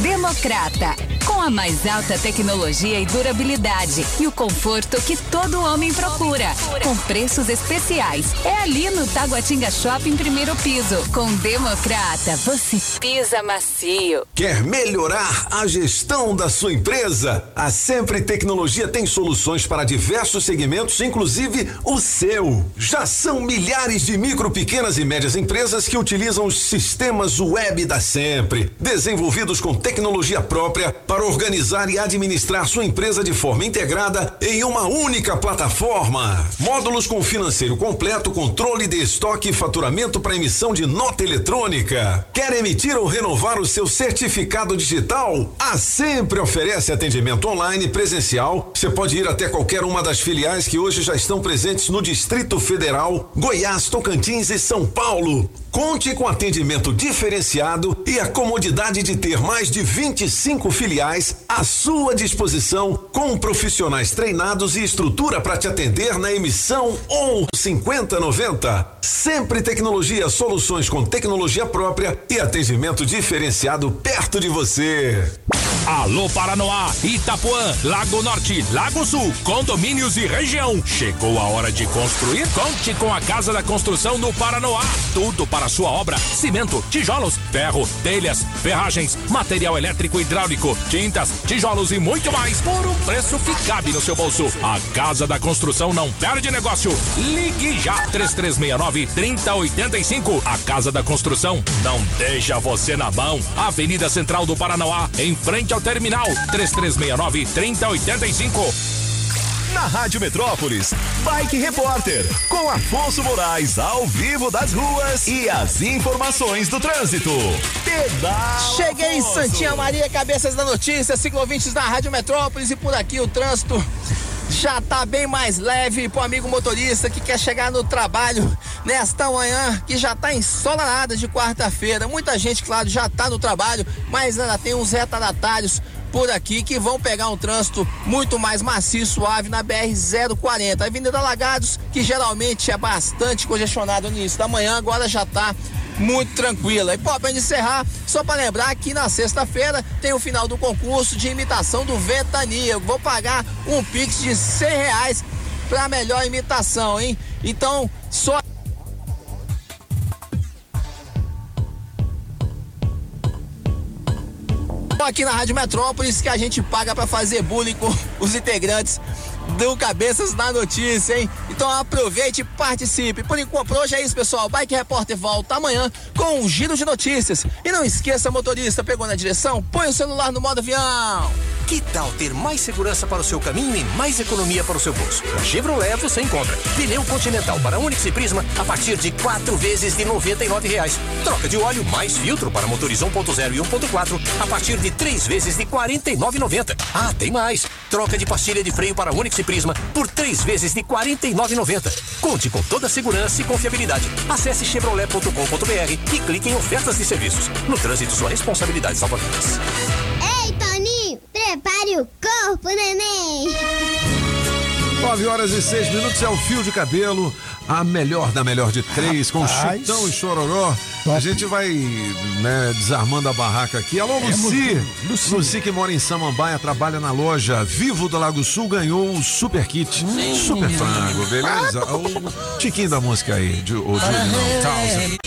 Democrata, com a mais alta tecnologia e durabilidade e o conforto que todo homem procura, com preços especiais. É ali no Taguatinga Shopping, primeiro piso. Com Democrata, você pisa macio. Quer melhorar a gestão da sua empresa? A Sempre Tecnologia tem soluções para diversos segmentos, inclusive o seu. Já são milhares de micro, pequenas e médias empresas que utilizam os sistemas web da Sempre, desenvolvidos com tecnologia própria para organizar e administrar sua empresa de forma integrada em uma única plataforma. Módulos com financeiro completo, controle de estoque e faturamento para emissão de nota eletrônica. Quer emitir ou renovar o seu certificado digital? A Sempre oferece atendimento online presencial. Você pode ir até qualquer uma das filiais que hoje já estão presentes no Distrito Federal, Goiás, Tocantins e São Paulo. Conte com atendimento diferenciado e a comodidade de ter mais de 25 filiais à sua disposição, com profissionais treinados e estrutura para te atender na emissão ou 5090. Sempre tecnologia, soluções com tecnologia própria e atendimento diferenciado perto de você. Alô Paranoá, Itapuã, Lago Norte, Lago Sul, condomínios e região. Chegou a hora de construir? Conte com a Casa da Construção no Paranoá. Tudo para sua obra: cimento, tijolos, ferro, telhas, ferragens, material elétrico e hidráulico, tintas, tijolos e muito mais por um preço que cabe no seu bolso. A Casa da Construção não perde negócio. Ligue já 3369 3085. A Casa da Construção não deixa você na mão. Avenida Central do Paranoá, em frente ao terminal 3369 3085. Na Rádio Metrópolis, Bike Repórter, com Afonso Moraes ao vivo das ruas e as informações do trânsito. Pedal Cheguei em Afonso. Santinha Maria, cabeças da notícia, ciclovintes da Rádio Metrópolis e por aqui o trânsito já tá bem mais leve pro amigo motorista que quer chegar no trabalho nesta manhã que já tá ensolarada de quarta-feira. Muita gente, claro, já tá no trabalho, mas ainda tem uns retardatários por aqui que vão pegar um trânsito muito mais macio e suave na BR-040. A Avenida Lagados, que geralmente é bastante congestionada no início da manhã, agora já tá muito tranquila. E pô, pra encerrar, só para lembrar que na sexta-feira tem o final do concurso de imitação do Ventania. Eu vou pagar um pix de 100 reais pra melhor imitação, hein? Então, só aqui na Rádio Metrópolis que a gente paga pra fazer bullying com os integrantes do Cabeças na Notícia, hein? Então aproveite e participe. Por enquanto, hoje é isso, pessoal. Bike Repórter volta amanhã com um giro de notícias. E não esqueça, motorista, pegou na direção? Põe o celular no modo avião. Que tal ter mais segurança para o seu caminho e mais economia para o seu bolso? Na Chevrolet você encontra pneu Continental para Onix e Prisma a partir de quatro vezes de 99 reais. Troca de óleo mais filtro para motores 1.0 e 1.4 a partir de três vezes de R$ 49,90. Ah, tem mais! Troca de pastilha de freio para Onix e Prisma por três vezes de R$ 49,90. Conte com toda a segurança e confiabilidade. Acesse chevrolet.com.br e clique em ofertas de serviços. No trânsito, sua responsabilidade salva vidas. Ei, Toninho, prepare o corpo, neném. 9 horas e 6 minutos é o fio de cabelo, a melhor da melhor de três, com Rapaz. chutão e chororó. A gente vai né, desarmando a barraca aqui. Alô, Luci. Luci. que mora em Samambaia, trabalha na loja Vivo do Lago Sul, ganhou o super kit. Super frango, beleza? O tiquinho da música aí, de, o de, não, Townsend.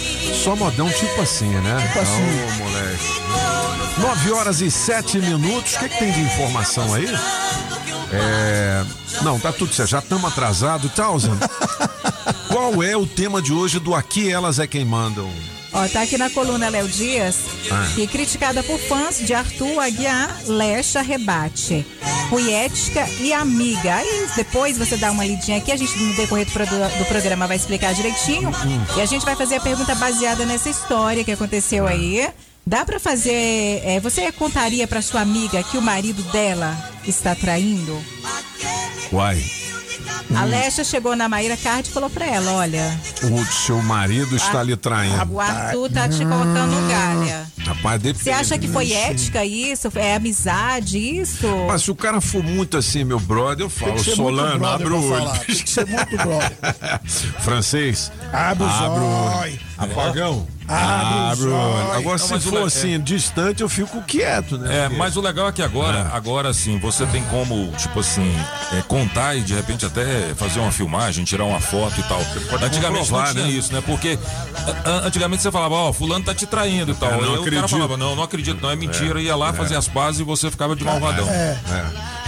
Só modão tipo assim, né? Tipo assim. moleque. 9 horas e 7 minutos. O que, que tem de informação aí? É. Não, tá tudo certo. Já estamos atrasados. Townsend. Qual é o tema de hoje do Aqui Elas é Quem Mandam? Ó, tá aqui na coluna Léo Dias, Ah. que criticada por fãs de Arthur Aguiar, Lecha rebate. Fui ética e amiga. Aí depois você dá uma lidinha aqui, a gente no decorrer do, do programa vai explicar direitinho. E a gente vai fazer a pergunta baseada nessa história que aconteceu aí. Dá pra fazer. é, você contaria pra sua amiga que o marido dela está traindo? Uai. A Lecha chegou na Maíra Card e falou pra ela: olha, O seu marido está lhe traindo. o Arthur tá te colocando galha. Rapaz, depende. Você acha que foi né? ética isso? É amizade isso? Mas se o cara for muito assim, meu brother, eu falo, que ser muito Solano, abre o olho. tem que ser muito brother. Francês. Abre o olho. Apagão. Abre os o olho. olhos. Agora, Não, se for le- assim, distante, eu fico quieto, né? É, Porque- mas o legal é que agora, agora sim, você tem como, tipo assim, é, contar e de repente até fazer uma filmagem, tirar uma foto e tal. Antigamente não tinha né? isso, né? Porque a- a- antigamente você falava, ó, fulano tá te traindo e tal. É, não Aí o cara acredito. falava, não, não acredito, não, é mentira. Ia lá, É. fazia as pazes e você ficava de malvadão. É.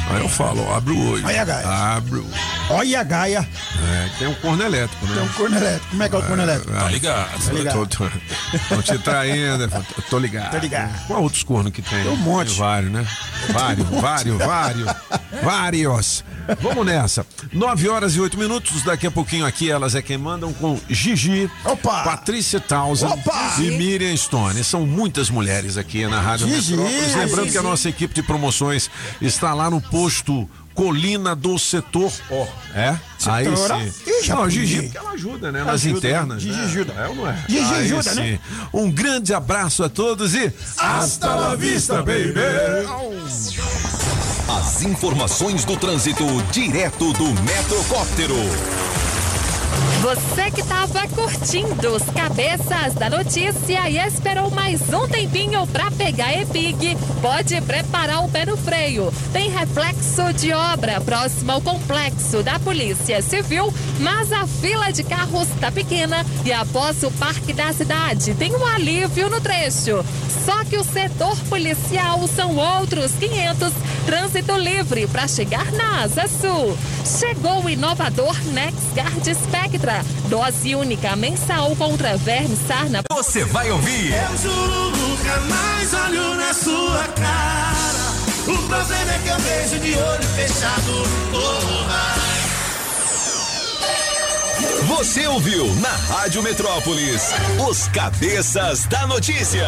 É. Aí eu falo, ó, abre o olho. Olha a gaia. Abre o Olha a gaia. É, tem um corno elétrico, né? Tem um corno elétrico. Como é que é o corno elétrico? Tá ligado. Tá ligado. Tô, tô, tô te traindo. Tô ligado. Tô ligado. Qual outros cornos que tem? Tem um monte. Tem vários, né? Vários, vários, vários. Vários. Vamos nessa. 9 horas e 8 minutos. Daqui a pouquinho aqui elas é quem mandam com Gigi, Opa! Patrícia Opa! e Miriam Stone. São muitas mulheres aqui na Rádio Gigi! Metrópolis. Lembrando Gigi! que a nossa equipe de promoções está lá no posto Colina do Setor O. É? Aí sim. Não. Gigi, porque ela ajuda, né? Nas Ajuda. internas. Gigi né? ajuda. É ou não é? Gigi Aí ajuda, sim. né? Um grande abraço a todos e hasta la vista, baby! As informações do trânsito direto do Metrocóptero. Você que estava curtindo os cabeças da notícia e esperou mais um tempinho para pegar EPIG, pode preparar o pé no freio. Tem reflexo de obra próximo ao complexo da Polícia Civil, mas a fila de carros está pequena e após o Parque da Cidade tem um alívio no trecho. Só que o setor policial são outros 500, trânsito livre para chegar na Asa Sul. Chegou o inovador NexGuard Spectra, dose única mensal contra verme, sarna. Você vai ouvir. Eu juro, nunca mais olho na sua cara. O problema é que eu vejo de olho fechado. Oh, Você ouviu na Rádio Metrópolis os cabeças da notícia.